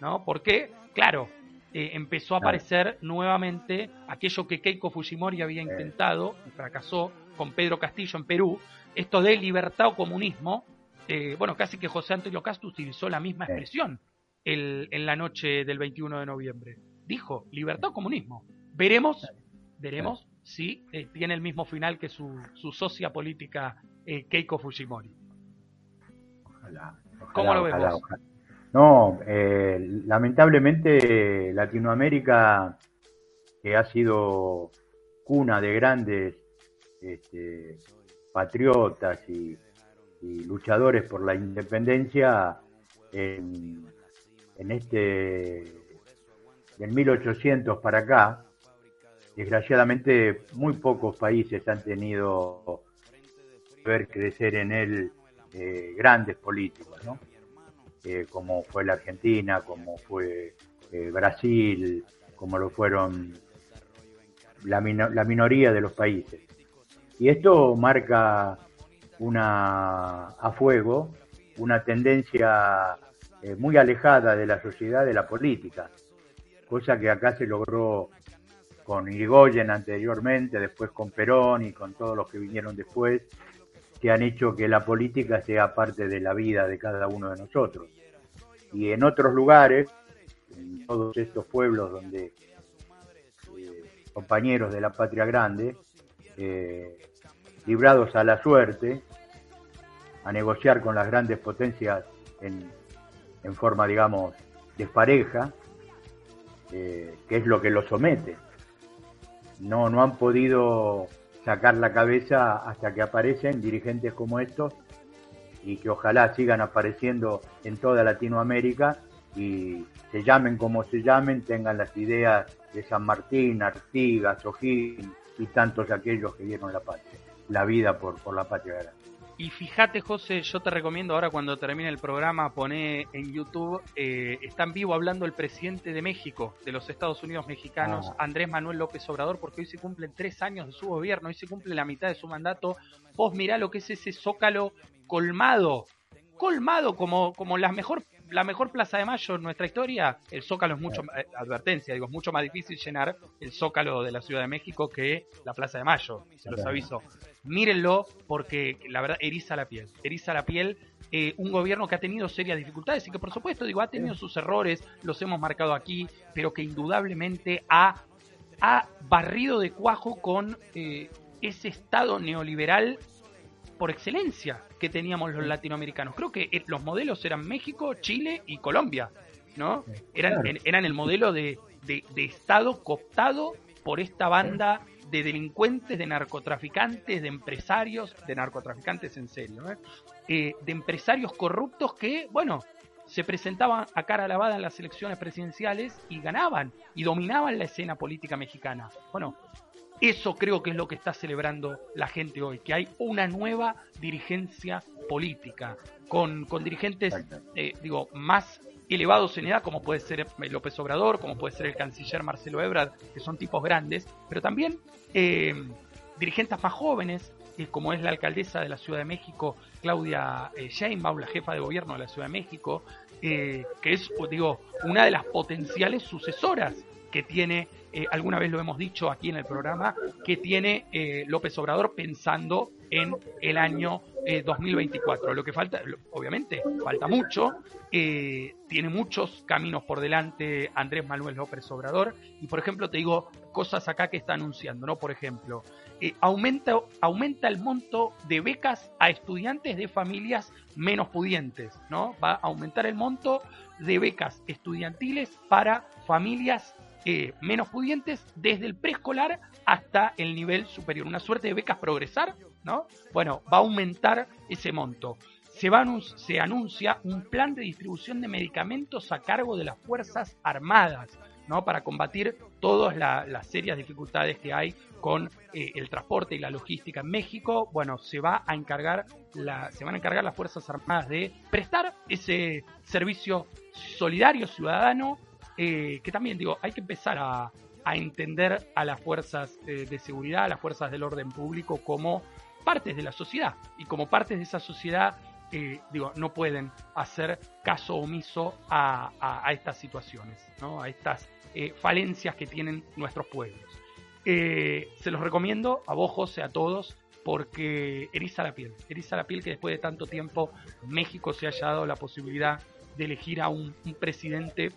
¿no? Porque, claro, eh, empezó a aparecer nuevamente aquello que Keiko Fujimori había intentado y fracasó con Pedro Castillo en Perú, esto de libertad o comunismo, eh, bueno, casi que José Antonio Castro utilizó la misma expresión en la noche del 21 de noviembre. Dijo, libertad o comunismo. Veremos, veremos si eh, tiene el mismo final que su, socia política eh, Keiko Fujimori. Ojalá, ¿Cómo lo vemos? No, lamentablemente Latinoamérica, que ha sido cuna de grandes este, patriotas y, luchadores por la independencia en, este del 1800 para acá desgraciadamente muy pocos países han tenido ver crecer en él eh, grandes políticos ¿no? Eh, como fue la Argentina como fue eh, Brasil como lo fueron la, la minoría de los países y esto marca una a fuego una tendencia muy alejada de la sociedad de la política, cosa que acá se logró con Irigoyen anteriormente, después con Perón y con todos los que vinieron después, que han hecho que la política sea parte de la vida de cada uno de nosotros. Y en otros lugares, en todos estos pueblos donde eh, compañeros de la patria grande, eh, librados a la suerte, a negociar con las grandes potencias en, forma, digamos, despareja, eh, que es lo que los somete. No, no han podido sacar la cabeza hasta que aparecen dirigentes como estos y que ojalá sigan apareciendo en toda Latinoamérica y se llamen como se llamen, tengan las ideas de San Martín, Artigas, O'Higgins y tantos aquellos que dieron la patria la vida por, por la patria Y fíjate, José, yo te recomiendo ahora cuando termine el programa, poné en YouTube, eh, está en vivo hablando el presidente de México, de los Estados Unidos mexicanos, ah. Andrés Manuel López Obrador, porque hoy se cumplen tres años de su gobierno, hoy se cumple la mitad de su mandato. Vos mirá lo que es ese zócalo colmado, colmado como, como la mejor la mejor Plaza de Mayo en nuestra historia, el Zócalo es mucho, eh, advertencia, digo, es mucho más difícil llenar el Zócalo de la Ciudad de México que la Plaza de Mayo, se los aviso. Mírenlo porque la verdad eriza la piel, eriza la piel eh, un gobierno que ha tenido serias dificultades y que por supuesto, digo, ha tenido sus errores, los hemos marcado aquí, pero que indudablemente ha, ha barrido de cuajo con eh, ese Estado neoliberal por excelencia que teníamos los latinoamericanos. Creo que eh, los modelos eran México, Chile y Colombia, ¿no? Eran, eran el modelo de, de, Estado cooptado por esta banda de delincuentes, de narcotraficantes, de empresarios, de narcotraficantes en serio, ¿eh? Eh, de empresarios corruptos que, bueno, se presentaban a cara lavada en las elecciones presidenciales y ganaban y dominaban la escena política mexicana. Bueno, eso creo que es lo que está celebrando la gente hoy, que hay una nueva dirigencia política, con, con dirigentes, eh, digo, más elevados en edad, como puede ser López Obrador, como puede ser el canciller Marcelo Ebrard, que son tipos grandes, pero también eh, dirigentes más jóvenes, eh, como es la alcaldesa de la Ciudad de México, Claudia Sheinbaum, la jefa de gobierno de la Ciudad de México, que es, digo, una de las potenciales sucesoras que tiene, eh, alguna vez lo hemos dicho aquí en el programa, que tiene eh, López Obrador pensando en el año 2024. Eh, lo que falta, obviamente, falta mucho, tiene muchos caminos por delante Andrés Manuel López Obrador, y por ejemplo te digo cosas acá que está anunciando, ¿no? Por ejemplo, aumenta, aumenta el monto de becas a estudiantes de familias menos pudientes, ¿no? Va a aumentar el monto de becas estudiantiles para familias eh, menos pudientes desde el preescolar hasta el nivel superior. Una suerte de becas progresar, ¿no? Bueno, va a aumentar ese monto. Se, va se anuncia un plan de distribución de medicamentos a cargo de las Fuerzas Armadas, ¿no? Para combatir todas las serias dificultades que hay con eh, el transporte y la logística en México. Bueno, se va a encargar la, se van a encargar las Fuerzas Armadas de prestar ese servicio solidario ciudadano eh, que también digo, hay que empezar a, entender a las fuerzas eh, de seguridad, a las fuerzas del orden público como partes de la sociedad. Y como partes de esa sociedad, eh, digo, no pueden hacer caso omiso a, estas situaciones, ¿no? a estas eh, falencias que tienen nuestros pueblos. Se los recomiendo a vos, José, a todos, porque eriza la piel. Eriza la piel que después de tanto tiempo México se haya dado la posibilidad de elegir a un, presidente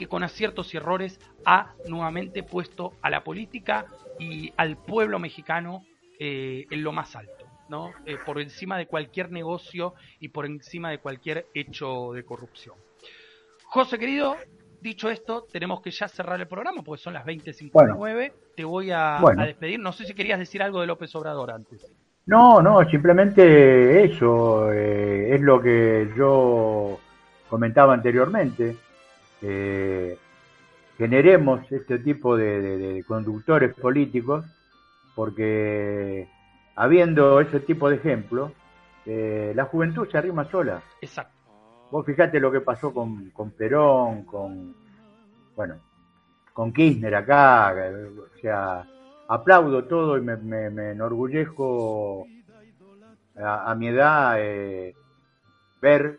que con aciertos y errores ha nuevamente puesto a la política y al pueblo mexicano eh, en lo más alto, ¿no? Eh, por encima de cualquier negocio y por encima de cualquier hecho de corrupción. José querido, dicho esto, tenemos que ya cerrar el programa porque son las 20.59. Te voy a, despedir. No sé si querías decir algo de López Obrador antes. No, no, simplemente eso eh, es lo que yo comentaba anteriormente. Eh, generemos este tipo de, conductores políticos porque habiendo ese tipo de ejemplos, eh, la juventud se arrima sola. Exacto. Vos fijate lo que pasó con, con Perón, con, bueno, con Kirchner acá, o sea, aplaudo todo y me, me, enorgullezco a, mi edad eh, ver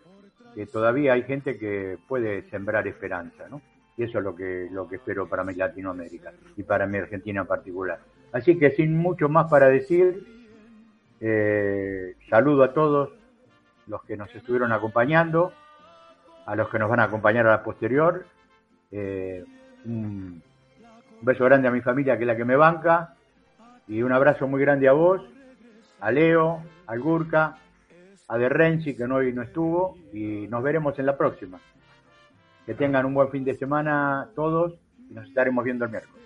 que todavía hay gente que puede sembrar esperanza, ¿no? Y eso es lo que, lo que espero para mi Latinoamérica y para mi Argentina en particular. Así que sin mucho más para decir, eh, saludo a todos los que nos estuvieron acompañando a los que nos van a acompañar a la posterior. Eh, un beso grande a mi familia, que es la que me banca, y un abrazo muy grande a vos, a Leo, al Gurka, a De Renzi, que hoy no estuvo, y nos veremos en la próxima. Que tengan un buen fin de semana todos y nos estaremos viendo el miércoles.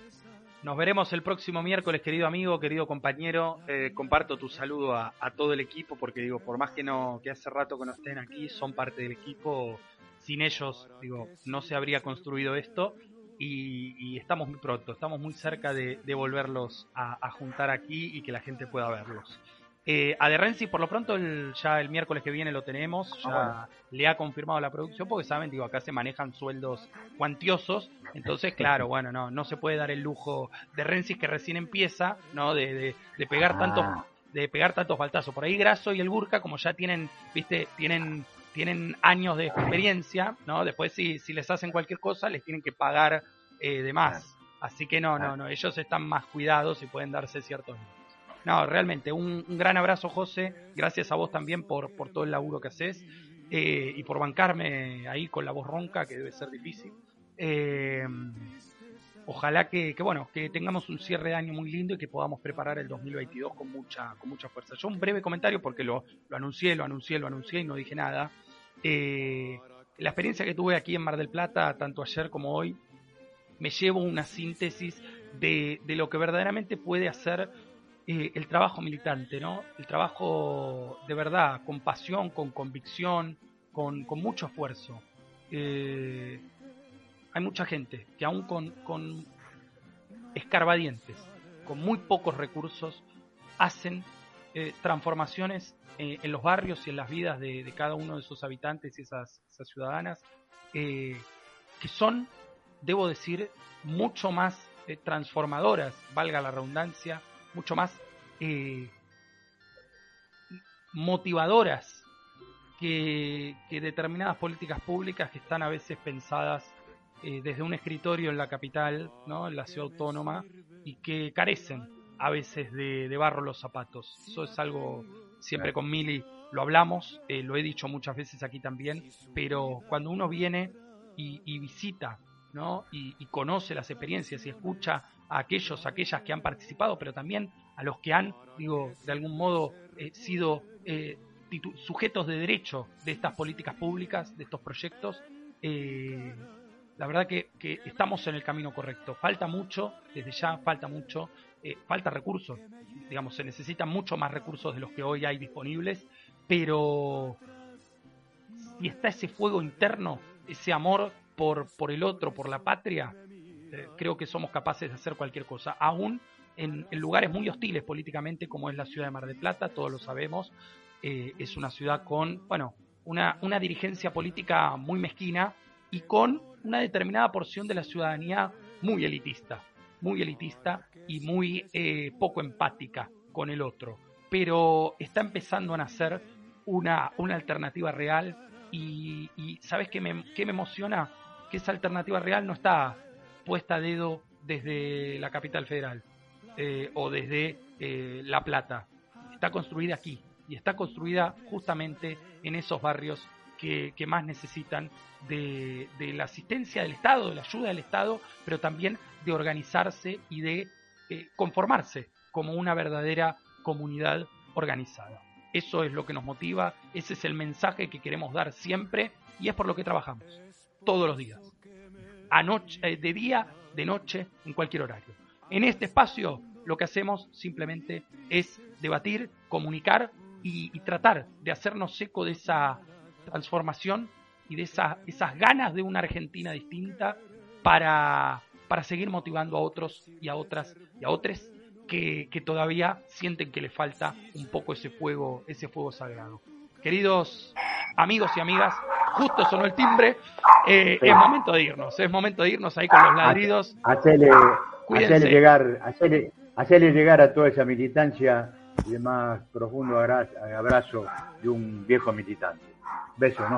Nos veremos el próximo miércoles, querido amigo, querido compañero. Eh, comparto tu saludo a, a, todo el equipo, porque digo, por más que no, que hace rato que no estén aquí, son parte del equipo sin ellos, digo, no se habría construido esto y, estamos muy pronto, estamos muy cerca de, volverlos a, juntar aquí y que la gente pueda verlos. Eh, a De Renzi, por lo pronto, ya el miércoles que viene lo tenemos, ah, ya le ha confirmado la producción, porque saben, digo, acá se manejan sueldos cuantiosos, entonces, claro, bueno, no, no se puede dar el lujo de Renzi que recién empieza, ¿no? De, de, pegar ah. tantos de pegar tantos baltazos. Por ahí Graso y el Burka, como ya tienen, viste, tienen tienen años de experiencia, ¿no? Después si, si les hacen cualquier cosa, les tienen que pagar eh, de más. Así que no, no, no, ellos están más cuidados y pueden darse ciertos No, realmente, un, gran abrazo, José. Gracias a vos también por, por todo el laburo que haces eh, y por bancarme ahí con la voz ronca, que debe ser difícil. Eh, ojalá que, bueno, que tengamos un cierre de año muy lindo y que podamos preparar el 2022 con mucha, con mucha fuerza. Yo un breve comentario porque lo, anuncié, lo anuncié, lo anuncié y no dije nada. Eh, la experiencia que tuve aquí en Mar del Plata, tanto ayer como hoy, me llevo una síntesis de, lo que verdaderamente puede hacer eh, el trabajo militante, ¿no? El trabajo de verdad, con pasión, con convicción, con, mucho esfuerzo. Eh, hay mucha gente que aún con, escarbadientes, con muy pocos recursos, hacen transformaciones eh, en los barrios y en las vidas de, cada uno de sus habitantes y esas, ciudadanas, que son, debo decir, mucho más transformadoras, valga la redundancia, mucho más motivadoras que, determinadas políticas públicas que están a veces pensadas desde un escritorio en la capital, ¿no? en la ciudad autónoma, y que carecen a veces de, de barro los zapatos. Eso es algo siempre con Mili lo hablamos, eh, lo he dicho muchas veces aquí también, pero cuando uno viene y, visita, ¿no? Y, conoce las experiencias y escucha a aquellos, aquellas que han participado, pero también a los que han, digo, de algún modo eh, sido eh, sujetos de derecho de estas políticas públicas, de estos proyectos, la verdad que, que, estamos en el camino correcto. Falta mucho, desde ya falta mucho, eh, falta recursos, digamos, se necesitan mucho más recursos de los que hoy hay disponibles, pero si está ese fuego interno, ese amor por, por el otro, por la patria, eh, creo que somos capaces de hacer cualquier cosa, aún en, lugares muy hostiles políticamente como es la ciudad de Mar del Plata, todos lo sabemos, eh, es una ciudad con, bueno, una, una dirigencia política muy mezquina y con una determinada porción de la ciudadanía muy elitista muy elitista y muy eh, poco empática con el otro. pero está empezando a nacer una, una alternativa real y, ¿sabes qué me, qué me emociona? Que esa alternativa real no está puesta a dedo desde la capital federal eh, o desde eh, La Plata. Está construida aquí y está construida justamente en esos barrios que, más necesitan de, la asistencia del Estado, de la ayuda del Estado, pero también de organizarse y de eh, conformarse como una verdadera comunidad organizada. Eso es lo que nos motiva, ese es el mensaje que queremos dar siempre y es por lo que trabajamos, todos los días, eh, de día, de noche, en cualquier horario. En este espacio lo que hacemos simplemente es debatir, comunicar y, tratar de hacernos eco de esa transformación y de esas ganas de una Argentina distinta para, para seguir motivando a otros y a otras y a otros que, todavía sienten que le falta un poco ese fuego, ese fuego sagrado. Queridos amigos y amigas, justo sonó el timbre, eh, es momento de irnos, es momento de irnos ahí con los ladridos. Hacerle, llegar, hacerle llegar a toda esa militancia y el más profundo abrazo de un viejo militante. Besos, ¿no?